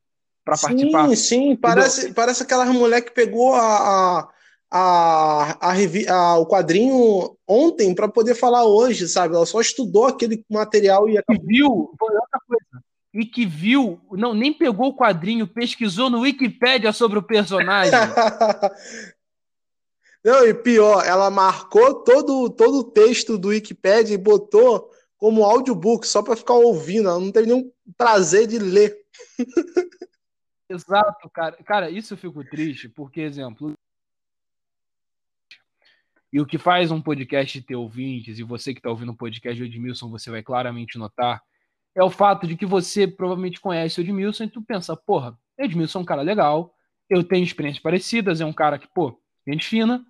para participar? Sim, sim, parece, parece aquela mulher que pegou a, a, a, a, o quadrinho ontem para poder falar hoje, sabe? Ela só estudou aquele material e acabou. viu, foi outra coisa, e que viu, não, nem pegou o quadrinho, pesquisou no Wikipédia sobre o personagem. <laughs> Não, e pior, ela marcou todo, todo o texto do Wikipedia e botou como audiobook só para ficar ouvindo. Ela não teve nenhum prazer de ler. <laughs> Exato, cara. Cara, isso eu fico triste, porque, exemplo, e o que faz um podcast ter ouvintes, e você que está ouvindo o podcast do Edmilson, você vai claramente notar, é o fato de que você provavelmente conhece o Edmilson e tu pensa, porra, Edmilson é um cara legal, eu tenho experiências parecidas, é um cara que, pô, gente fina,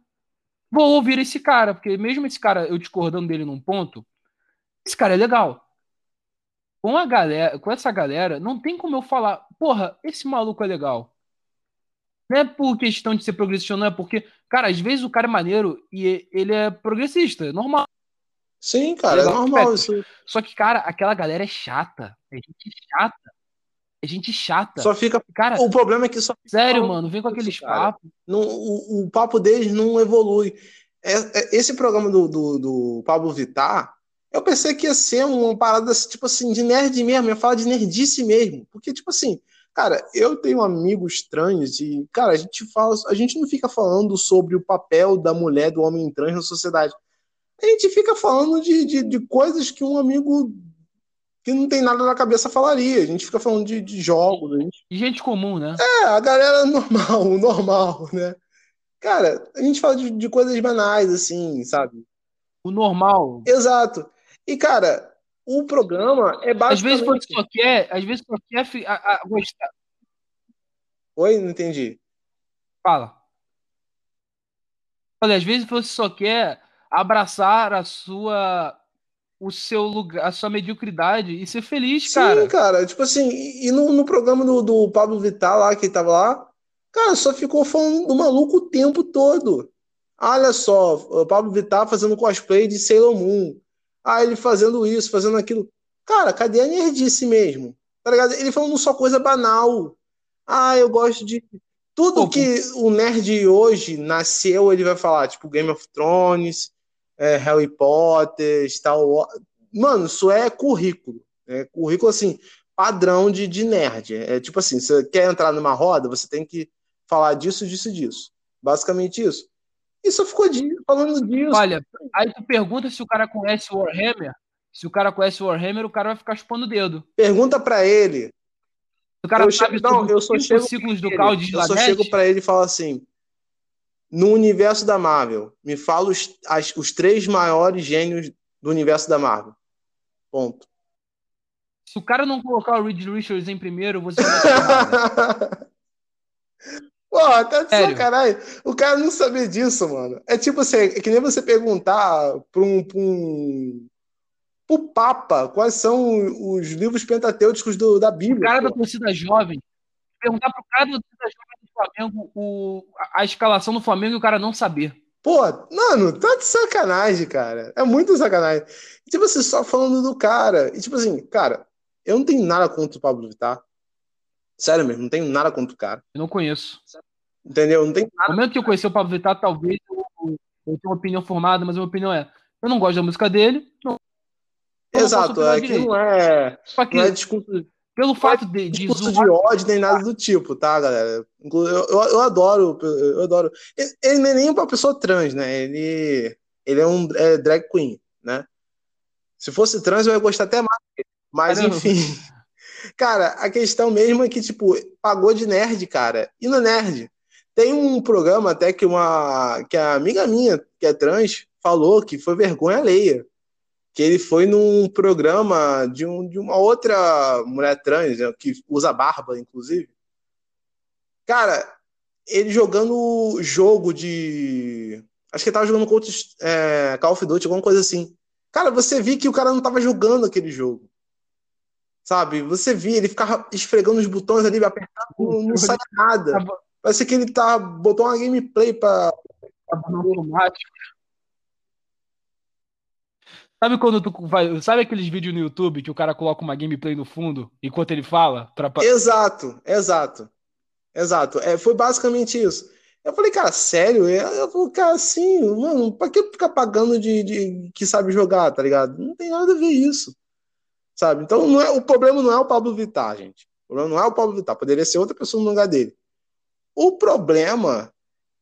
vou ouvir esse cara, porque mesmo esse cara, eu discordando dele num ponto, esse cara é legal. Com a galera, com essa galera, não tem como eu falar, porra, esse maluco é legal. Não é por questão de ser progressista, não é porque, cara, às vezes o cara é maneiro e ele é progressista, é normal. Sim, cara, é normal isso. Só que, cara, aquela galera é chata. É gente chata. É gente chata. Só fica. Cara, o problema é que só. Sério, mano, vem com aqueles papos. o, o papo deles não evolui. É, é, esse programa do, do, do Pablo Vittar, eu pensei que ia ser uma parada, tipo assim, de nerd mesmo, ia falar de nerdice mesmo. Porque, tipo assim, cara, eu tenho amigos estranhos e, cara, a gente fala, a gente não fica falando sobre o papel da mulher, do homem trans na sociedade. A gente fica falando de, de, de coisas que um amigo que não tem nada na cabeça falaria. A gente fica falando de, de jogos. Gente... Gente comum, né? É, a galera <laughs> normal, normal, né? Cara, a gente fala de, de coisas banais, assim, sabe? O normal. Exato. E, cara, o programa é basicamente. Às vezes você só quer, às vezes só quer a, a, gostar. Oi, não entendi. Fala. Olha, às vezes você só quer abraçar a sua o seu lugar, a sua mediocridade e ser feliz, cara. Sim, cara. Tipo assim, e no, no programa do, do Pablo Vittar lá, que tava lá, cara, só ficou falando do maluco o tempo todo. Olha só, o Pablo Vittar fazendo cosplay de Sailor Moon. Ah, ele fazendo isso, fazendo aquilo. Cara, cadê a nerdice mesmo? Tá ligado? Ele falando só coisa banal. Ah, eu gosto de. Tudo Pô, que o nerd hoje nasceu, ele vai falar, tipo Game of Thrones, é, Harry Potter, Star Wars. Mano, isso é currículo. É currículo, assim, padrão de, de nerd. É tipo assim, você quer entrar numa roda, você tem que falar disso, disso, disso. Basicamente isso. E só ficou de, falando disso. Olha, aí tu pergunta se o cara conhece o Warhammer. Se o cara conhece o Warhammer, o cara vai ficar chupando o dedo. Pergunta para ele. O cara eu sabe chego, não, eu só chego ciclos do Calde Eu só chego para ele e falo assim: no universo da Marvel, me fala os, as, os três maiores gênios do universo da Marvel. Ponto. Se o cara não colocar o Reed Richards em primeiro, você vai <laughs> Pô, tá de Sério? sacanagem. O cara não sabe disso, mano. É tipo assim, é que nem você perguntar para um, pra um pro Papa quais são os livros pentatêuticos do, da Bíblia. O cara pô. da torcida jovem. Perguntar pro cara da torcida jovem Flamengo, o, a escalação do Flamengo e o cara não saber. Pô, mano, tá de sacanagem, cara. É muito sacanagem. tipo assim, só falando do cara. E tipo assim, cara, eu não tenho nada contra o Pablo Vittar. Sério mesmo, não tenho nada contra o cara. Eu não conheço. Entendeu? Não tem nada. No momento que eu conheci o Pablo Vittar, talvez eu, eu tenha uma opinião formada, mas a minha opinião é: eu não gosto da música dele. Não, Exato, é que não é, não é discurso pelo fato de. de discurso de ódio nem nada do tipo, tá, galera? Eu, eu, eu adoro, eu adoro. Ele, ele não é nem uma pessoa trans, né? Ele, ele é um é drag queen, né? Se fosse trans, eu ia gostar até mais. Mas, Caramba. enfim. <laughs> Cara, a questão mesmo é que, tipo, pagou de nerd, cara. E no nerd. Tem um programa até que uma. que a amiga minha, que é trans, falou que foi vergonha alheia que ele foi num programa de, um, de uma outra mulher trans, né, que usa barba, inclusive. Cara, ele jogando jogo de. Acho que ele tava jogando contra é, Call of Duty, alguma coisa assim. Cara, você viu que o cara não tava jogando aquele jogo. Sabe? Você via, ele ficava esfregando os botões ali, apertando, não, não saia <laughs> nada. Parece que ele tá, botou uma gameplay pra. automático. Sabe quando tu vai. Sabe aqueles vídeos no YouTube que o cara coloca uma gameplay no fundo enquanto ele fala? Pra... Exato, exato. Exato. É, foi basicamente isso. Eu falei, cara, sério? Eu falei, cara, assim, mano, pra que ficar pagando de, de, que sabe jogar, tá ligado? Não tem nada a ver isso. Sabe? Então não é, o problema não é o Pablo Vittar, gente. O problema não é o Pablo Vittar, poderia ser outra pessoa no lugar dele. O problema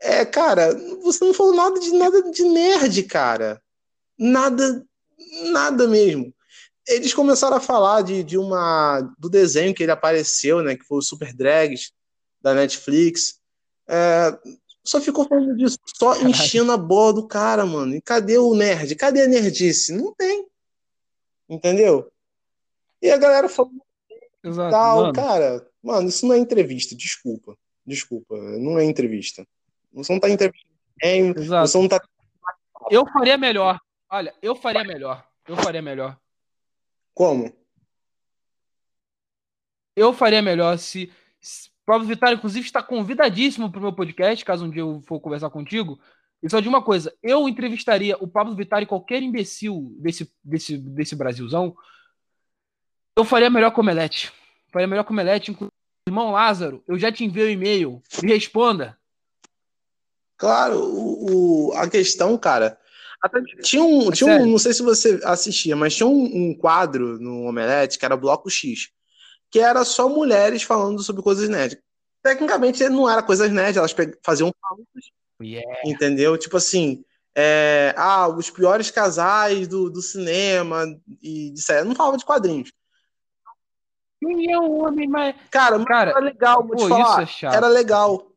é, cara, você não falou nada de nada de nerd, cara. Nada nada mesmo. Eles começaram a falar de, de uma do desenho que ele apareceu, né, que foi o Super Drags da Netflix. É, só ficou falando disso, só Caralho. enchendo a bola do cara, mano. E cadê o nerd? Cadê a nerdice? Não tem. Entendeu? E a galera falou Exato, tal, mano. cara. Mano, isso não é entrevista, desculpa. Desculpa, não é entrevista. Você não tá entrevistando você não tá. Eu faria melhor. Olha, eu faria melhor. Eu faria melhor. Como? Eu faria melhor se, Pablo Vittar, inclusive, está convidadíssimo para o meu podcast, caso um dia eu for conversar contigo. E só de uma coisa, eu entrevistaria o Pablo Vittar e qualquer imbecil desse, desse, desse Brasilzão. Eu faria melhor com Omelete. Faria melhor com Omelete. Inclusive, irmão Lázaro, eu já te enviei o e-mail. Me responda. Claro, o, o, a questão, cara. Tinha um, é tinha um, não sei se você assistia, mas tinha um, um quadro no Omelete que era Bloco X que era só mulheres falando sobre coisas nerds. Tecnicamente não era coisas nerds, elas faziam pautas, yeah. entendeu? Tipo assim, é, ah, os piores casais do, do cinema e de série. Não falava de quadrinhos. Quem é o homem mais. Cara, Cara era legal, vou te falar. É era legal.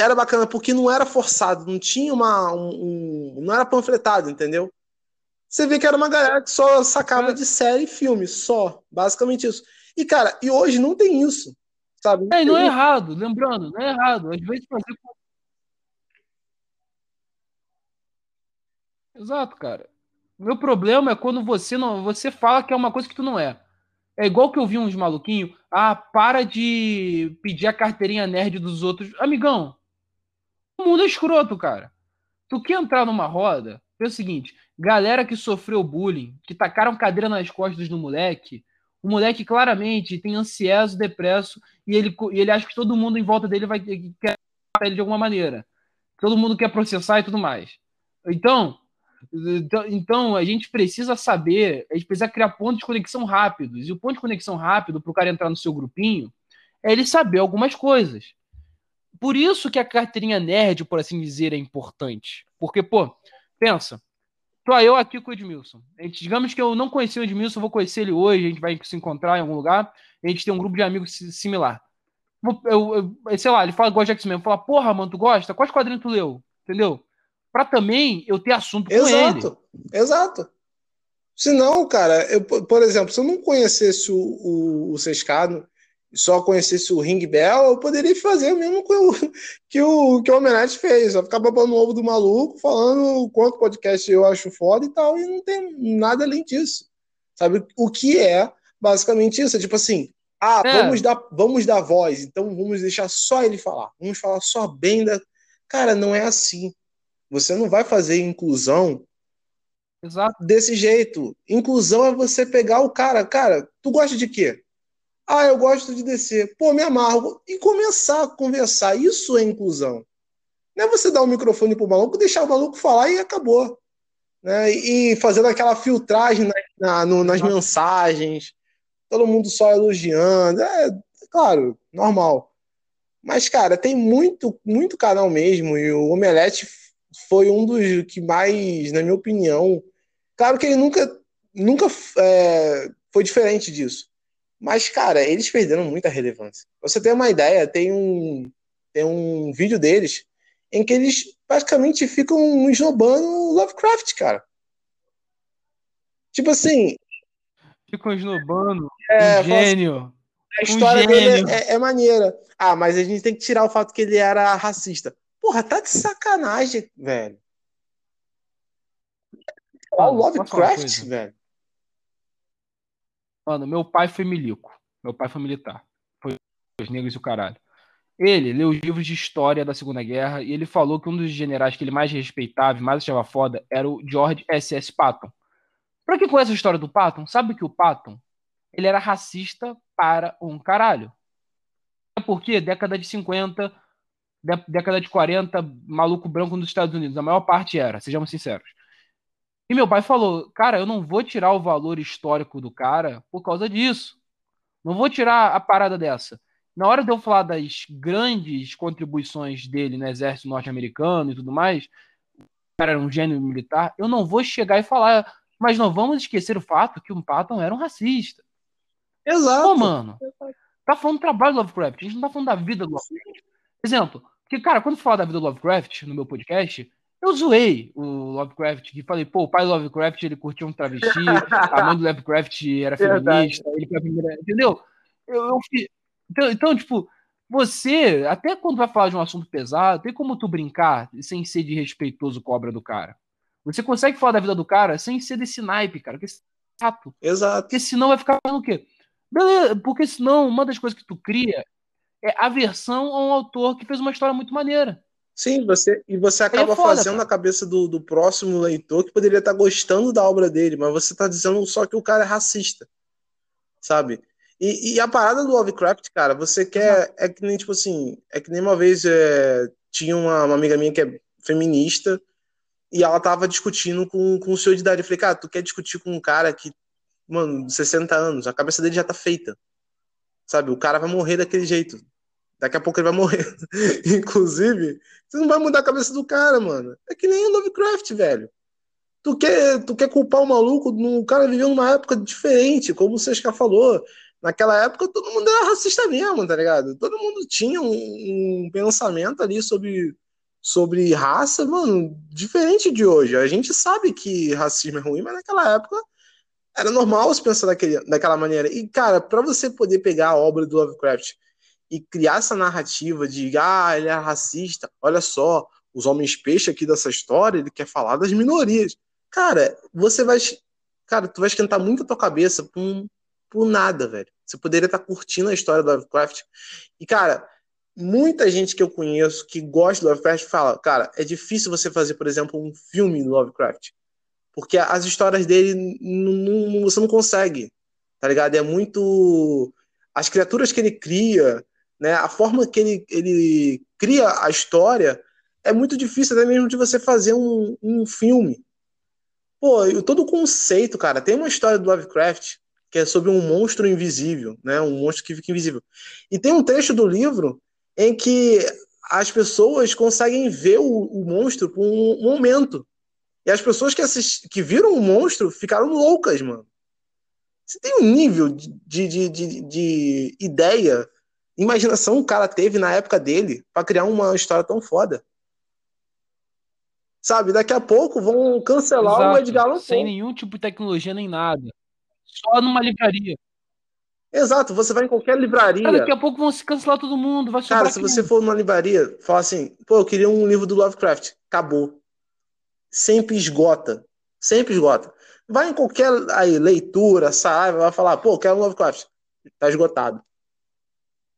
Era bacana, porque não era forçado, não tinha uma. Um, um, não era panfletado, entendeu? Você vê que era uma galera que só sacava de série e filme, só. Basicamente isso. E, cara, e hoje não tem isso. Sabe? Não é, não é errado, lembrando, não é errado. Às vezes fazer. Exato, cara. Meu problema é quando você não. Você fala que é uma coisa que tu não é. É igual que eu vi uns maluquinhos. Ah, para de pedir a carteirinha nerd dos outros. Amigão, mundo é escroto, cara. Tu quer entrar numa roda? É o seguinte: galera que sofreu bullying, que tacaram cadeira nas costas do moleque, o moleque claramente tem ansioso, depresso, e ele, e ele acha que todo mundo em volta dele vai quer ele de alguma maneira. Todo mundo quer processar e tudo mais. Então, então, então, a gente precisa saber, a gente precisa criar pontos de conexão rápidos. E o ponto de conexão rápido para o cara entrar no seu grupinho é ele saber algumas coisas. Por isso que a carteirinha nerd, por assim dizer, é importante. Porque, pô, pensa, Tô eu aqui com o Edmilson. Gente, digamos que eu não conheci o Edmilson, vou conhecer ele hoje, a gente vai se encontrar em algum lugar, a gente tem um grupo de amigos similar. Eu, eu, sei lá, ele fala, gosta de X-Men, fala, porra, mano, tu gosta? Quais quadrinhos tu leu? Entendeu? Pra também eu ter assunto com exato, ele. Exato, exato. Se não, cara, eu, por exemplo, se eu não conhecesse o, o, o Sescado, só conhecesse o Ring Bell, eu poderia fazer o mesmo que o, que o, que o Homenagem fez. Só ficar babando o ovo do maluco, falando quanto podcast eu acho foda e tal, e não tem nada além disso. Sabe? O que é basicamente isso? É tipo assim, ah, é. vamos, dar, vamos dar voz, então vamos deixar só ele falar. Vamos falar só bem da. Cara, não é assim. Você não vai fazer inclusão Exato. desse jeito. Inclusão é você pegar o cara. Cara, tu gosta de quê? Ah, eu gosto de descer. Pô, me amarro. E começar a conversar. Isso é inclusão. Não é você dar o microfone pro maluco, deixar o maluco falar e acabou. Né? E fazendo aquela filtragem na, na, no, nas mensagens, todo mundo só elogiando. É, é, claro, normal. Mas, cara, tem muito, muito canal mesmo, e o Omelete foi um dos que mais, na minha opinião. Claro que ele nunca, nunca é, foi diferente disso. Mas, cara, eles perderam muita relevância. você tem uma ideia, tem um, tem um vídeo deles em que eles praticamente ficam esnobando Lovecraft, cara. Tipo assim. Ficam esnobando. É, um gênio. A história um dele é, é, maneira. Ah, mas a gente tem que tirar o fato que ele era racista. Porra, tá de sacanagem, velho. Olha o Lovecraft, velho. Mano, meu pai foi milico. Meu pai foi militar. Foi os negros e o caralho. Ele leu os livros de história da Segunda Guerra e ele falou que um dos generais que ele mais respeitava e mais achava foda era o George S.S. Patton. Pra quem conhece a história do Patton, sabe que o Patton ele era racista para um caralho. Porque década de 50, década de 40, maluco branco nos Estados Unidos, a maior parte era, sejamos sinceros. E meu pai falou: Cara, eu não vou tirar o valor histórico do cara por causa disso. Não vou tirar a parada dessa. Na hora de eu falar das grandes contribuições dele no exército norte-americano e tudo mais, o cara era um gênio militar, eu não vou chegar e falar, mas não vamos esquecer o fato que o Patton era um racista. Exato. Pô, mano, tá falando do trabalho do Lovecraft, a gente não tá falando da vida do Lovecraft. Exemplo, porque, cara, quando eu falo da vida do Lovecraft no meu podcast, eu zoei o Lovecraft, que falei, pô, o pai do Lovecraft ele curtia um travesti, a mãe do Lovecraft era <laughs> feminista, ele foi a primeira. Entendeu? Eu, eu então, então, tipo, você, até quando vai falar de um assunto pesado, tem como tu brincar sem ser de respeitoso cobra do cara. Você consegue falar da vida do cara sem ser desse naipe, cara, que é chato. Exato. Porque senão vai ficar no quê? Beleza, porque senão uma das coisas que tu cria é aversão a um autor que fez uma história muito maneira. Sim, você e você acaba é foda, fazendo cara. a cabeça do, do próximo leitor que poderia estar gostando da obra dele, mas você está dizendo só que o cara é racista, sabe? E, e, a parada do Lovecraft, cara, você quer. É que nem, tipo assim. É que nem uma vez é, tinha uma, uma, amiga minha que é feminista e ela tava discutindo com, com o senhor de idade. Eu falei, cara, tu quer discutir com um cara que, mano, de 60 anos, a cabeça dele já tá feita. Sabe? O cara vai morrer daquele jeito. Daqui a pouco ele vai morrer. <laughs> Inclusive, você não vai mudar a cabeça do cara, mano. É que nem o Lovecraft, velho. Tu quer, tu quer culpar o maluco? O cara viveu numa época diferente, como o Sesca falou naquela época todo mundo era racista mesmo, tá ligado? Todo mundo tinha um, um, pensamento ali sobre, sobre raça, mano, diferente de hoje. A gente sabe que racismo é ruim, mas naquela época era normal se pensar daquele, daquela maneira. E, cara, para você poder pegar a obra do Lovecraft e criar essa narrativa de, ah, ele é racista, olha só, os homens peixe aqui dessa história, ele quer falar das minorias. Cara, você vai. Cara, tu vai esquentar muito a tua cabeça com por nada, velho. Você poderia estar curtindo a história do Lovecraft. E, cara, muita gente que eu conheço que gosta do Lovecraft fala, cara, é difícil você fazer, por exemplo, um filme do Lovecraft. Porque as histórias dele não, você não consegue, tá ligado? É muito. As criaturas que ele cria, né? A forma que ele, ele cria a história é muito difícil até mesmo de você fazer um, um filme. Pô, todo o conceito, cara, tem uma história do Lovecraft que é sobre um monstro invisível, né? Um monstro que fica invisível. E tem um trecho do livro em que as pessoas conseguem ver o, o monstro por um momento. E as pessoas que, assist... que viram o monstro ficaram loucas, mano. Você tem um nível de, de, de, de ideia, imaginação que o cara teve na época dele para criar uma história tão foda. Sabe, daqui a pouco vão cancelar Exato, o Edgar Allan Poe. Sem nenhum tipo de tecnologia nem nada. Só numa livraria. Exato, você vai em qualquer livraria. Cara, daqui a pouco vão se cancelar todo mundo. Vai Cara, se você for numa livraria, fala assim, pô, eu queria um livro do Lovecraft. Acabou. Sempre esgota. Sempre esgota. Vai em qualquer aí, leitura, sabe? Vai falar, pô, quero um Lovecraft. Tá esgotado.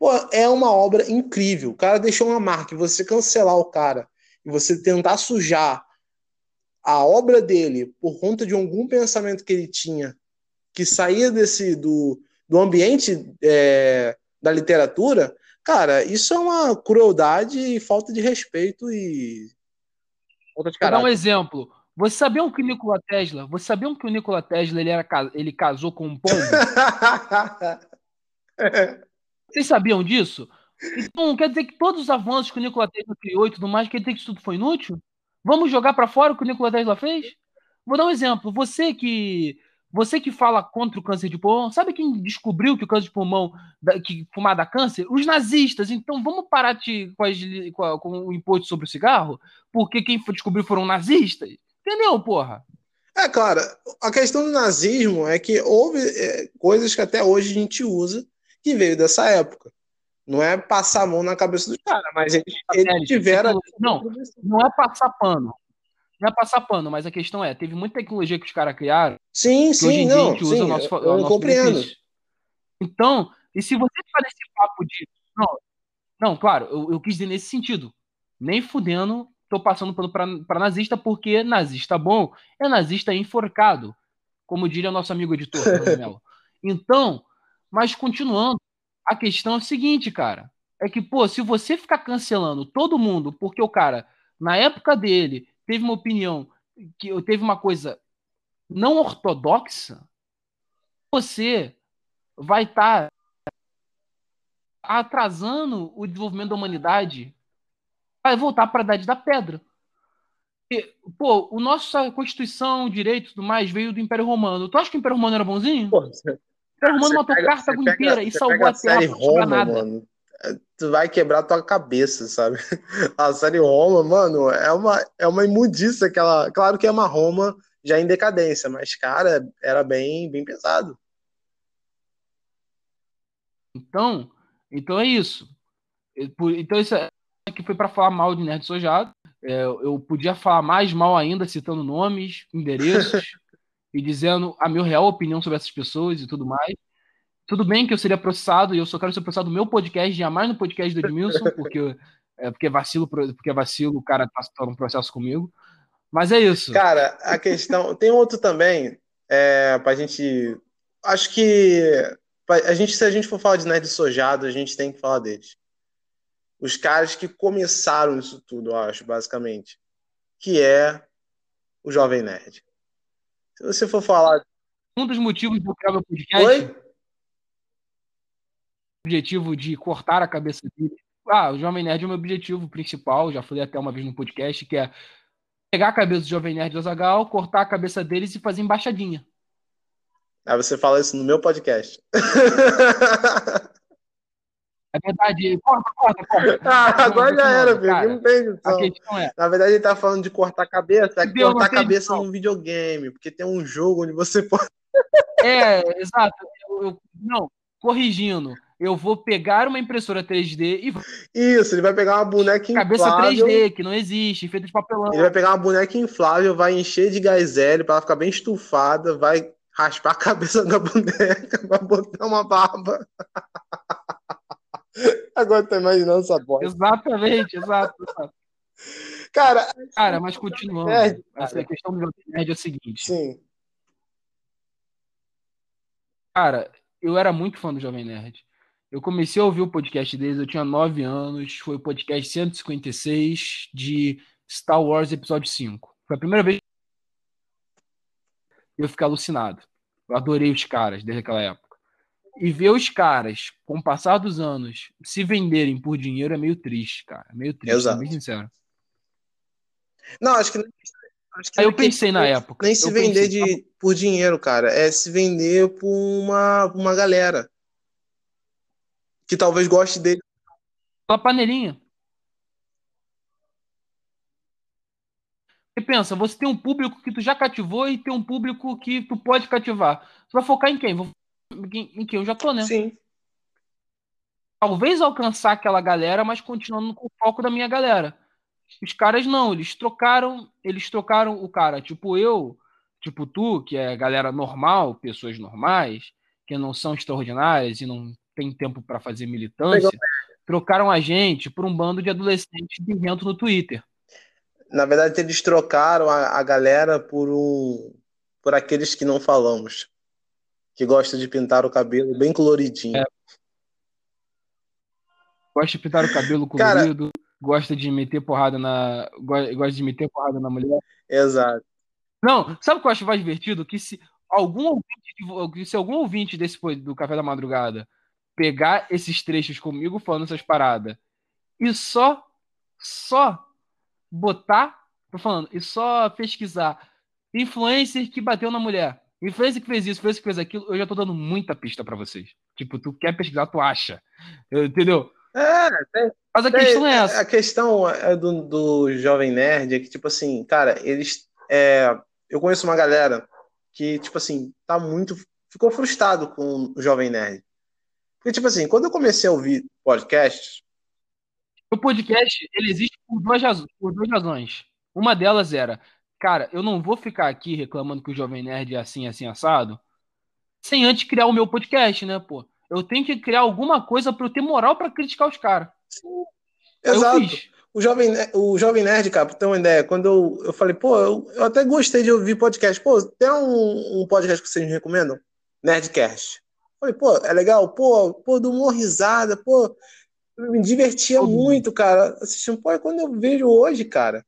Pô, é uma obra incrível. O cara deixou uma marca. E você cancelar o cara e você tentar sujar a obra dele por conta de algum pensamento que ele tinha que saía desse do, do ambiente é, da literatura, cara, isso é uma crueldade e falta de respeito e falta de caráter. Vou dar um exemplo. Você sabiam que o Nikola Tesla, você sabiam que o Nikola Tesla ele, era, ele casou com um pombo? <laughs> Vocês sabiam disso? Então, quer dizer que todos os avanços que o Nikola Tesla criou e tudo mais, quer dizer que isso tudo foi inútil? Vamos jogar para fora o que o Nikola Tesla fez? Vou dar um exemplo. Você que você que fala contra o câncer de pulmão, sabe quem descobriu que o câncer de pulmão, que fumar dá câncer? Os nazistas. Então vamos parar de, com, as, com, a, com, o imposto sobre o cigarro, porque quem descobriu foram nazistas. Entendeu, porra? É, cara, a questão do nazismo é que houve é, coisas que até hoje a gente usa que veio dessa época. Não é passar a mão na cabeça dos caras, mas eles, eles tiveram. Não, não é passar pano. Não é passar pano, mas a questão é, teve muita tecnologia que os caras criaram. Sim, sim, hoje em não, dia a gente sim, usa nosso, eu, eu compreendo. Benefício. Então, e se você fala esse papo de. Não, não claro, eu, eu quis dizer nesse sentido. Nem fudendo, tô passando pano pra, pra nazista, porque nazista bom é nazista enforcado. Como diria o nosso amigo editor, <laughs> Então, mas continuando, a questão é a seguinte, cara. É que, pô, se você ficar cancelando todo mundo, porque o cara, na época dele, teve uma opinião, que teve uma coisa não ortodoxa, você vai estar tá atrasando o desenvolvimento da humanidade, vai voltar para a idade da pedra. E, pô, o nossa Constituição, direito e tudo mais veio do Império Romano. Tu acha que o Império Romano era bonzinho? Pô, Romano matou pega, Cartago inteira e salvou a Terra Roma, nada. Mano tu vai quebrar tua cabeça, sabe? <laughs> A série Roma, mano, é uma, é uma imundícia aquela. Claro que é uma Roma já em decadência, mas, cara, era bem, bem pesado. Então, então é isso. Então isso é que foi para falar mal de Nerd Sojado. É, eu podia falar mais mal ainda, citando nomes, <laughs> endereços e dizendo a minha real opinião sobre essas pessoas e tudo mais. Tudo bem que eu seria processado, e eu só quero ser processado no meu podcast, jamais no podcast do Edmilson, <laughs> porque é porque vacilo, porque vacilo, o cara tá, tá num processo comigo. Mas é isso. Cara, a questão. Tem outro também, é, pra gente. Acho que. A gente, se a gente for falar de nerd sojado, a gente tem que falar deles. Os caras que começaram isso tudo, eu acho, basicamente. Que é o Jovem Nerd. Se você for falar. Um dos motivos do criar meu podcast. Oi? O objetivo de cortar a cabeça dele. Ah, o Jovem Nerd é o meu objetivo principal, já falei até uma vez no podcast, que é pegar a cabeça do Jovem Nerd do Azagal, cortar a cabeça deles e fazer embaixadinha. Aí você fala isso no meu podcast. <laughs> É verdade, corta, corta, corta. <laughs> Ah, agora já era, filho. Não tem edição. A questão é. Na verdade, ele tá falando de cortar a cabeça, é cortar a cabeça num videogame, porque tem um jogo onde você <laughs> pode. É, exato. Eu, eu, não, corrigindo. Eu vou pegar uma impressora 3D e. Isso, ele vai pegar uma boneca <laughs> Cabeça inflável. Cabeça 3D, que não existe, feita de papelão. Ele vai pegar uma boneca inflável, vai encher de gás hélio pra ela ficar bem estufada, vai raspar a cabeça da boneca, vai botar uma barba. Agora tô imaginando essa bosta. Exatamente, exato. Cara, cara, mas continuando. É, essa questão do nerd é o seguinte. Sim. Cara, eu era muito fã do Jovem Nerd. Eu comecei a ouvir o podcast deles, eu tinha 9 anos, foi o podcast 156 de Star Wars Episódio 5. Foi a primeira vez que eu fiquei alucinado. Eu adorei os caras desde aquela época. E ver os caras, com o passar dos anos, se venderem por dinheiro é meio triste, cara. Meio triste, Exato. bem sincero. Não, acho que. Acho que Aí eu pensei na época. Nem se vender pensei, de, por dinheiro, cara. É se vender por uma, uma galera. Que talvez goste dele. Uma panelinha. Você pensa, você tem um público que tu já cativou e tem um público que tu pode cativar. Você vai focar em quem? Vou em que eu já tô, né? Sim. Talvez alcançar aquela galera, mas continuando com o foco da minha galera. Os caras não, eles trocaram, eles trocaram o cara, tipo eu, tipo tu, que é galera normal, pessoas normais, que não são extraordinárias e não tem tempo para fazer militância, trocaram a gente por um bando de adolescentes birrento no Twitter. Na verdade, eles trocaram a, a galera por um por aqueles que não falamos que gosta de pintar o cabelo bem coloridinho. É. Gosta de pintar o cabelo <laughs> colorido, Cara, gosta de meter porrada na. Gosta de meter porrada na mulher. Exato. Não, sabe o que eu acho mais divertido? Que se algum ouvinte, se algum ouvinte desse do Café da Madrugada pegar esses trechos comigo falando essas paradas e só, só botar, tô falando, e só pesquisar influencer que bateu na mulher Influencer que fez isso, influencer que fez aquilo, eu já tô dando muita pista para vocês. Tipo, tu quer pesquisar, tu acha. Entendeu? É, tem, Mas a tem, questão é essa. A questão é do, do Jovem Nerd é que, tipo assim, cara, eles. É, eu conheço uma galera que, tipo assim, tá muito. Ficou frustrado com o Jovem Nerd. Porque, tipo assim, quando eu comecei a ouvir podcasts. O podcast, ele existe por duas, por duas razões. Uma delas era cara, eu não vou ficar aqui reclamando que o Jovem Nerd é assim, assim, assado, sem antes criar o meu podcast, né, pô? Eu tenho que criar alguma coisa para eu ter moral para criticar os caras. Exato. O Jovem, o Jovem Nerd, cara, pra ter uma ideia, quando eu, eu falei, pô, eu, eu até gostei de ouvir podcast. Pô, tem um, um podcast que vocês me recomendam? Nerdcast. Falei, pô, é legal? Pô, pô, do humor risada, pô, me divertia muito, cara, assistindo. Pô, quando eu vejo hoje, cara,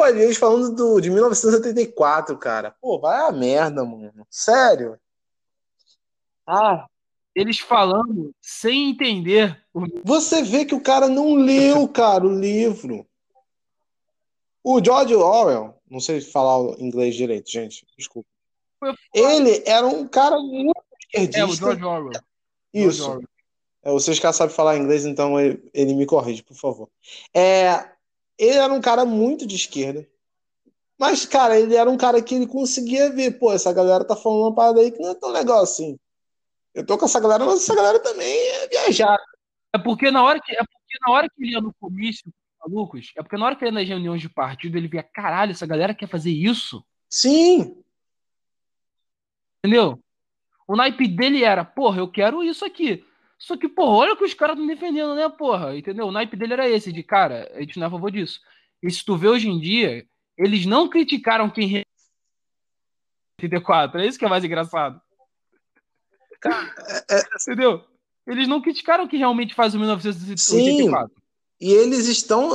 Pô, eles falando do, de 1984, cara. Pô, vai a merda, mano. Sério. Ah, eles falando sem entender. Você vê que o cara não leu, cara, o livro. O George Orwell, não sei falar inglês direito, gente, desculpa. Ele era um cara muito esquerdista. É, o George Orwell. Isso. George Orwell. É, vocês que sabem falar inglês, então ele, ele me corrige, por favor. É, ele era um cara muito de esquerda. Mas, cara, ele era um cara que ele conseguia ver, pô, essa galera tá falando uma parada aí que não é tão legal assim. Eu tô com essa galera, mas essa galera também é viajar. É porque na hora que, é porque na hora que ele ia no comício, malucos, é porque na hora que ele ia nas reuniões de partido, ele via, caralho, essa galera quer fazer isso? Sim. Entendeu? O naipe dele era, porra, eu quero isso aqui. Só que, porra, olha o que os caras estão defendendo, né, porra? Entendeu? O naipe dele era esse, de cara, a gente não é a favor disso. E se tu vê hoje em dia, eles não criticaram quem 84. É isso que é mais engraçado. Cara, é, é... Entendeu? Eles não criticaram que realmente faz o 1984. Sim. E eles estão.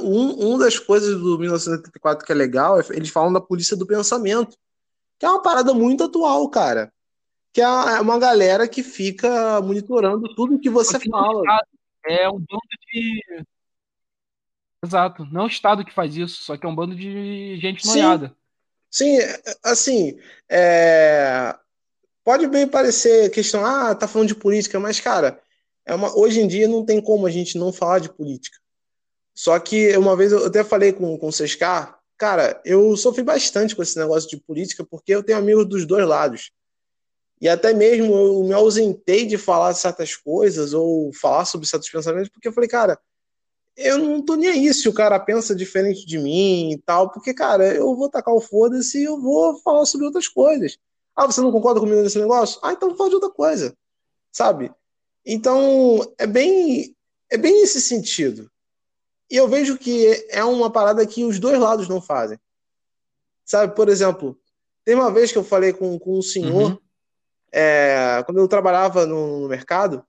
Um, um das coisas do 1984 que é legal é eles falam da polícia do pensamento. Que é uma parada muito atual, cara. Que é, é uma galera que fica monitorando tudo que você fala. É um bando de. Exato. Não é o Estado que faz isso, só que é um bando de gente noiada. Sim, assim. É... Pode bem parecer questão, ah, tá falando de política, mas, cara, é uma, hoje em dia não tem como a gente não falar de política. Só que uma vez eu até falei com, com o Sescar, cara, eu sofri bastante com esse negócio de política, porque eu tenho amigos dos dois lados. E até mesmo eu me ausentei de falar certas coisas ou falar sobre certos pensamentos, porque eu falei, cara, eu não tô nem aí se o cara pensa diferente de mim e tal, porque, cara, eu vou tacar o foda-se e eu vou falar sobre outras coisas. Ah, você não concorda comigo nesse negócio? Ah, então fala de outra coisa, sabe? Então, é bem, é bem nesse sentido. E eu vejo que é uma parada que os dois lados não fazem. Sabe, por exemplo, tem uma vez que eu falei com, com um senhor, uhum. É, quando eu trabalhava no, no, mercado,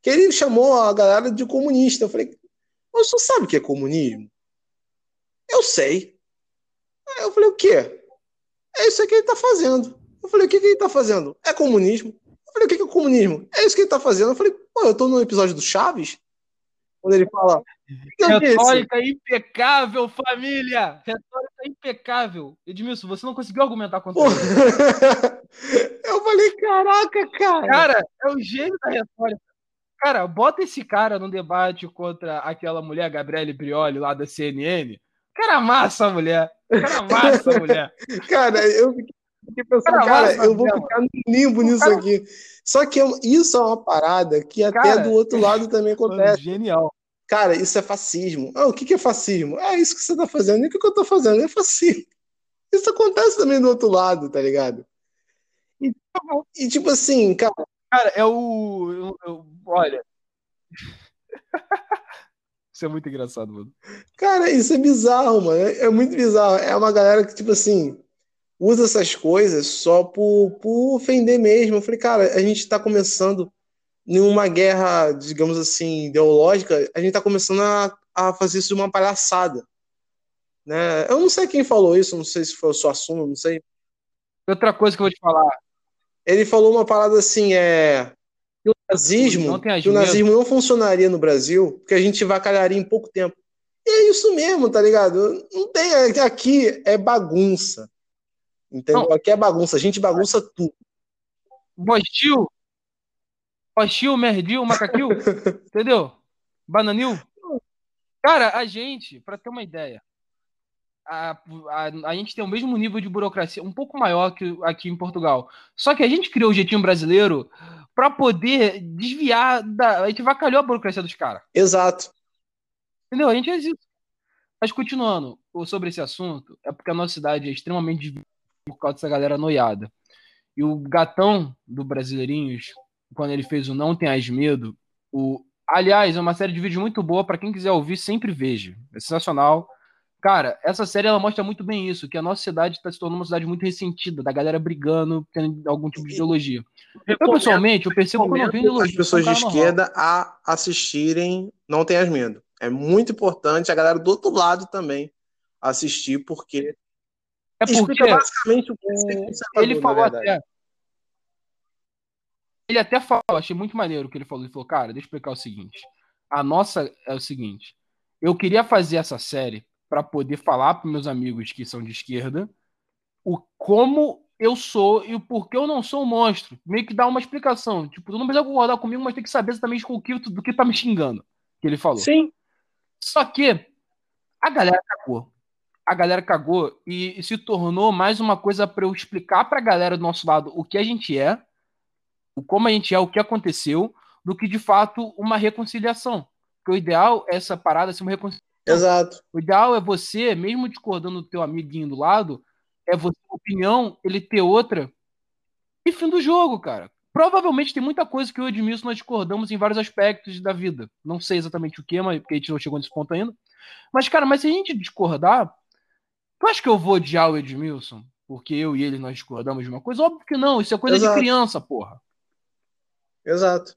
que ele chamou a galera de comunista. Eu falei, mas você sabe o que é comunismo? Eu sei. Aí eu falei, o quê? É isso que ele está fazendo. Eu falei, o que, que ele está fazendo? É comunismo. Eu falei, o que é o comunismo? É isso que ele tá fazendo. Eu falei, pô, eu tô no episódio do Chaves, quando ele fala. Retórica impecável, família! Retórica impecável. Edmilson, você não conseguiu argumentar contra ele. <laughs> eu falei, caraca, cara. Cara, é o gênio da retórica. Cara, bota esse cara no debate contra aquela mulher, Gabriele Brioli, lá da CNN. Cara, massa a mulher. Cara, massa a mulher. <laughs> cara, eu fiquei pensando, cara, cara eu vou ficar no limbo nisso cara... aqui. Só que isso é uma parada que até cara, do outro lado também <laughs> acontece. Genial. Cara, isso é fascismo. Ah, o que, que é fascismo? É isso que você tá fazendo. E o que, que eu tô fazendo? É fascismo. Isso acontece também do outro lado, tá ligado? E, e tipo assim, cara. Cara, é o. Eu, eu, olha. <laughs> isso é muito engraçado, mano. Cara, isso é bizarro, mano. É, é muito bizarro. É uma galera que, tipo assim usa essas coisas só por, por ofender mesmo. Eu falei, cara, a gente está começando em uma guerra, digamos assim, ideológica, a gente está começando a, a fazer isso de uma palhaçada. Né? Eu não sei quem falou isso, não sei se foi o seu assunto, não sei. Outra coisa que eu vou te falar. Ele falou uma parada assim, é que o nazismo, que o nazismo não funcionaria no Brasil, porque a gente vacalharia em pouco tempo. E é isso mesmo, tá ligado? Não tem aqui é bagunça. Entendeu? Não. Aqui é bagunça, a gente bagunça tudo. Bostil, Bostil, Merdil, Macaquil, <laughs> entendeu? Bananil. Cara, a gente, para ter uma ideia, a, a, a gente tem o mesmo nível de burocracia, um pouco maior que aqui em Portugal. Só que a gente criou o jeitinho brasileiro para poder desviar da. A gente vacalhou a burocracia dos caras. Exato. Entendeu? A gente é isso. Mas continuando sobre esse assunto, é porque a nossa cidade é extremamente por causa dessa galera noiada. E o gatão do Brasileirinhos, quando ele fez o Não Tenhas Medo, o... aliás, é uma série de vídeos muito boa, para quem quiser ouvir, sempre veja. É sensacional. Cara, essa série ela mostra muito bem isso, que a nossa cidade está se tornando uma cidade muito ressentida, da galera brigando, tendo algum tipo de ideologia. Eu, pessoalmente, eu percebo que eu não ideologia. As pessoas de esquerda a assistirem Não Tenhas Medo. É muito importante a galera do outro lado também assistir, porque é porque basicamente o que ele falou até. Ele até falou, achei muito maneiro o que ele falou. Ele falou, cara, deixa eu explicar o seguinte. A nossa é o seguinte. Eu queria fazer essa série para poder falar para meus amigos que são de esquerda o como eu sou e o porquê eu não sou um monstro. Meio que dar uma explicação. Tipo, tu não precisa concordar comigo, mas tem que saber exatamente com o que, do que tá me xingando. Que ele falou. Sim. Só que a galera cagou a galera cagou e se tornou mais uma coisa para eu explicar para a galera do nosso lado o que a gente é, o como a gente é, o que aconteceu, do que de fato uma reconciliação. Porque o ideal é essa parada ser uma reconciliação. Exato. O ideal é você, mesmo discordando do teu amiguinho do lado, é você, opinião, ele ter outra E fim do jogo, cara. Provavelmente tem muita coisa que eu e o Edmilson nós discordamos em vários aspectos da vida. Não sei exatamente o que, mas porque a gente não chegou nesse ponto ainda. Mas, cara, mas se a gente discordar, tu acha que eu vou odiar o Edmilson? Porque eu e ele nós discordamos de uma coisa? Óbvio que não, isso é coisa Exato. de criança, porra. Exato.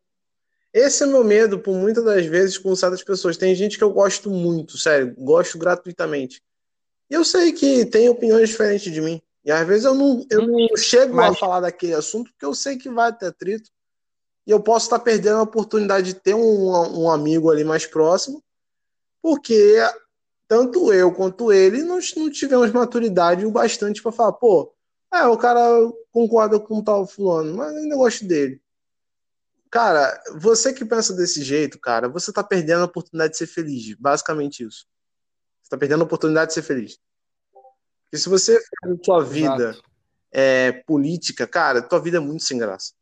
Esse é o meu medo, por muitas das vezes, com certas pessoas. Tem gente que eu gosto muito, sério, gosto gratuitamente. E eu sei que tem opiniões diferentes de mim. E às vezes eu não, eu não uhum. chego Mas... a falar daquele assunto porque eu sei que vai ter atrito. E eu posso estar perdendo a oportunidade de ter um, um amigo ali mais próximo, porque tanto eu quanto ele nós não tivemos maturidade o bastante para falar, pô, é, o cara concorda com o tal fulano, mas ainda gosto dele. Cara, você que pensa desse jeito, cara, você tá perdendo a oportunidade de ser feliz. Basicamente isso. Você tá perdendo a oportunidade de ser feliz. Porque se você faz sua vida é, política, cara, tua vida é muito sem graça.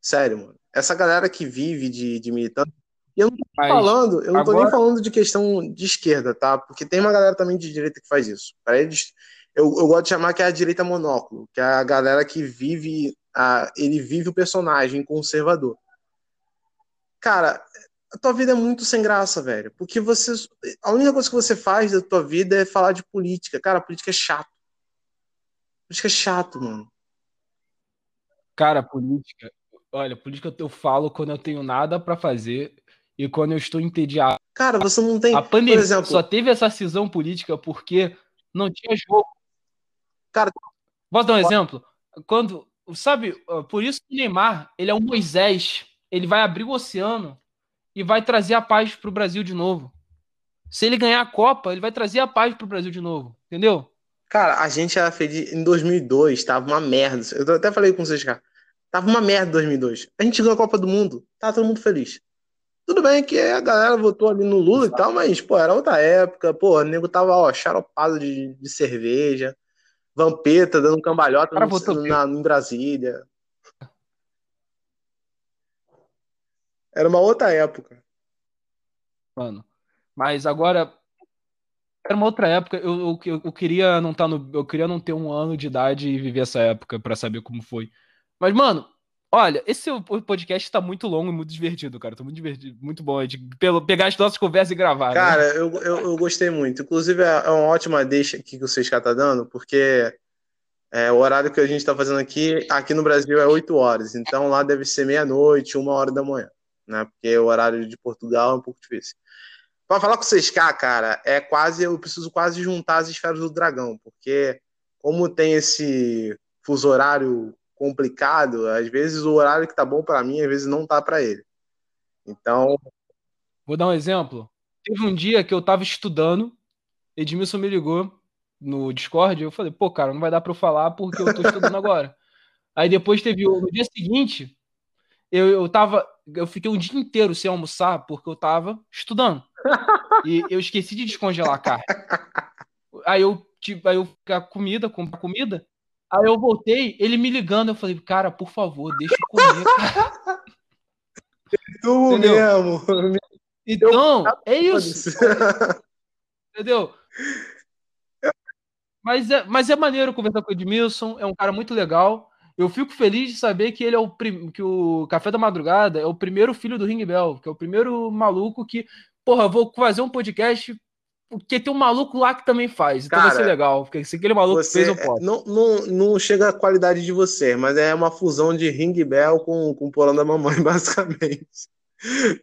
Sério, mano. Essa galera que vive de, de militante. E eu não tô Mas falando, eu não tô nem falando de questão de esquerda, tá? Porque tem uma galera também de direita que faz isso. Para eles, eu, eu gosto de chamar que é a direita monóculo, que é a galera que vive, a, ele vive o personagem conservador. Cara, a tua vida é muito sem graça, velho. Porque você. A única coisa que você faz da tua vida é falar de política. Cara, política é chato. Política é chato, mano. Cara, política. Olha, política eu falo quando eu tenho nada para fazer e quando eu estou entediado. Cara, você não tem. A pandemia por exemplo, só teve essa cisão política porque não tinha jogo. Cara, posso dar um exemplo? Quando, sabe, por isso que o Neymar, ele é um Moisés, ele vai abrir o oceano e vai trazer a paz para o Brasil de novo. Se ele ganhar a Copa, ele vai trazer a paz para o Brasil de novo, entendeu? Cara, a gente era feliz em 2002, tava uma merda. Eu até falei com vocês, cara. Tava uma merda em 2002. A gente ganhou a Copa do Mundo, tava todo mundo feliz. Tudo bem que a galera votou ali no Lula e tal, mas, pô, era outra época. Pô, o nego tava, ó, xaropado de, de cerveja, vampeta, dando cambalhota no, na, em Brasília. Era uma outra época. Mano. Mas agora. Era uma outra época. Eu, eu, eu queria não estar tá no. Eu queria não ter um ano de idade e viver essa época para saber como foi. Mas, mano, olha, esse podcast tá muito longo e muito divertido, cara. Tá muito divertido, muito bom de pelo, pegar as nossas conversas e gravar. Né? Cara, né? eu, eu, eu, gostei muito. Inclusive, é, é uma ótima deixa aqui que o CSK tá dando, porque é, o horário que a gente tá fazendo aqui, aqui no Brasil é 8 horas. Então lá deve ser meia-noite, uma hora da manhã né? Porque o horário de Portugal é um pouco difícil. Para falar com vocês cá, cara, é quase eu preciso quase juntar as esferas do dragão, porque como tem esse fuso horário complicado, às vezes o horário que tá bom para mim, às vezes não tá para ele. Então, vou dar um exemplo. Teve um dia que eu tava estudando, Edmilson me ligou no Discord, eu falei, pô, cara, não vai dar para eu falar porque eu tô estudando agora. <laughs> Aí depois teve no dia seguinte, eu, eu tava. Eu fiquei um dia inteiro sem almoçar porque eu tava estudando. E eu esqueci de descongelar a carne. <laughs> Aí eu tive, aí eu a comida, comprar comida. Aí eu voltei, ele me ligando, eu falei, cara, por favor, deixa eu comer, cara. <laughs> Tu mesmo. Então, é isso. <laughs> Entendeu? Mas é, mas é maneiro conversar com o Edmilson, é um cara muito legal. Eu fico feliz de saber que ele é o prim... que o Café da Madrugada é o primeiro filho do Ring Bell, que é o primeiro maluco que, porra, vou fazer um podcast porque tem um maluco lá que também faz. Então Cara, vai ser legal, porque se aquele maluco fez, eu posso. Não, não, não chega a qualidade de você, mas é uma fusão de Ring Bell com, com o Porão da Mamãe, <laughs> basicamente.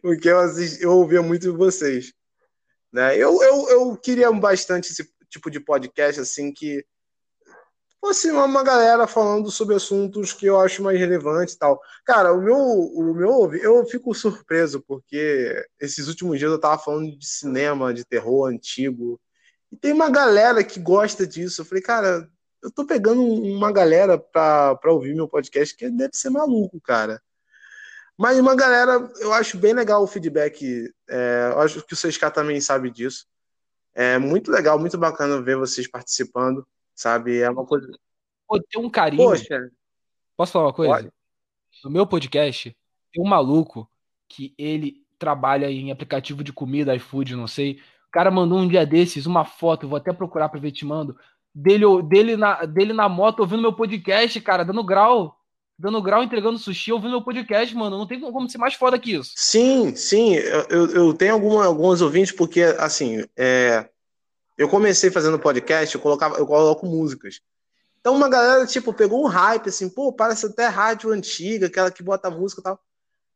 Porque eu, assisti, eu ouvia muito de vocês. Né? Eu, eu, eu queria bastante esse tipo de podcast, assim, que fosse uma galera falando sobre assuntos que eu acho mais relevantes e tal. Cara, o meu, o meu, eu fico surpreso porque esses últimos dias eu tava falando de cinema, de terror antigo, e tem uma galera que gosta disso. Eu falei, cara, eu tô pegando uma galera pra, pra ouvir meu podcast que deve ser maluco, cara. Mas uma galera, eu acho bem legal o feedback. É, eu acho que o 6K também sabe disso. É muito legal, muito bacana ver vocês participando sabe? É uma coisa. Pô, tem um carinho. Poxa. Posso falar uma coisa? Pode. No meu podcast, tem um maluco que ele trabalha em aplicativo de comida, iFood, não sei. O cara mandou um dia desses uma foto, vou até procurar pra ver te mando, dele, dele, na, dele na moto ouvindo meu podcast, cara, dando grau. dando grau, entregando sushi, ouvindo meu podcast, mano. Não tem como ser mais foda que isso. Sim, sim. Eu, eu tenho alguma, alguns ouvintes, porque, assim, é, eu comecei fazendo podcast, eu, colocava, eu coloco músicas. Então uma galera, tipo, pegou um hype, assim, pô, parece até rádio antiga, aquela que bota música e tal.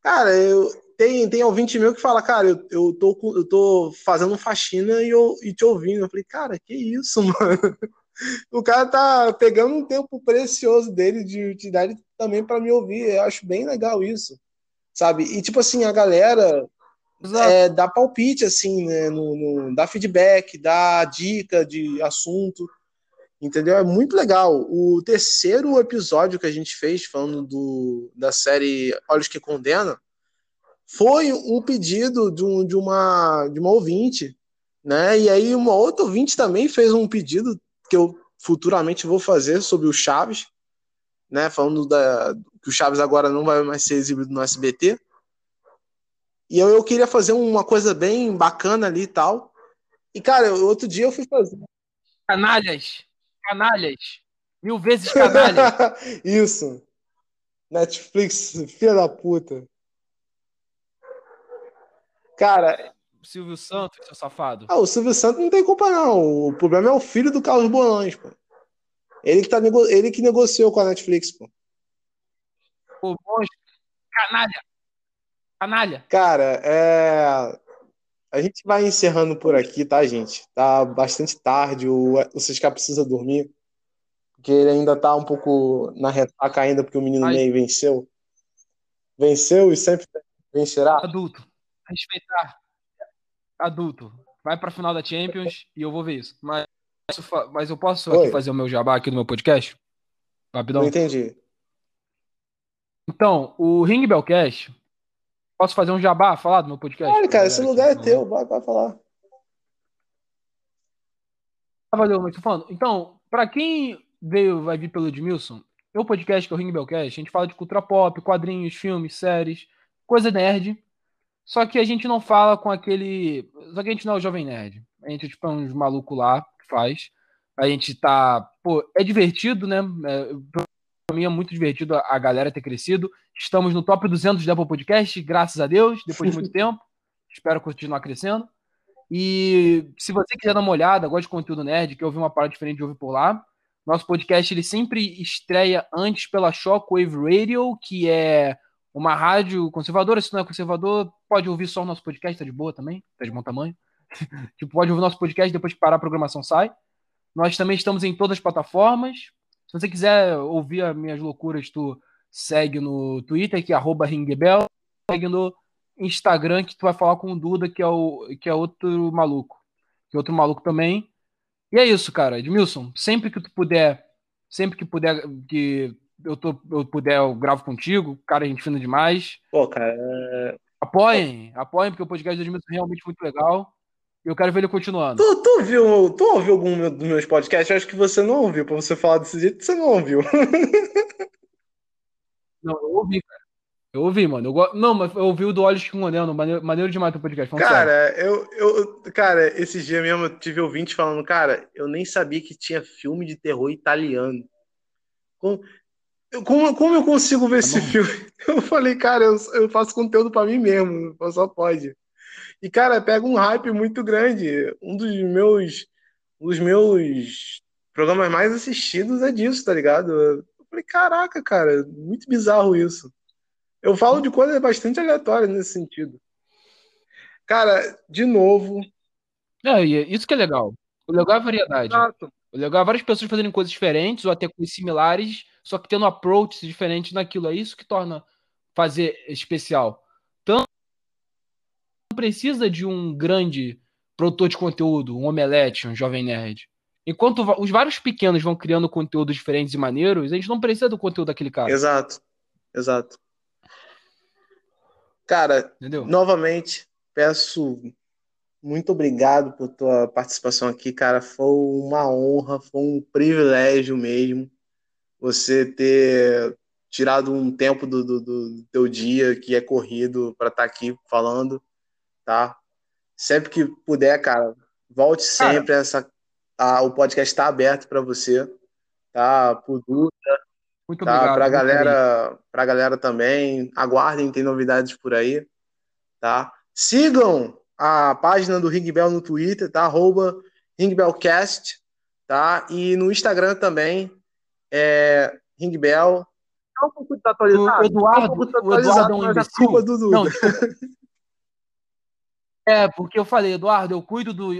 Cara, eu, tem, tem ouvinte meu que fala, cara, eu, eu, tô, eu tô fazendo faxina e, eu, e te ouvindo. Eu falei, cara, que isso, <laughs> mano? O cara tá pegando um tempo precioso dele de utilidade também para me ouvir. Eu acho bem legal isso, sabe? E, tipo assim, a galera é, dá palpite, assim, né? No, no, dá feedback, dá dica de assunto. Entendeu? É muito legal. O terceiro episódio que a gente fez, falando do, da série Olhos que Condenam, foi um pedido de, um, de, uma, de uma ouvinte, né? E aí uma outra ouvinte também fez um pedido que eu futuramente vou fazer sobre o Chaves, né? Falando da, que o Chaves agora não vai mais ser exibido no SBT. E eu, eu queria fazer uma coisa bem bacana ali e tal. E, cara, outro dia eu fui fazer. Canalhas! Canalhas. Mil vezes canalhas. <laughs> Isso. Netflix, filha da puta. Cara. Silvio Santos, seu safado. Ah, o Silvio Santos não tem culpa, não. O problema é o filho do Carlos Bolões, pô. Ele que, tá ele que negociou com a Netflix, pô. Pô, canalha. Canalha. Cara, é. A gente vai encerrando por aqui, tá, gente? Tá bastante tarde, o, o Cisca precisa dormir, porque ele ainda tá um pouco na retaca ainda, porque o menino Ai. Ney venceu. Venceu e sempre vencerá. Adulto. Respeitar. Adulto. Vai pra final da Champions e eu vou ver isso. Mas, mas eu posso fazer o meu jabá aqui no meu podcast? Rapidão. Não entendi. Então, o Ring Bellcast Posso fazer um jabá, falar do meu podcast? Olha, cara, esse lugar é teu, vai, vai falar. Ah, valeu, mas tô falando. Então, pra quem veio, vai vir pelo Edmilson, meu podcast, que é o Ring Bellcast, a gente fala de cultura pop, quadrinhos, filmes, séries, coisa nerd. Só que a gente não fala com aquele. Só que a gente não é o Jovem Nerd. A gente tipo, é uns malucos lá que faz. A gente tá. Pô, é divertido, né? É, mim é muito divertido a, a galera ter crescido. Estamos no top 200 do Apple Podcast, graças a Deus, depois de muito <laughs> tempo. Espero continuar crescendo. E se você quiser dar uma olhada, gosta de conteúdo nerd, que eu ouvi uma parada diferente de ouvir por lá, nosso podcast ele sempre estreia antes pela Shockwave Radio, que é uma rádio conservadora. Se não é conservador, pode ouvir só o nosso podcast, tá de boa também, tá de bom tamanho. <laughs> tipo, pode ouvir nosso podcast depois que parar a programação sai. Nós também estamos em todas as plataformas. Se você quiser ouvir as minhas loucuras, tu segue no Twitter, que é arroba ringbell, segue no Instagram, que tu vai falar com o Duda, que é, o, que é outro maluco. Que é outro maluco também. E é isso, cara. Edmilson, sempre que tu puder, sempre que puder, que eu, tô, eu puder, eu gravo contigo. Cara, a gente fina demais. Pô, cara. É... Apoiem, apoiem, porque o podcast do Edmilson é realmente muito legal. Eu quero ver ele continuando. Tu, tu, ouviu, tu ouviu algum dos meus podcasts? Eu acho que você não ouviu. Pra você falar desse jeito, você não ouviu. <laughs> Não, eu ouvi, cara. Eu ouvi, mano. Eu go... Não, mas eu ouvi o do Olhos que Condeno, maneiro, maneiro demais o podcast. Cara, eu, eu, cara, esses dias mesmo eu tive ouvinte falando, cara, eu nem sabia que tinha filme de terror italiano. Como, como, como eu consigo ver tá esse filme? <laughs> Eu falei, cara, eu, eu faço conteúdo para mim mesmo, só pode. E, cara, pega um hype muito grande. Um dos meus, um dos meus programas mais assistidos é disso, tá ligado? Falei, caraca, cara, muito bizarro isso. Eu falo de coisas bastante aleatórias nesse sentido. Cara, de novo. É, isso que é legal. O legal é a variedade. Exato. O legal é várias pessoas fazendo coisas diferentes, ou até coisas similares, só que tendo approaches diferentes naquilo. É isso que torna fazer especial. Tanto precisa de um grande produtor de conteúdo, um omelete, um jovem nerd. Enquanto os vários pequenos vão criando conteúdos diferentes e maneiros, a gente não precisa do conteúdo daquele cara. Exato. Exato. Cara, Entendeu? novamente, peço muito obrigado por tua participação aqui, cara. Foi uma honra, foi um privilégio mesmo você ter tirado um tempo do, do, do teu dia que é corrido para estar tá aqui falando, tá? Sempre que puder, cara, volte sempre. Essa a, o podcast está aberto para você, tá? Por Duda, Muito tá? obrigado. Muito galera, pra galera também, aguardem, tem novidades por aí, tá? Sigam a página do Ring Bell no Twitter, tá? Arroba RingBellCast, tá? E no Instagram também, é Ring Bell. Tá um pouco desatualizado. O Eduardo- um pouco o Eduardo é um imbecil. Não, É, porque eu falei, Eduardo, eu cuido do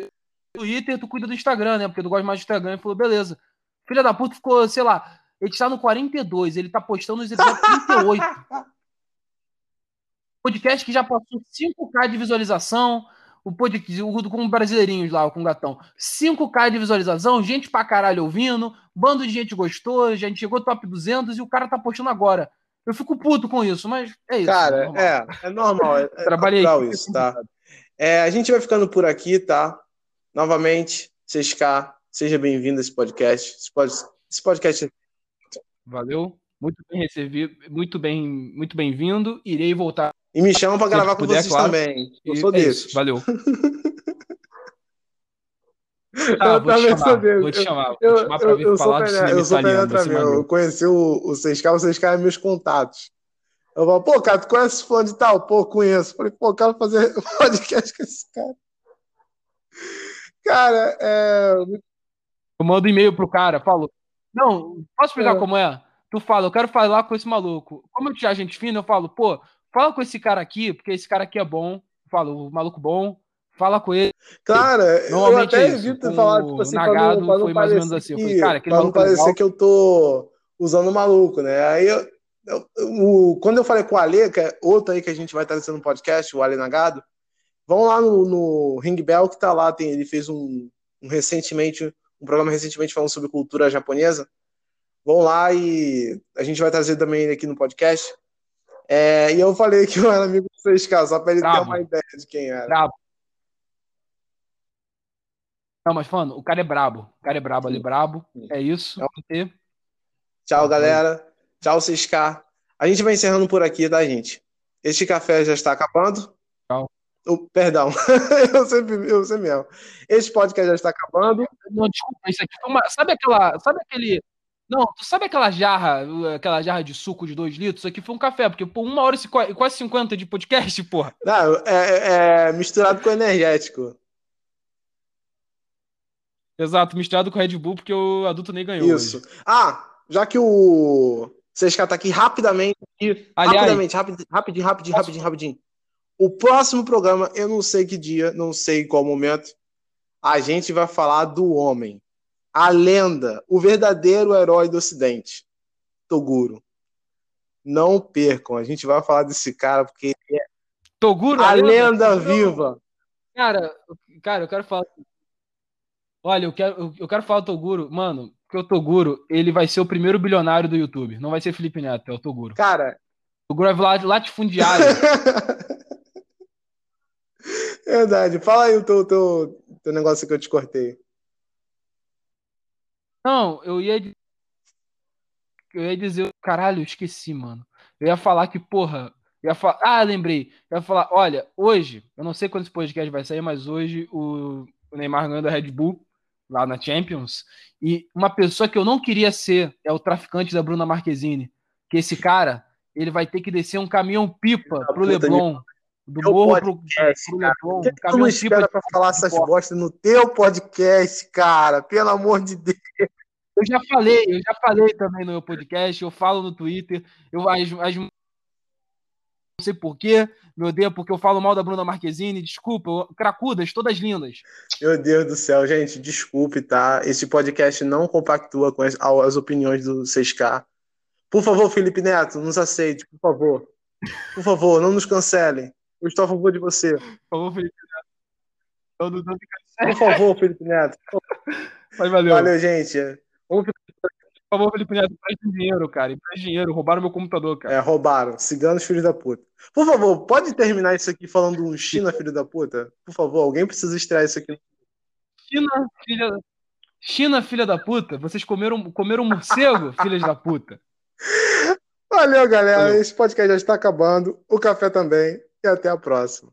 Twitter, tu cuida do Instagram, né? Porque tu gosta mais do Instagram. Ele falou, beleza. Filha da puta ficou, sei lá, ele está no 42, ele tá postando os episódios 38. <laughs> Podcast que já passou 5K de visualização. O podcast o com brasileirinhos lá, com o gatão. 5K de visualização, gente pra caralho ouvindo, bando de gente gostou, a gente chegou top 200 e o cara tá postando agora. Eu fico puto com isso, mas é isso. Cara, normal. é, é normal. É, é Trabalhei natural isso, tá? É, a gente vai ficando por aqui, tá? Novamente, 6K, seja bem-vindo a esse podcast. Esse, pod- esse podcast Valeu. Muito bem recebido, muito bem, muito bem-vindo. Irei voltar. E me chama Sempre gravar com puder, vocês claro. também. Eu E sou é isso, desses. Valeu. <laughs> Eu Tá, vou te chamar. sou. Vou te chamar. Vou Eu, te chamar pra eu, vir eu falar do cinema eu sou italiano. Eu conheci o, o 6K, o 6K é meus contatos. Eu falo, pô, cara, tu conhece fulano de tal? Pô, conheço. Falei, pô, quero fazer <laughs> podcast com esse cara. Cara, é. Eu mando e-mail pro cara, falo. Não, posso explicar É. como é? Tu fala, eu quero falar com esse maluco. Como eu tinha gente fina, eu falo, pô, fala com esse cara aqui, porque esse cara aqui é bom. Eu falo, o maluco bom, fala com ele. Cara, eu até é evito Com falar, tipo assim, pra Nagado não, pra não foi mais ou menos assim. Eu falei, cara, aquele pra não é parecer legal. que eu tô usando o maluco, né? Aí eu, eu- o- quando eu falei com o Ale, que é outro aí que a gente vai trazer no podcast, o Ale Nagado, vão lá no, no Ring Bell que tá lá, tem, ele fez um, um recentemente, um programa recentemente falando sobre cultura japonesa. Vão lá e a gente vai trazer também ele aqui no podcast. É, e eu falei que eu era amigo do 6K, só pra ele ter Brabo. uma ideia de quem era. Brabo. Não, mas falando, o cara é brabo. O cara é brabo ali, brabo. É isso. E- Tchau, galera. Tchau, 6K. A gente vai encerrando por aqui, tá, gente? Este café já está acabando. Tchau. Oh, perdão, <laughs> eu sempre, eu sempre erro. Este podcast já está acabando. Não, desculpa, isso aqui foi uma. Sabe aquela. Sabe aquele. Não, tu sabe aquela jarra, aquela jarra de suco de 2 litros? Isso aqui foi um café, porque por uma hora e quase 50 de podcast, <laughs> porra. Não, é, é- é misturado com energético. Exato, misturado com Red Bull, porque o adulto nem ganhou. Isso. hoje. Ah, já que o 6K tá aqui rapidamente, Aliás- rapidamente, rapidinho, rapidinho, rapidinho, rapidinho, rapidinho. O próximo programa, eu não sei que dia, não sei qual momento, a gente vai falar do homem, a lenda, o verdadeiro herói do Ocidente, Toguro. Não percam, a gente vai falar desse cara porque é Toguro, a lenda viva. Cara, cara, eu quero falar. Olha, eu quero, eu quero falar do Toguro, mano, porque o Toguro, ele vai ser o primeiro bilionário do YouTube. Não vai ser Felipe Neto, é o Toguro. Cara, O Toguro lá latifundiário. <laughs> verdade. Fala aí o teu, teu, teu negócio que eu te cortei. Não, eu ia. Eu ia dizer. Caralho, eu esqueci, mano. Eu ia falar que, porra. Eu ia falar. Ah, lembrei. Eu ia falar, olha, hoje, eu não sei quando esse podcast vai sair, mas hoje o, o Neymar ganhou da Red Bull, lá na Champions. E uma pessoa que eu não queria ser é o traficante da Bruna Marquezine. Que esse cara, ele vai ter que descer um caminhão-pipa Da pro puta, Leblon. Do Meu morro pro, podcast, pro cara. Leblon. Por que, que tu não espera pra falar essas bosta no teu podcast, cara? Pelo amor de Deus. Eu já falei, eu já falei também no meu podcast, eu falo no Twitter, eu as, as- sei porquê, me odeia porque eu falo mal da Bruna Marquezine, desculpa, eu- cracudas, todas lindas. Meu Deus do céu, gente, desculpe, tá? Esse podcast não compactua com as, as opiniões do 6K. Por favor, Felipe Neto, nos aceite, por favor. Por favor, não nos cancelem. Eu estou a favor de você. Por favor, Felipe Neto. Eu não- não Por favor, Felipe Neto. Mas valeu. Valeu, gente. Vamos, Por favor, Felipe Neto, traz dinheiro, cara, traz dinheiro, roubaram meu computador, cara. é, roubaram. Ciganos, filhos da puta. Por favor, pode terminar isso aqui falando um China, <laughs> filho da puta? Por favor, alguém precisa estrear isso aqui. China, filha da... China, filha da puta, vocês comeram, comeram morcego, <laughs> filhas da puta. Valeu, galera. Esse podcast já está acabando. O café também. E até a próxima.